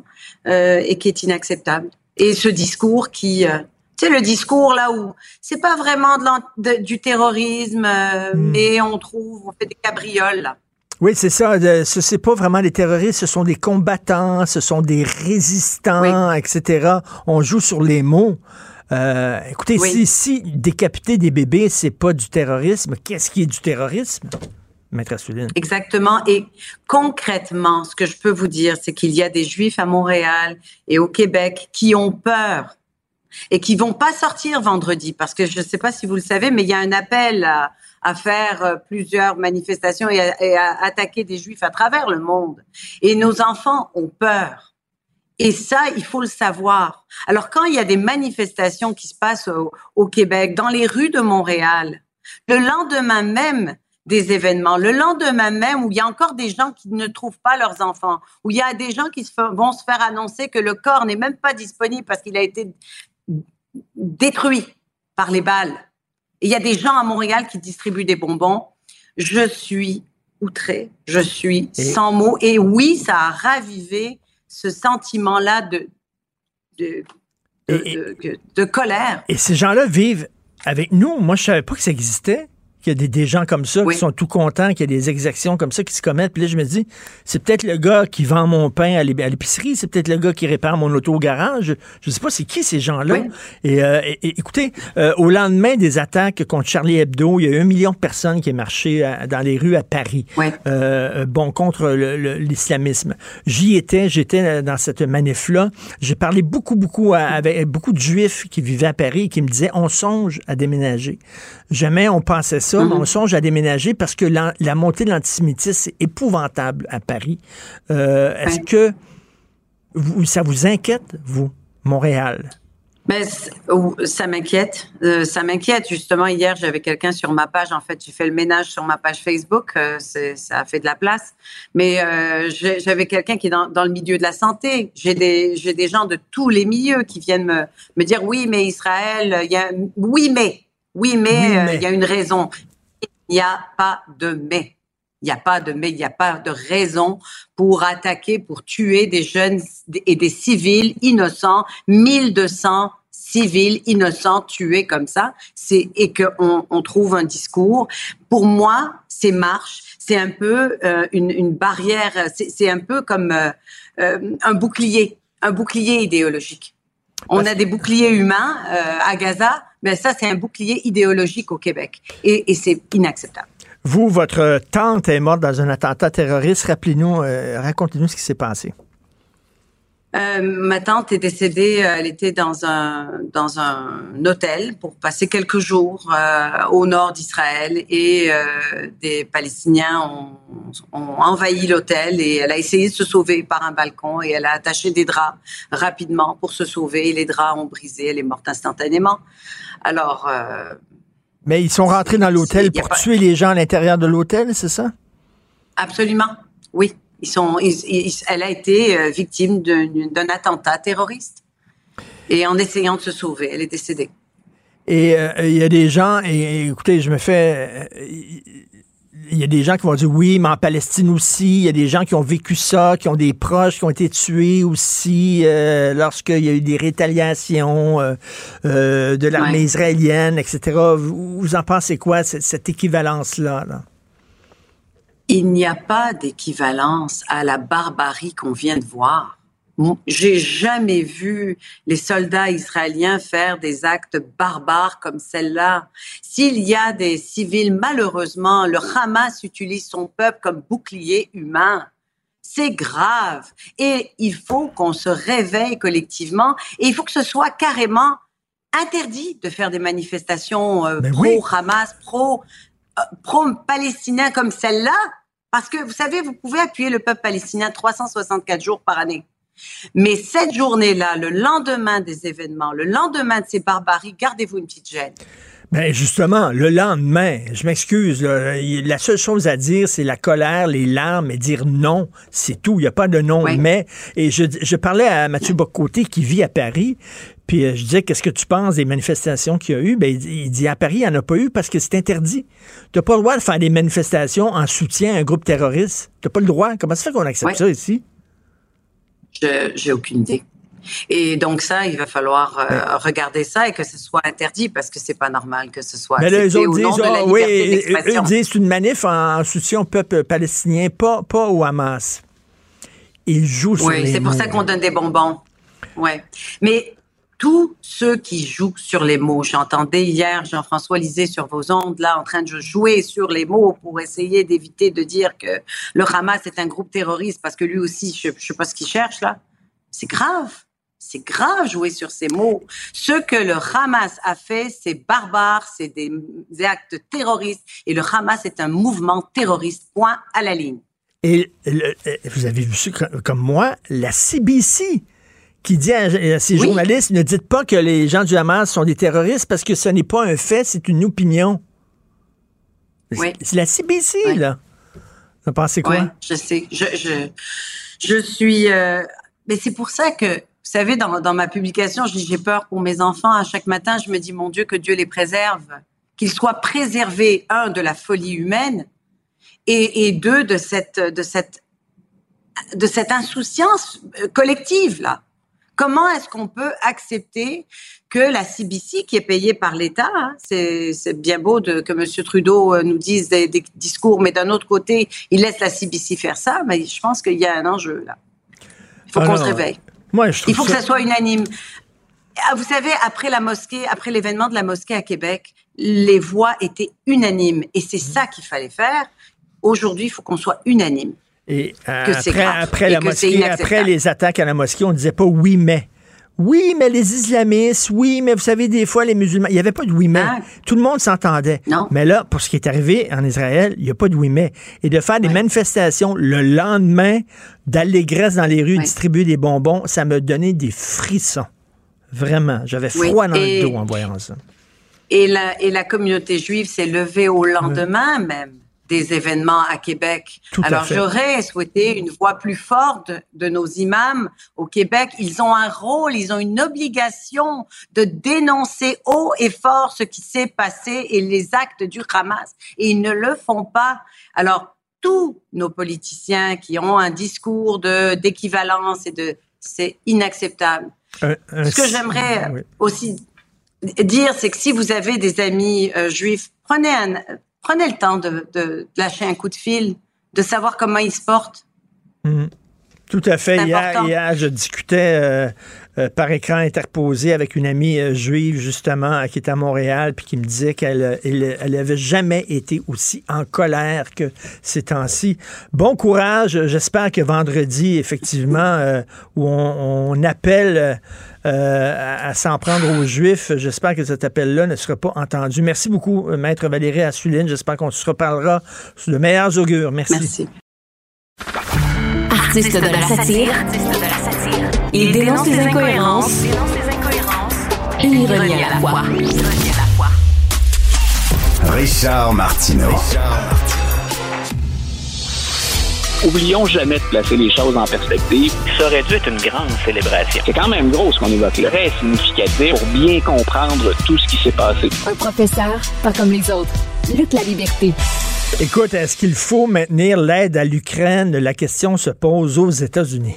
euh, et qui est inacceptable. Et ce discours qui, euh, tu sais, le discours là où c'est pas vraiment de l'an- de- du terrorisme, euh, mais on trouve, on fait des cabrioles. Là. Oui, c'est ça. Ce c'est pas vraiment des terroristes, ce sont des combattants, ce sont des résistants, etc. On joue sur les mots. Euh, écoutez, Oui. si, si décapiter des bébés, c'est pas du terrorisme, qu'est-ce qui est du terrorisme, Maître Assouline? Exactement. Et concrètement, ce que je peux vous dire, c'est qu'il y a des Juifs à Montréal et au Québec qui ont peur et qui vont pas sortir vendredi parce que je ne sais pas si vous le savez, mais il y a un appel à, faire euh, plusieurs manifestations et à, attaquer des Juifs à travers le monde. Et nos enfants ont peur. Et ça, il faut le savoir. Alors, quand il y a des manifestations qui se passent au Québec, dans les rues de Montréal, le lendemain même des événements, le lendemain même où il y a encore des gens qui ne trouvent pas leurs enfants, où il y a des gens qui se vont se faire annoncer que le corps n'est même pas disponible parce qu'il a été détruit par les balles. Et il y a des gens à Montréal qui distribuent des bonbons. Je suis outrée, je suis sans mots. Et oui, ça a ravivé ce sentiment-là de, de, de, de- de colère. Et ces gens-là vivent avec nous. Moi, je savais pas que ça existait. Qu'il y a des, des gens comme ça qui sont tout contents, qu'il y a des exactions comme ça qui se commettent. Puis là, je me dis, c'est peut-être le gars qui vend mon pain à l'é- à l'épicerie, c'est peut-être le gars qui répare mon auto au garage. Je sais pas c'est qui ces gens-là? Et, euh, et- écoutez, euh, au lendemain des attaques contre Charlie Hebdo, il y a eu un million de personnes qui ont marché à- dans les rues à Paris. Euh, bon, contre l'islamisme. J'y étais, j'étais dans cette manif-là. J'ai parlé beaucoup, beaucoup à- avec beaucoup de juifs qui vivaient à Paris et qui me disaient on songe à déménager. Jamais on pensait ça, mais on songe à déménager parce que la, la montée de l'antisémitisme, c'est épouvantable à Paris. Euh, Est-ce que vous- ça vous inquiète, vous, Montréal? Ou- ça m'inquiète. Euh, ça m'inquiète. Justement, hier, j'avais quelqu'un sur ma page. En fait, j'ai fait le ménage sur ma page Facebook. euh, ça a fait de la place. Mais euh, j'avais quelqu'un qui est dans, dans le milieu de la santé. J'ai des, gens de tous les milieux qui viennent me, me dire oui, mais Israël, il y a, oui, mais, oui, mais, Oui, euh, mais. il y a une raison. Il n'y a pas de mais. Il n'y a pas de mais, il n'y a pas de raison pour attaquer, pour tuer des jeunes et des civils innocents, 1200 civils innocents tués comme ça, c'est et que on, on trouve un discours. Pour moi, ces marches, c'est un peu euh, une, une barrière, c'est c'est un peu comme euh, euh, un bouclier, un bouclier idéologique. On a des boucliers humains euh, à Gaza, mais ça c'est un bouclier idéologique au Québec et, et c'est inacceptable. Vous, votre tante est morte dans un attentat terroriste. Rappelez-nous, euh, racontez-nous ce qui s'est passé. Euh, ma tante est décédée, euh, elle était dans un, dans un hôtel pour passer quelques jours euh, au nord d'Israël et euh, des Palestiniens ont, ont envahi l'hôtel et elle a essayé de se sauver par un balcon et elle a attaché des draps rapidement pour se sauver et les draps ont brisé, elle est morte instantanément. Alors, Mais ils sont rentrés dans l'hôtel pour pas- tuer les gens à l'intérieur de l'hôtel, c'est ça? absolument, oui. Ils sont, ils- ils- elle a été euh, victime d'un attentat terroriste et en essayant de se sauver, elle est décédée. Et euh, il y a des gens, et, et écoutez, je me fais. euh, Il y a des gens qui vont dire oui, mais en Palestine aussi. Il y a des gens qui ont vécu ça, qui ont des proches qui ont été tués aussi euh, lorsqu'il y a eu des rétaliations euh, de l'armée Ouais. israélienne, etc. Vous, vous en pensez quoi, cette, cette équivalence-là? là? Il n'y a pas d'équivalence à la barbarie qu'on vient de voir. J'ai jamais vu les soldats israéliens faire des actes barbares comme celle-là. S'il y a des civils, malheureusement, le Hamas utilise son peuple comme bouclier humain. C'est grave. Et il faut qu'on se réveille collectivement et il faut que ce soit carrément interdit de faire des manifestations euh, pro-Hamas, pro, euh, pro-palestinien comme celle-là. Parce que vous savez, vous pouvez appuyer le peuple palestinien 364 jours par année. Mais cette journée-là, le lendemain des événements, le lendemain de ces barbaries, gardez-vous une petite gêne. Ben justement, le lendemain, je m'excuse, la seule chose à dire, c'est la colère, les larmes et dire non, c'est tout. Il n'y a pas de non, mais. Et je, parlais à Mathieu Bocoté qui vit à Paris, puis euh, je disais, qu'est-ce que tu penses des manifestations qu'il y a eu? Ben, il, dit, à Paris, il n'y en a pas eu parce que c'est interdit. Tu n'as pas le droit de faire des manifestations en soutien à un groupe terroriste. Tu n'as pas le droit. Comment ça fait qu'on accepte ça ici? J'ai aucune idée. Et donc ça, il va falloir euh, regarder ça et que ce soit interdit parce que c'est pas normal que ce soit. Mais les autres disent, oh, oui, eux disent c'est une manif en, soutien au peuple palestinien, pas, pas au Hamas. Ils jouent sur Oui, c'est pour ça qu'on donne des bonbons. Ouais. Mais tous ceux qui jouent sur les mots, j'entendais hier Jean-François Lisée sur vos ondes là en train de jouer sur les mots pour essayer d'éviter de dire que le Hamas est un groupe terroriste parce que lui aussi, je, je sais pas ce qu'il cherche là. C'est grave. C'est grave jouer sur ces mots. Ce que le Hamas a fait, c'est barbare, c'est des, actes terroristes et le Hamas est un mouvement terroriste. Point à la ligne. Et vous avez vu comme moi, la CBC qui dit à, ces journalistes, ne dites pas que les gens du Hamas sont des terroristes parce que ce n'est pas un fait, c'est une opinion. C'est la CBC, là. Vous pensez quoi? Oui, je sais. Je, je, je suis... Euh, mais c'est pour ça que vous savez, dans, dans ma publication, je dis j'ai peur pour mes enfants. À chaque matin, je me dis mon Dieu que Dieu les préserve, qu'ils soient préservés un de la folie humaine et, et deux de cette de cette de cette insouciance euh, collective là. Comment est-ce qu'on peut accepter que la CBC, qui est payée par l'État, hein, c'est bien beau de, que M. Trudeau euh, nous dise des, des discours, mais d'un autre côté, il laisse la CBC faire ça, mais je pense qu'il y a un enjeu là. Il faut qu'on se réveille. Il faut que ça soit unanime. Ah, vous savez, après la mosquée, après l'événement de la mosquée à Québec, les voix étaient unanimes. Et c'est ça qu'il fallait faire. Aujourd'hui, il faut qu'on soit unanime. Et euh, après, après la mosquée, après les attaques à la mosquée, on disait pas oui, mais. Oui, mais les islamistes, oui, mais vous savez, des fois, les musulmans, il n'y avait pas de oui, mais. Ah. Tout le monde s'entendait. Mais là, pour ce qui est arrivé en Israël, il n'y a pas de oui, mais. Et de faire des manifestations le lendemain, d'allégresse dans les rues, distribuer des bonbons, ça me donnait des frissons. Vraiment. J'avais froid dans le dos en voyant ça. Et la, et la communauté juive s'est levée au lendemain même des événements à Québec. Alors j'aurais souhaité une voix plus forte de, nos imams au Québec. Ils ont un rôle, ils ont une obligation de dénoncer haut et fort ce qui s'est passé et les actes du Hamas. Et ils ne le font pas. Alors tous nos politiciens qui ont un discours de d'équivalence et de c'est inacceptable. ce que j'aimerais aussi dire, c'est que si vous avez des amis euh, juifs, prenez un prenez le temps de, lâcher un coup de fil, de savoir comment ils se portent. Mhm. Tout à fait. Hier, je discutais euh, euh, par écran interposé avec une amie euh, juive, justement, qui est à Montréal, puis qui me disait qu'elle elle, avait jamais été aussi en colère que ces temps-ci. Bon courage. J'espère que vendredi, effectivement, où on appelle euh, à, s'en prendre aux Juifs. J'espère que cet appel-là ne sera pas entendu. Merci beaucoup, euh, Maître Valérie Assouline. J'espère qu'on se reparlera sous de meilleurs augures. Merci. Merci. Artiste de la satire, il dénonce les incohérences et il renie à la fois. Richard Martineau. Oublions jamais de placer les choses en perspective. Ça aurait dû être une grande célébration. C'est quand même gros ce qu'on évoque là. Très significatif pour bien comprendre tout ce qui s'est passé. Un professeur, pas comme les autres. Lutte la liberté. Écoute, est-ce qu'il faut maintenir l'aide à l'Ukraine? La question se pose aux États-Unis.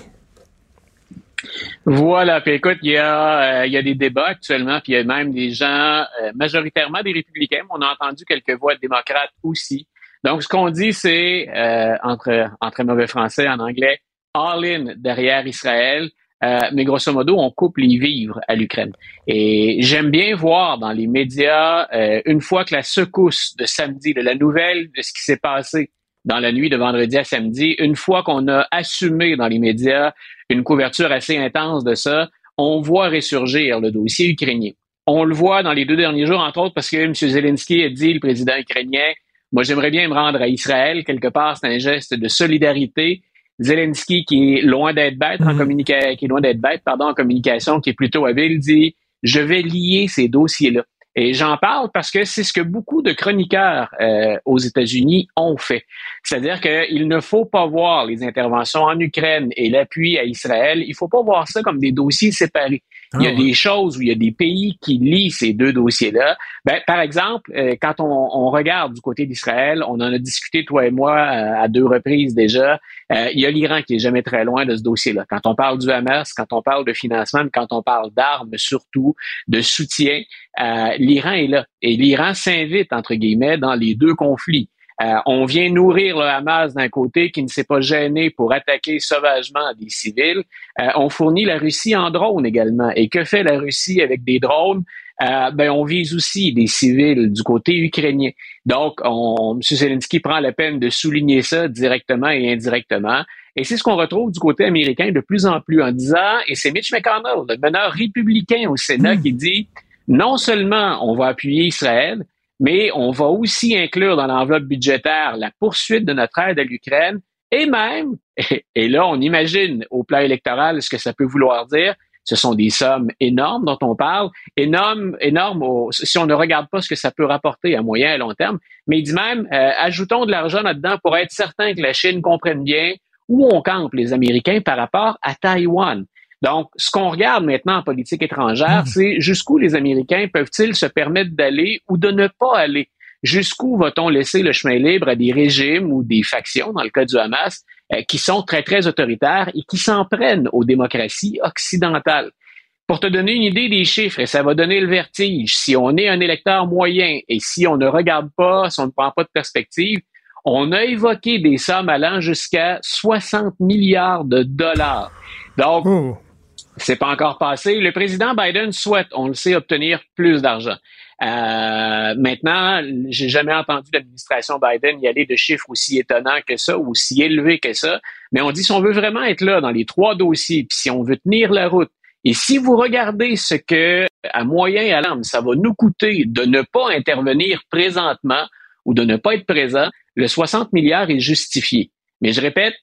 Voilà, puis écoute, il y a, euh, il y a des débats actuellement, puis il y a même des gens, euh, majoritairement des républicains, on a entendu quelques voix de démocrates aussi, Donc, ce qu'on dit, c'est, euh, entre, entre mauvais français en anglais, all-in derrière Israël. Euh, mais grosso modo, on coupe les vivres à l'Ukraine. Et j'aime bien voir dans les médias, euh, une fois que la secousse de samedi, de la nouvelle de ce qui s'est passé dans la nuit de vendredi à samedi, une fois qu'on a assumé dans les médias une couverture assez intense de ça, on voit ressurgir le dossier ukrainien. On le voit dans les deux derniers jours, entre autres, parce que M. Zelensky a dit, le président ukrainien, moi j'aimerais bien me rendre à Israël, quelque part, c'est un geste de solidarité Zelensky, qui est loin d'être bête en mhm. communication, qui est loin d'être bête, pardon, en communication, qui est plutôt habile, dit je vais lier ces dossiers-là. Et j'en parle parce que c'est ce que beaucoup de chroniqueurs euh, aux États-Unis ont fait. C'est-à-dire qu'il ne faut pas voir les interventions en Ukraine et l'appui à Israël, il ne faut pas voir ça comme des dossiers séparés. Il y a ah des choses où il y a des pays qui lient ces deux dossiers-là. Ben, par exemple, euh, quand on, on, regarde du côté d'Israël, on en a discuté, toi et moi, euh, à deux reprises déjà, il y a l'Iran qui est jamais très loin de ce dossier-là. Quand on parle du Hamas, quand on parle de financement, quand on parle d'armes surtout, de soutien, euh, l'Iran est là. Et l'Iran s'invite, entre guillemets, dans les deux conflits. Euh, on vient nourrir le Hamas d'un côté qui ne s'est pas gêné pour attaquer sauvagement des civils. Euh, on fournit la Russie en drones également. Et que fait la Russie avec des drones? ben, on vise aussi des civils du côté ukrainien. Donc, on, M. Zelensky prend la peine de souligner ça directement et indirectement. Et c'est ce qu'on retrouve du côté américain de plus en plus en disant, et c'est Mitch McConnell, le meneur républicain au Sénat, hmm. qui dit, non seulement on va appuyer Israël, mais on va aussi inclure dans l'enveloppe budgétaire la poursuite de notre aide à l'Ukraine et même, et là on imagine au plan électoral ce que ça peut vouloir dire, ce sont des sommes énormes dont on parle, énormes, énormes si on ne regarde pas ce que ça peut rapporter à moyen et long terme, mais il dit même, euh, ajoutons de l'argent là-dedans pour être certain que la Chine comprenne bien où on campe les Américains par rapport à Taïwan. Donc, ce qu'on regarde maintenant en politique étrangère, hmm. c'est jusqu'où les Américains peuvent-ils se permettre d'aller ou de ne pas aller? Jusqu'où va-t-on laisser le chemin libre à des régimes ou des factions, dans le cas du Hamas, euh, qui sont très, très autoritaires et qui s'en prennent aux démocraties occidentales? Pour te donner une idée des chiffres, et ça va donner le vertige, si on est un électeur moyen et si on ne regarde pas, si on ne prend pas de perspective, on a évoqué des sommes allant jusqu'à 60 milliards de dollars. Donc, oh. C'est pas encore passé. Le président Biden souhaite, on le sait, obtenir plus d'argent. Euh, maintenant, j'ai jamais entendu l'administration Biden y aller de chiffres aussi étonnants que ça, ou aussi élevés que ça. Mais on dit si on veut vraiment être là dans les trois dossiers, puis si on veut tenir la route, et si vous regardez ce que, à moyen et à long, ça va nous coûter de ne pas intervenir présentement ou de ne pas être présent, le 60 milliards est justifié. Mais je répète,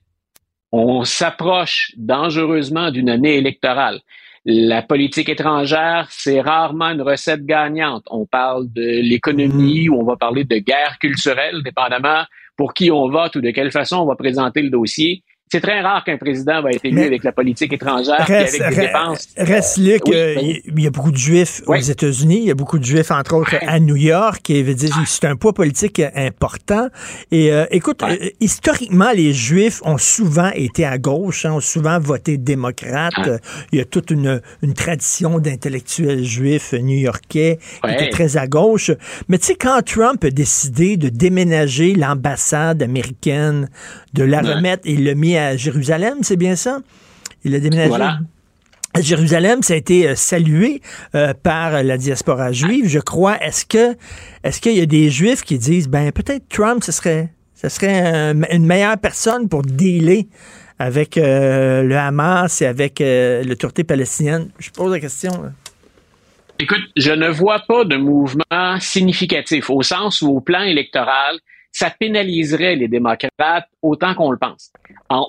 on s'approche dangereusement d'une année électorale. La politique étrangère, c'est rarement une recette gagnante. On parle de l'économie mmh. ou on va parler de guerre culturelle, dépendamment pour qui on vote ou de quelle façon on va présenter le dossier. C'est très rare qu'un président va être élu avec la politique étrangère et avec des dépenses. Reste, Luc, euh, il y a beaucoup de Juifs aux États-Unis, il y a beaucoup de Juifs, entre autres, à New York, et veut dire, c'est un poids politique important. Et euh, écoute, euh, historiquement, les Juifs ont souvent été à gauche, hein, ont souvent voté démocrate. Il y a toute une, une tradition d'intellectuels juifs new-yorkais qui étaient très à gauche. Mais tu sais, quand Trump a décidé de déménager l'ambassade américaine, de la remettre, il l'a mis à à Jérusalem, c'est bien ça? Il a déménagé. À Jérusalem, ça a été euh, salué euh, par la diaspora juive, je crois. Est-ce que est-ce qu'il y a des juifs qui disent ben peut-être Trump ce serait ce serait une meilleure personne pour dealer avec euh, le Hamas et avec l'autorité palestinienne? Je pose la question. Écoute, je ne vois pas de mouvement significatif au sens où au plan électoral, ça pénaliserait les démocrates autant qu'on le pense,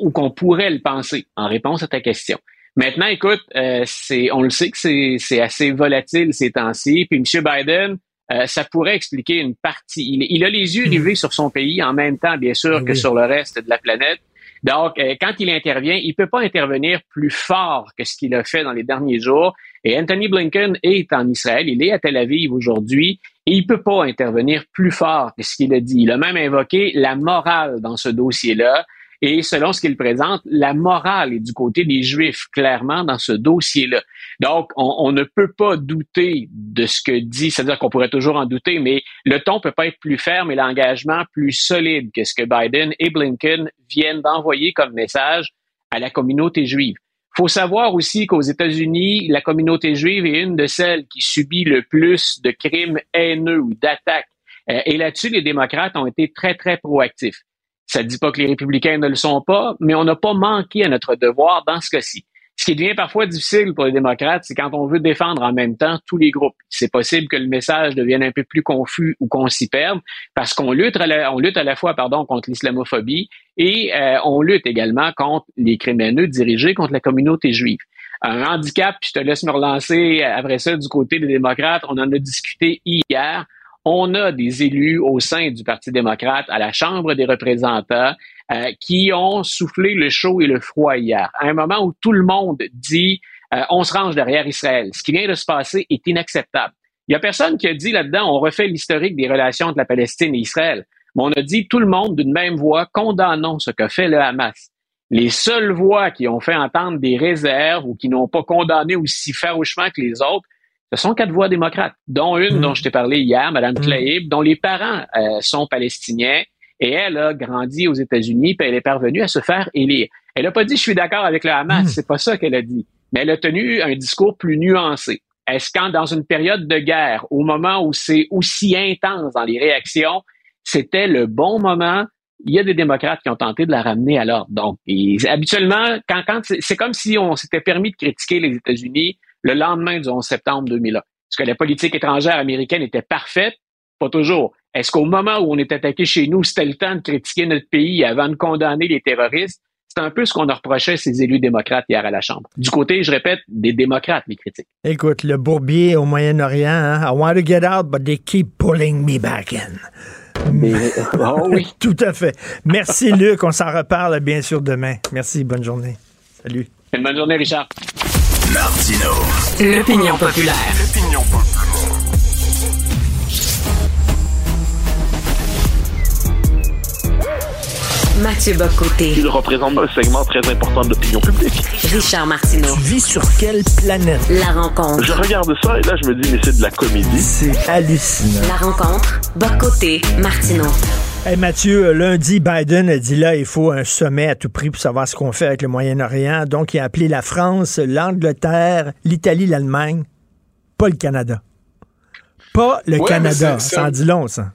ou qu'on pourrait le penser, en réponse à ta question. Maintenant, écoute, euh, c'est, on le sait que c'est, c'est assez volatile ces temps-ci. Puis M. Biden, euh, ça pourrait expliquer une partie. Il, il, a les yeux rivés sur son pays en même temps, bien sûr, que sur le reste de la planète. Donc, euh, quand il intervient, il peut pas intervenir plus fort que ce qu'il a fait dans les derniers jours. Et Anthony Blinken est en Israël, il est à Tel Aviv aujourd'hui, et il peut pas intervenir plus fort que ce qu'il a dit. Il a même invoqué la morale dans ce dossier-là. Et selon ce qu'il présente, la morale est du côté des Juifs, clairement, dans ce dossier-là. Donc, on, ne peut pas douter de ce que dit, c'est-à-dire qu'on pourrait toujours en douter, mais le ton peut pas être plus ferme et l'engagement plus solide que ce que Biden et Blinken viennent d'envoyer comme message à la communauté juive. Faut savoir aussi qu'aux États-Unis, la communauté juive est une de celles qui subit le plus de crimes haineux ou d'attaques. Euh, et là-dessus, les démocrates ont été très, très proactifs. Ça ne dit pas que les républicains ne le sont pas, mais on n'a pas manqué à notre devoir dans ce cas-ci. Ce qui devient parfois difficile pour les démocrates, c'est quand on veut défendre en même temps tous les groupes. C'est possible que le message devienne un peu plus confus ou qu'on s'y perde parce qu'on lutte, à la, on lutte à la fois pardon, contre l'islamophobie et euh, on lutte également contre les criminels dirigés contre la communauté juive. Un handicap, puis je te laisse me relancer après ça du côté des démocrates, on en a discuté hier on a des élus au sein du Parti démocrate à la Chambre des représentants euh, qui ont soufflé le chaud et le froid hier, à un moment où tout le monde dit euh, on se range derrière Israël. Ce qui vient de se passer est inacceptable. Il n'y a personne qui a dit là-dedans on refait l'historique des relations entre la Palestine et Israël. Mais on a dit tout le monde d'une même voix condamnons ce que fait le Hamas. Les seules voix qui ont fait entendre des réserves ou qui n'ont pas condamné aussi farouchement que les autres, ce sont quatre voix démocrates, dont une dont je t'ai parlé hier, Mme Tlaib, dont les parents euh, sont palestiniens. Et elle a grandi aux États-Unis, puis elle est parvenue à se faire élire. Elle n'a pas dit je suis d'accord avec le Hamas, c'est pas ça qu'elle a dit. Mais elle a tenu un discours plus nuancé. Est-ce qu'en dans une période de guerre, au moment où c'est aussi intense dans les réactions, c'était le bon moment? Il y a des démocrates qui ont tenté de la ramener à l'ordre. Donc, habituellement, quand, quand c'est comme si on s'était permis de critiquer les États-Unis le lendemain du 11 septembre 2001. Est-ce que la politique étrangère américaine était parfaite? Pas toujours. Est-ce qu'au moment où on est attaqué chez nous, c'était le temps de critiquer notre pays avant de condamner les terroristes? C'est un peu ce qu'on a reproché à ces élus démocrates hier à la Chambre. Du côté, je répète, des démocrates, les critiques. Écoute, le bourbier au Moyen-Orient, hein? I want to get out, but they keep pulling me back in. oh oui. Tout à fait. Merci, Luc. On s'en reparle, bien sûr, demain. Merci. Bonne journée. Salut. bonne journée, Richard. Martino. L'opinion populaire. L'opinion populaire. Mathieu Bocoté. Il représente un segment très important de l'opinion publique. Richard Martineau. Tu vis sur quelle planète? La rencontre. Je regarde ça et là, je me dis, mais c'est de la comédie. C'est hallucinant. La rencontre. Bocoté. Martineau. Hey Mathieu, lundi, Biden a dit là, il faut un sommet à tout prix pour savoir ce qu'on fait avec le Moyen-Orient. Donc, il a appelé la France, l'Angleterre, l'Italie, l'Allemagne, pas le Canada. Pas le Ouais, Canada. Ça en dit long, ça.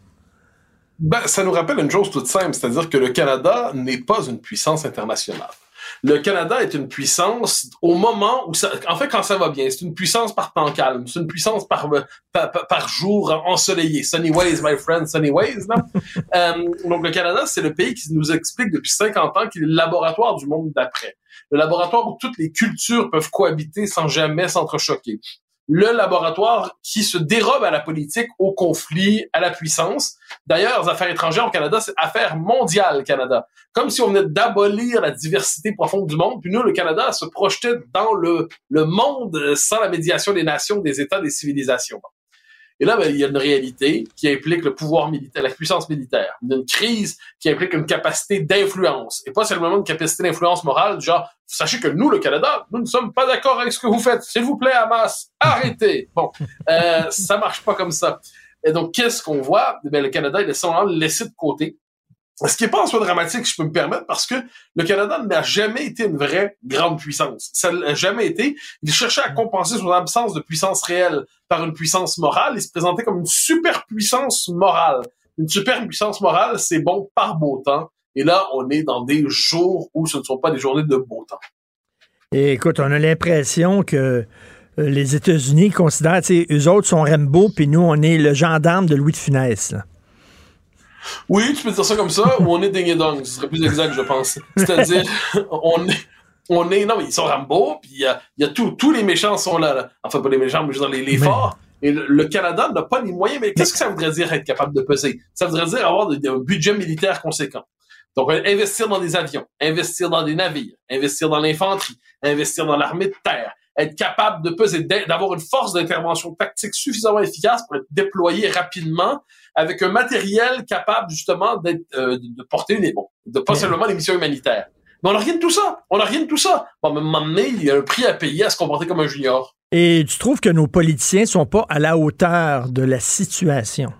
Ben, ça nous rappelle une chose toute simple, c'est-à-dire que le Canada n'est pas une puissance internationale. Le Canada est une puissance au moment où ça, en fait, quand ça va bien, c'est une puissance par temps calme, c'est une puissance par, par, par- par jour ensoleillé. Sunny ways, my friend, sunny ways, non? Euh, donc, le Canada, c'est le pays qui nous explique depuis 50 ans qu'il est le laboratoire du monde d'après. Le laboratoire où toutes les cultures peuvent cohabiter sans jamais s'entrechoquer. Le laboratoire qui se dérobe à la politique, au conflit, à la puissance. D'ailleurs, les affaires étrangères au Canada, c'est affaires mondiales Canada. Comme si on venait d'abolir la diversité profonde du monde. Puis nous, le Canada, se projetait dans le, le monde sans la médiation des nations, des États, des civilisations. Et là, ben, il y a une réalité qui implique le pouvoir militaire, la puissance militaire. Il y a une crise qui implique une capacité d'influence. Et pas seulement une capacité d'influence morale, du genre, sachez que nous, le Canada, nous ne sommes pas d'accord avec ce que vous faites. S'il vous plaît, Hamas, arrêtez. Bon, euh, ça marche pas comme ça. Et donc, qu'est-ce qu'on voit? Ben, le Canada, il est simplement laissé de côté. Ce qui n'est pas en soi dramatique, si je peux me permettre, parce que le Canada n'a jamais été une vraie grande puissance. Ça n'a jamais été. Il cherchait à compenser son absence de puissance réelle par une puissance morale. Il se présentait comme une superpuissance morale. Une superpuissance morale, c'est bon par beau temps. Et là, on est dans des jours où ce ne sont pas des journées de beau temps. Écoute, on a l'impression que euh, les États-Unis considèrent, tu sais, eux autres sont Rambo, puis nous, on est le gendarme de Louis de Funès. Oui, tu peux dire ça comme ça, ou on est ding et dong, ce serait plus exact, je pense. C'est-à-dire, on est, on est, non, mais ils sont Rambo, puis il y a, y a tout, tous les méchants sont là, là. Enfin, pas les méchants, mais je veux dire, les, les Mais- forts. Et le, le Canada n'a pas les moyens, mais qu'est-ce que ça voudrait dire être capable de peser? Ça voudrait dire avoir de- un budget militaire conséquent. Donc, euh, investir dans des avions, investir dans des navires, investir dans l'infanterie, investir dans l'armée de terre, être capable de peser, d'avoir une force d'intervention tactique suffisamment efficace pour être déployé rapidement avec un matériel capable justement d'être euh, de porter une de pas seulement les missions humanitaires. Mais on n'a rien de tout ça. On n'a rien de tout ça. Bon, à un moment donné, il y a un prix à payer à se comporter comme un junior. Et tu trouves que nos politiciens sont pas à la hauteur de la situation?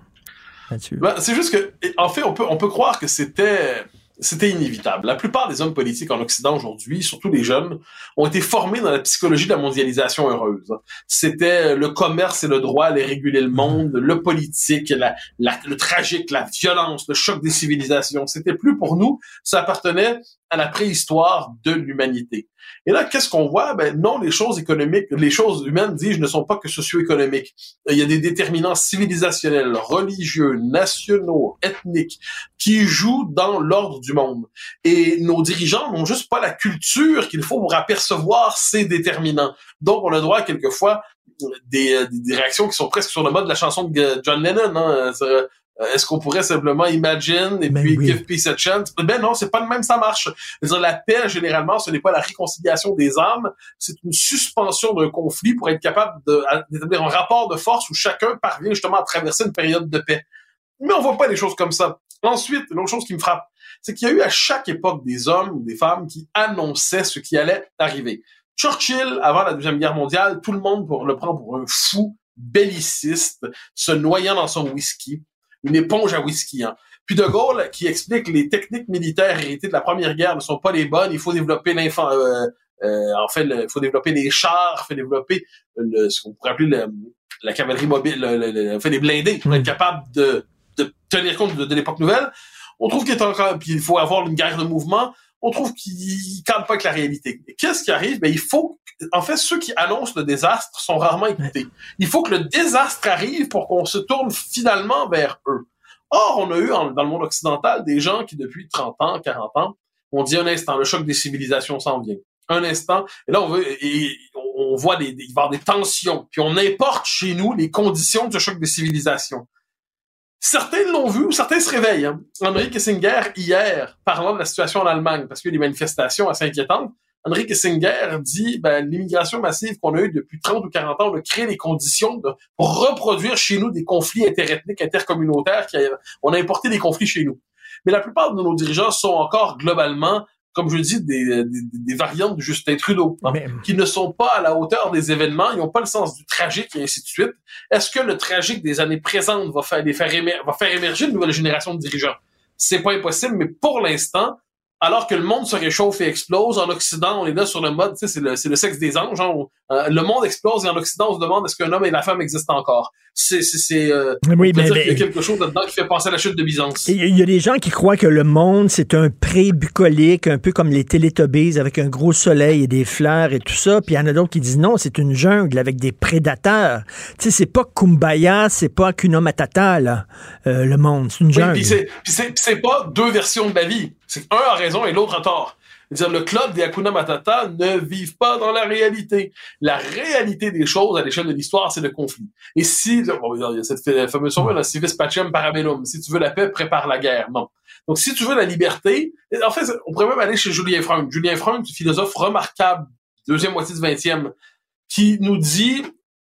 Ben, c'est juste que, en fait, on peut, on peut croire que c'était c'était inévitable. La plupart des hommes politiques en Occident aujourd'hui, surtout les jeunes, ont été formés dans la psychologie de la mondialisation heureuse. C'était le commerce et le droit allaient réguler le monde, le politique, le tragique, la violence, le choc des civilisations. C'était plus pour nous, ça appartenait à la préhistoire de l'humanité. Et là, qu'est-ce qu'on voit? Ben non, les choses économiques, les choses humaines, dis-je, ne sont pas que socio-économiques. Il y a des déterminants civilisationnels, religieux, nationaux, ethniques, qui jouent dans l'ordre du monde. Et nos dirigeants n'ont juste pas la culture qu'il faut pour apercevoir ces déterminants. Donc, on a droit quelquefois des, des, réactions qui sont presque sur le mode de la chanson de John Lennon. Hein. Euh, est-ce qu'on pourrait simplement imagine et ben puis give peace a chance? Ben non, c'est pas le même, ça marche. Dire, la paix, généralement, ce n'est pas la réconciliation des âmes, c'est une suspension d'un conflit pour être capable d'établir un rapport de force où chacun parvient justement à traverser une période de paix. Mais on voit pas les choses comme ça. Ensuite, l'autre chose qui me frappe, c'est qu'il y a eu à chaque époque des hommes ou des femmes qui annonçaient ce qui allait arriver. Churchill, avant la Deuxième Guerre mondiale, tout le monde pour le prend pour un fou belliciste, se noyant dans son whisky, une éponge à whisky. Hein. Puis De Gaulle qui explique les techniques militaires héritées de la Première Guerre ne sont pas les bonnes. Il faut développer l'infant. Euh, euh, en fait, il faut développer les chars, il faut développer le, ce qu'on pourrait appeler la cavalerie mobile, le, fait les blindés pour être capable de, de tenir compte de, l'époque nouvelle. On trouve qu'il est encore, puis il faut avoir une guerre de mouvement. On trouve qu'il ne cadre pas avec la réalité. Qu'est-ce qui arrive? Ben il faut, en fait, ceux qui annoncent le désastre sont rarement écoutés. Il faut que le désastre arrive pour qu'on se tourne finalement vers eux. Or, on a eu dans le monde occidental des gens qui, depuis 30 ans, 40 ans, ont dit un instant, le choc des civilisations s'en vient. Un instant, et là, on veut, et on voit des, des, des tensions, puis on importe chez nous les conditions de ce choc des civilisations. Certains l'ont vu, certains se réveillent. Hein. Henry Kissinger, hier, parlant de la situation en Allemagne, parce qu'il y a des manifestations assez inquiétantes, Henry Kissinger dit ben, l'immigration massive qu'on a eue depuis 30 ou 40 ans, on a créé les conditions de, reproduire chez nous des conflits interethniques, intercommunautaires. Qui on a importé des conflits chez nous. Mais la plupart de nos dirigeants sont encore globalement comme je dis, des, des, variantes de Justin Trudeau, hein, qui ne sont pas à la hauteur des événements, ils n'ont pas le sens du tragique et ainsi de suite. Est-ce que le tragique des années présentes va faire, les faire, va faire émerger une nouvelle génération de dirigeants? C'est pas impossible, mais pour l'instant, alors que le monde se réchauffe et explose, en Occident, on est là sur le mode, tu sais, c'est le, c'est le sexe des anges. Hein, euh, le monde explose et en Occident, on se demande est-ce qu'un homme et la femme existent encore? C'est, c'est, c'est euh, oui, y a quelque chose là-dedans qui fait penser à la chute de Byzance. Il y a des gens qui croient que le monde, c'est un pré bucolique, un peu comme les Télétobies, avec un gros soleil et des fleurs et tout ça. Puis il y en a d'autres qui disent non, c'est une jungle avec des prédateurs. Tu sais, c'est pas Kumbaya, c'est pas Akuna Matata, là, euh, le monde. C'est une jungle. puis c'est, c'est, c'est pas deux versions de la vie. C'est un a raison et l'autre a tort. Dire, le club des Hakuna Matata ne vivent pas dans la réalité. La réalité des choses à l'échelle de l'histoire, c'est le conflit. Et si, bon, il y a cette fameuse formule, civis pacem parabellum. Si tu veux la paix, prépare la guerre. Non. Donc, si tu veux la liberté, en fait, on pourrait même aller chez Julien Freund. Julien Freund, philosophe remarquable, deuxième moitié du 20e, qui nous dit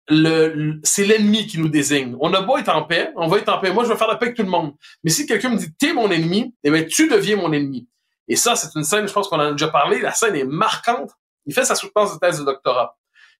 le, c'est l'ennemi qui nous désigne. On a beau être en paix, on va être en paix. Moi, je veux faire la paix avec tout le monde. Mais si quelqu'un me dit t'es mon ennemi, eh bien, tu deviens mon ennemi. Et ça, c'est une scène, je pense qu'on en a déjà parlé. La scène est marquante. Il fait sa soutenance de thèse de doctorat.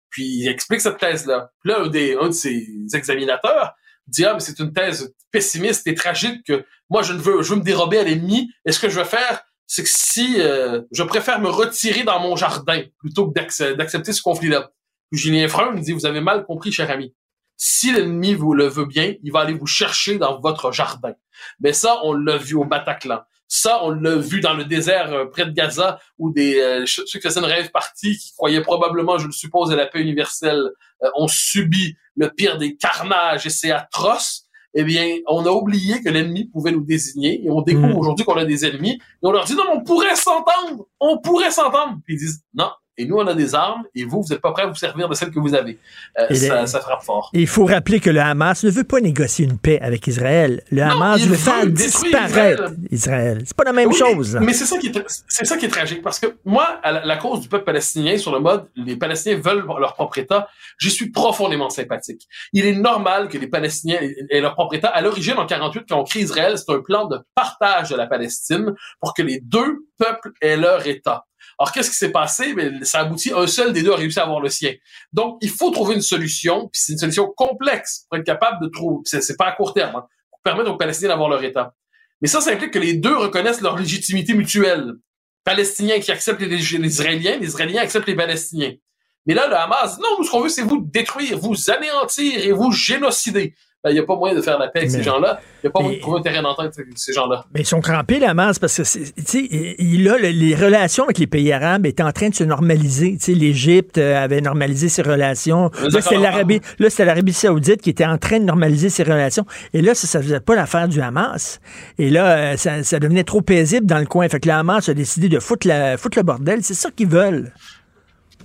Puis il explique cette thèse-là. Puis là, un, de ses examinateurs dit ah mais c'est une thèse pessimiste et tragique que moi je ne veux je veux me dérober à l'ennemi. Et ce que je veux faire, c'est que si euh, je préfère me retirer dans mon jardin plutôt que d'accepter ce conflit-là. Julien Freund dit, vous avez mal compris, cher ami. Si l'ennemi vous le veut bien, il va aller vous chercher dans votre jardin. Mais ça, on l'a vu au Bataclan. Ça, on l'a vu dans le désert euh, près de Gaza, où des euh, ceux qui faisaient une rêve partie, qui croyaient probablement, je le suppose, à la paix universelle, euh, ont subi le pire des carnages et c'est atroce. Eh bien, on a oublié que l'ennemi pouvait nous désigner et on découvre mm. aujourd'hui qu'on a des ennemis et on leur dit non, on pourrait s'entendre, on pourrait s'entendre. Puis ils disent non, et nous, on a des armes, et vous, vous n'êtes pas prêts à vous servir de celles que vous avez. Euh, ça, ça, frappe fort. Il faut rappeler que le Hamas ne veut pas négocier une paix avec Israël. Le Hamas veut, faire disparaître Israël. C'est pas la même chose. Mais c'est ça, qui est, c'est ça qui est tragique, parce que moi, à la, cause du peuple palestinien, sur le mode, les Palestiniens veulent leur propre État, je suis profondément sympathique. Il est normal que les Palestiniens aient leur propre État. À l'origine, en 48, quand on crée Israël, c'est un plan de partage de la Palestine pour que les deux peuples aient leur État. Alors, qu'est-ce qui s'est passé? Ben, ça aboutit, un seul des deux a réussi à avoir le sien. Donc, il faut trouver une solution, puis c'est une solution complexe pour être capable de trouver, c'est pas à court terme, hein, pour permettre aux Palestiniens d'avoir leur État. Mais ça, ça implique que les deux reconnaissent leur légitimité mutuelle. Palestiniens qui acceptent les, les Israéliens, les Israéliens acceptent les Palestiniens. Mais là, le Hamas, non, nous, ce qu'on veut, c'est vous détruire, vous anéantir et vous génocider. Ben, il n'y a pas moyen de faire la paix avec ces gens-là. Il n'y a pas moyen de trouver un terrain d'entente avec ces gens-là. Mais ils sont crampés, la masse, parce que, tu sais, les relations avec les pays arabes étaient en train de se normaliser. Tu sais, l'Égypte euh, avait normalisé ses relations. Là, c'était l'Arabie, là, c'était l'Arabie saoudite qui était en train de normaliser ses relations. Et là, ça ne faisait pas l'affaire du Hamas. Et là, euh, ça, ça, devenait trop paisible dans le coin. Fait que le Hamas a décidé de foutre, la, foutre le bordel. C'est ça qu'ils veulent.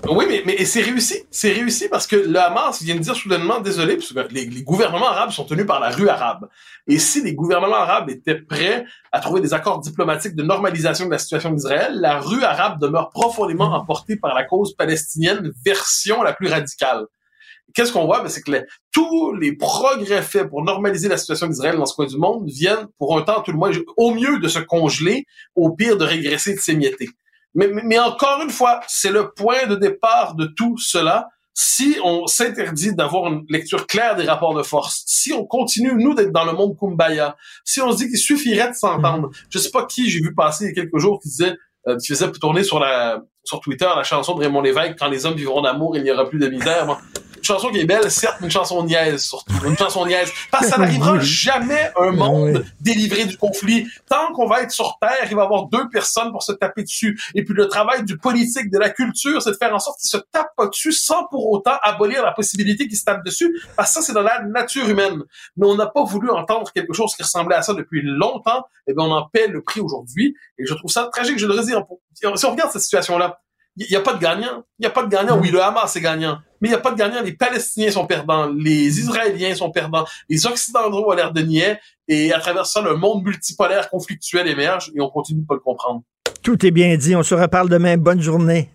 Oui, mais, mais c'est réussi. C'est réussi parce que le Hamas vient de dire soudainement, désolé, parce que les, gouvernements arabes sont tenus par la rue arabe. Et si les gouvernements arabes étaient prêts à trouver des accords diplomatiques de normalisation de la situation d'Israël, la rue arabe demeure profondément emportée par la cause palestinienne, version la plus radicale. Qu'est-ce qu'on voit? Ben, c'est que tous les progrès faits pour normaliser la situation d'Israël dans ce coin du monde viennent, pour un temps tout le moins, au mieux de se congeler, au pire de régresser, de s'émietter. Mais, mais, encore une fois, c'est le point de départ de tout cela. Si on s'interdit d'avoir une lecture claire des rapports de force, si on continue, nous, d'être dans le monde kumbaya, si on se dit qu'il suffirait de s'entendre, mm-hmm. je sais pas qui j'ai vu passer il y a quelques jours qui disait, euh, qui faisait tourner sur la sur Twitter la chanson de Raymond Lévesque, Quand les hommes vivront d'amour, il n'y aura plus de misère chanson qui est belle, certes, mais une chanson niaise, surtout. Une chanson niaise. Parce que ça n'arrivera jamais un monde délivré du conflit. Tant qu'on va être sur Terre, il va y avoir deux personnes pour se taper dessus. Et puis le travail du politique, de la culture, c'est de faire en sorte qu'ils se tapent pas dessus sans pour autant abolir la possibilité qu'ils se tapent dessus. Parce que ça, c'est dans la nature humaine. Mais on n'a pas voulu entendre quelque chose qui ressemblait à ça depuis longtemps. Et bien, on en paie le prix aujourd'hui. Et je trouve ça tragique. Je le redis. Si on regarde cette situation-là, il n'y a pas de gagnant. Il n'y a pas de gagnant. Oui, le Hamas est gagnant. Mais il n'y a pas de gagnant. Les Palestiniens sont perdants. Les Israéliens sont perdants. Les Occidentaux ont l'air de nier. Et à travers ça, le monde multipolaire conflictuel émerge et on continue de pas le comprendre. Tout est bien dit. On se reparle demain. Bonne journée.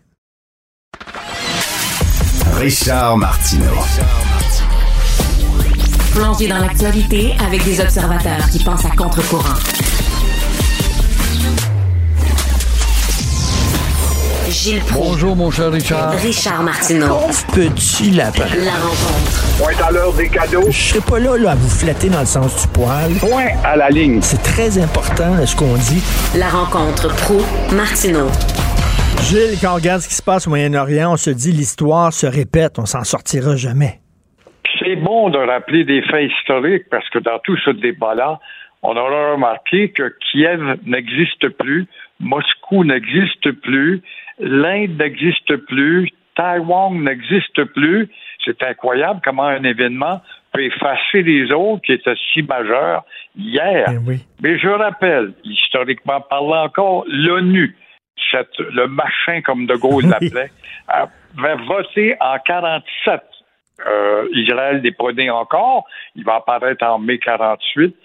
Richard Martineau. Plongé dans l'actualité avec des observateurs qui pensent à contre-courant. Bonjour, mon cher Richard. Richard Martineau. petit lapin. La rencontre. Point à l'heure des cadeaux. Je serai pas là, là, à vous flatter dans le sens du poil. Point à la ligne. C'est très important, ce qu'on dit. La rencontre pro martineau Gilles, quand on regarde ce qui se passe au Moyen-Orient, on se dit l'histoire se répète, on s'en sortira jamais. C'est bon de rappeler des faits historiques parce que dans tout ce débat-là, on aura remarqué que Kiev n'existe plus, Moscou n'existe plus, l'Inde n'existe plus, Taïwan n'existe plus. C'est incroyable comment un événement peut effacer les autres qui étaient si majeurs hier. Eh Mais je rappelle, historiquement parlant encore, l'ONU, le machin comme De Gaulle l'appelait, avait voté en 47. Euh, Israël déprenait encore, il va apparaître en mai 48,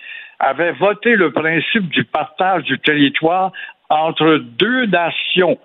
avait voté le principe du partage du territoire entre deux nations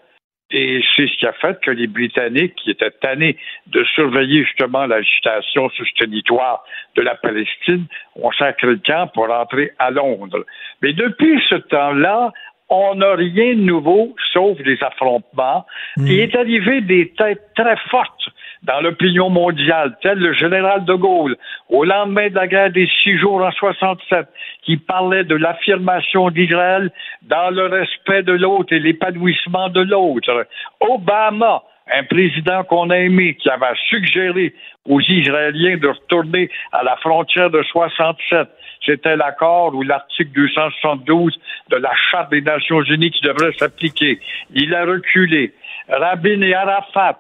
et c'est ce qui a fait que les Britanniques, qui étaient tannés de surveiller justement l'agitation sur ce territoire de la Palestine, ont sacré le camp pour rentrer à Londres. Mais depuis ce temps-là, on n'a rien de nouveau, sauf des affrontements. Hmm. Il est arrivé des têtes très fortes dans l'opinion mondiale, tel le général de Gaulle, au lendemain de la guerre des six jours en 67, qui parlait de l'affirmation d'Israël dans le respect de l'autre et l'épanouissement de l'autre. Obama, un président qu'on a aimé, qui avait suggéré aux Israéliens de retourner à la frontière de 67. C'était l'accord ou l'article 272 de la Charte des Nations Unies qui devrait s'appliquer. Il a reculé. Rabin et Arafat,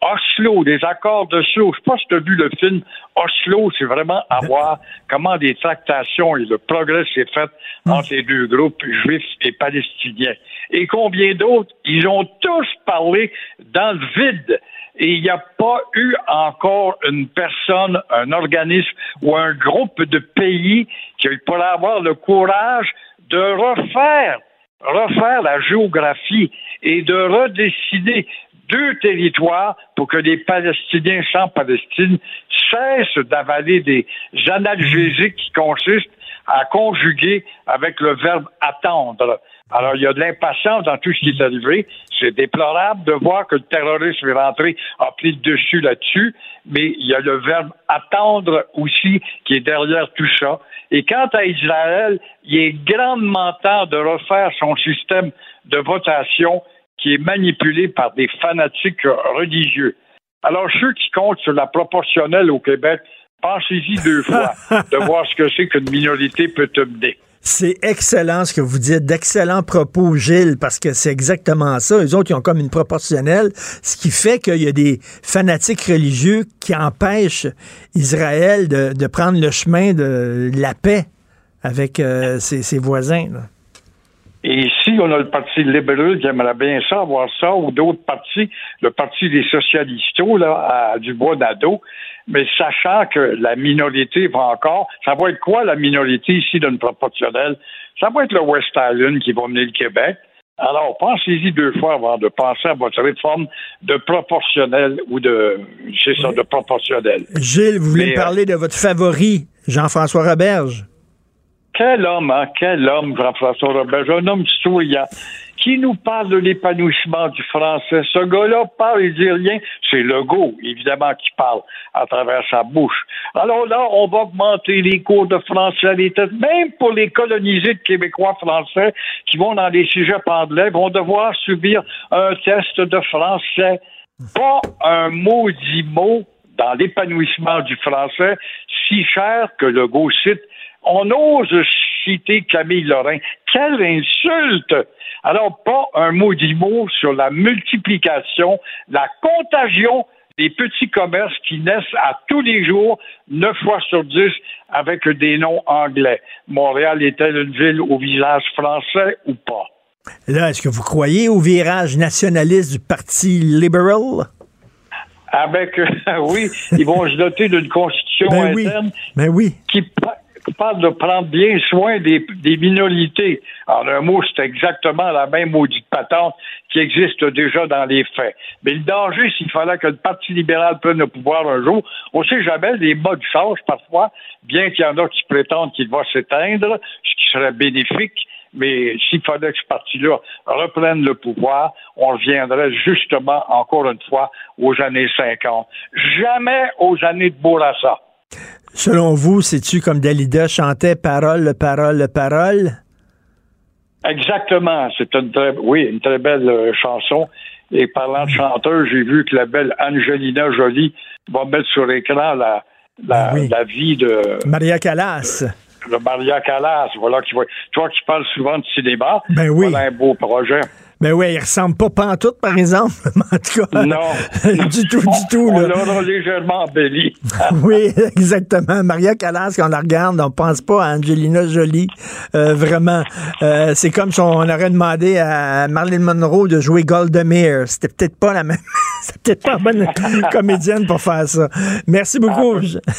Oslo, des accords de Oslo. Je sais pas si tu as vu le film Oslo, c'est vraiment à voir comment des tractations et le progrès s'est fait entre les deux groupes, juifs et palestiniens. Et combien d'autres? Ils ont tous parlé dans le vide. Et il n'y a pas eu encore une personne, un organisme ou un groupe de pays qui pourrait avoir le courage de refaire, refaire la géographie et de redécider deux territoires pour que les Palestiniens sans Palestine cessent d'avaler des analgésiques qui consistent à conjuguer avec le verbe attendre. Alors, il y a de l'impatience dans tout ce qui est arrivé. C'est déplorable de voir que le terrorisme est rentré, a pris le dessus là-dessus, mais il y a le verbe attendre aussi qui est derrière tout ça. Et quant à Israël, il est grandement temps de refaire son système de votation qui est manipulé par des fanatiques religieux. Alors, ceux qui comptent sur la proportionnelle au Québec, pensez-y deux fois de voir ce que c'est qu'une minorité peut te mener. C'est excellent ce que vous dites, d'excellents propos, Gilles, parce que c'est exactement ça. Les autres, ils ont comme une proportionnelle, ce qui fait qu'il y a des fanatiques religieux qui empêchent Israël de, prendre le chemin de la paix avec euh, ses, voisins. Et ici, on a le Parti libéral qui aimerait bien ça, avoir ça, ou d'autres partis, le Parti des socialistes, là, à Dubois d'Ado, mais sachant que la minorité va encore, ça va être quoi la minorité ici d'une proportionnelle? Ça va être le West Island qui va mener le Québec. Alors, pensez-y deux fois avant de penser à votre réforme de proportionnel ou de, c'est ça, de proportionnel. Gilles, vous voulez me parler euh, de votre favori, Jean-François Roberge? Quel homme, hein? Quel homme, Jean-François Robert, un homme souriant, qui nous parle de l'épanouissement du français. Ce gars-là parle, il dit rien. C'est Legault, évidemment, qui parle à travers sa bouche. Alors là, on va augmenter les cours de français à l'État, même pour les colonisés de Québécois français qui vont dans les sujets anglais, vont devoir subir un test de français. Pas un maudit mot dans l'épanouissement du français, si cher que Legault cite on ose citer Camille Lorrain. Quelle insulte! Alors, pas un maudit mot sur la multiplication, la contagion des petits commerces qui naissent à tous les jours, neuf fois sur dix, avec des noms anglais. Montréal est-elle une ville au visage français ou pas? Là, est-ce que vous croyez au virage nationaliste du Parti libéral? Avec, oui, ils vont se doter d'une constitution ben interne ben oui. qui, parle de prendre bien soin des, minorités. En un mot, c'est exactement la même maudite patente qui existe déjà dans les faits. Mais le danger, s'il fallait que le Parti libéral prenne le pouvoir un jour, on sait jamais, les modes changent parfois, bien qu'il y en a qui prétendent qu'il va s'éteindre, ce qui serait bénéfique. Mais s'il fallait que ce parti-là reprenne le pouvoir, on reviendrait justement, encore une fois, aux années 50. Jamais aux années de Bourassa. Selon vous, c'est-tu comme Dalida chantait parole, parole, parole? Exactement. C'est une très, oui, une très belle euh, chanson. Et parlant de chanteur, j'ai vu que la belle Angelina Jolie va mettre sur l'écran la, la, la vie de Maria Callas. De Maria Callas, voilà qui toi qui parles souvent de cinéma, ben oui. voilà un beau projet. Mais oui, il ressemble pas pantoute, par exemple. en tout cas. Non. du tout, du tout. On l'a légèrement embelli. oui, exactement. Maria Callas, quand on la regarde, on pense pas à Angelina Jolie. Euh, vraiment. Euh, c'est comme si on aurait demandé à Marilyn Monroe de jouer Golda Meir. C'était peut-être pas la même. C'était peut-être pas la bonne comédienne pour faire ça. Merci beaucoup. Ah,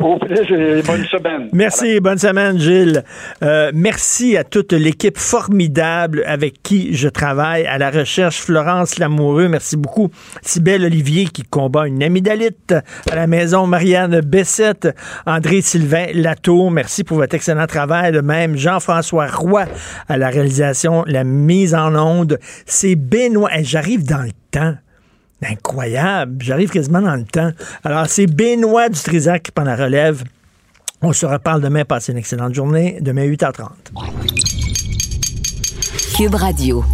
au plaisir, bonne semaine. Merci, bonne semaine, Gilles. Euh, merci à toute l'équipe formidable avec qui je travaille à la recherche. Florence Lamoureux, merci beaucoup. Sybelle Olivier qui combat une amygdalite à la maison. Marianne Bessette, André Sylvain Latour, merci pour votre excellent travail. De même, Jean-François Roy à la réalisation, la mise en onde. C'est Benoît. J'arrive dans le temps. Incroyable. J'arrive quasiment dans le temps. Alors, c'est Benoît Dutrisac qui prend la relève. On se reparle demain. Passez une excellente journée. Demain, 8h30. Cube Radio.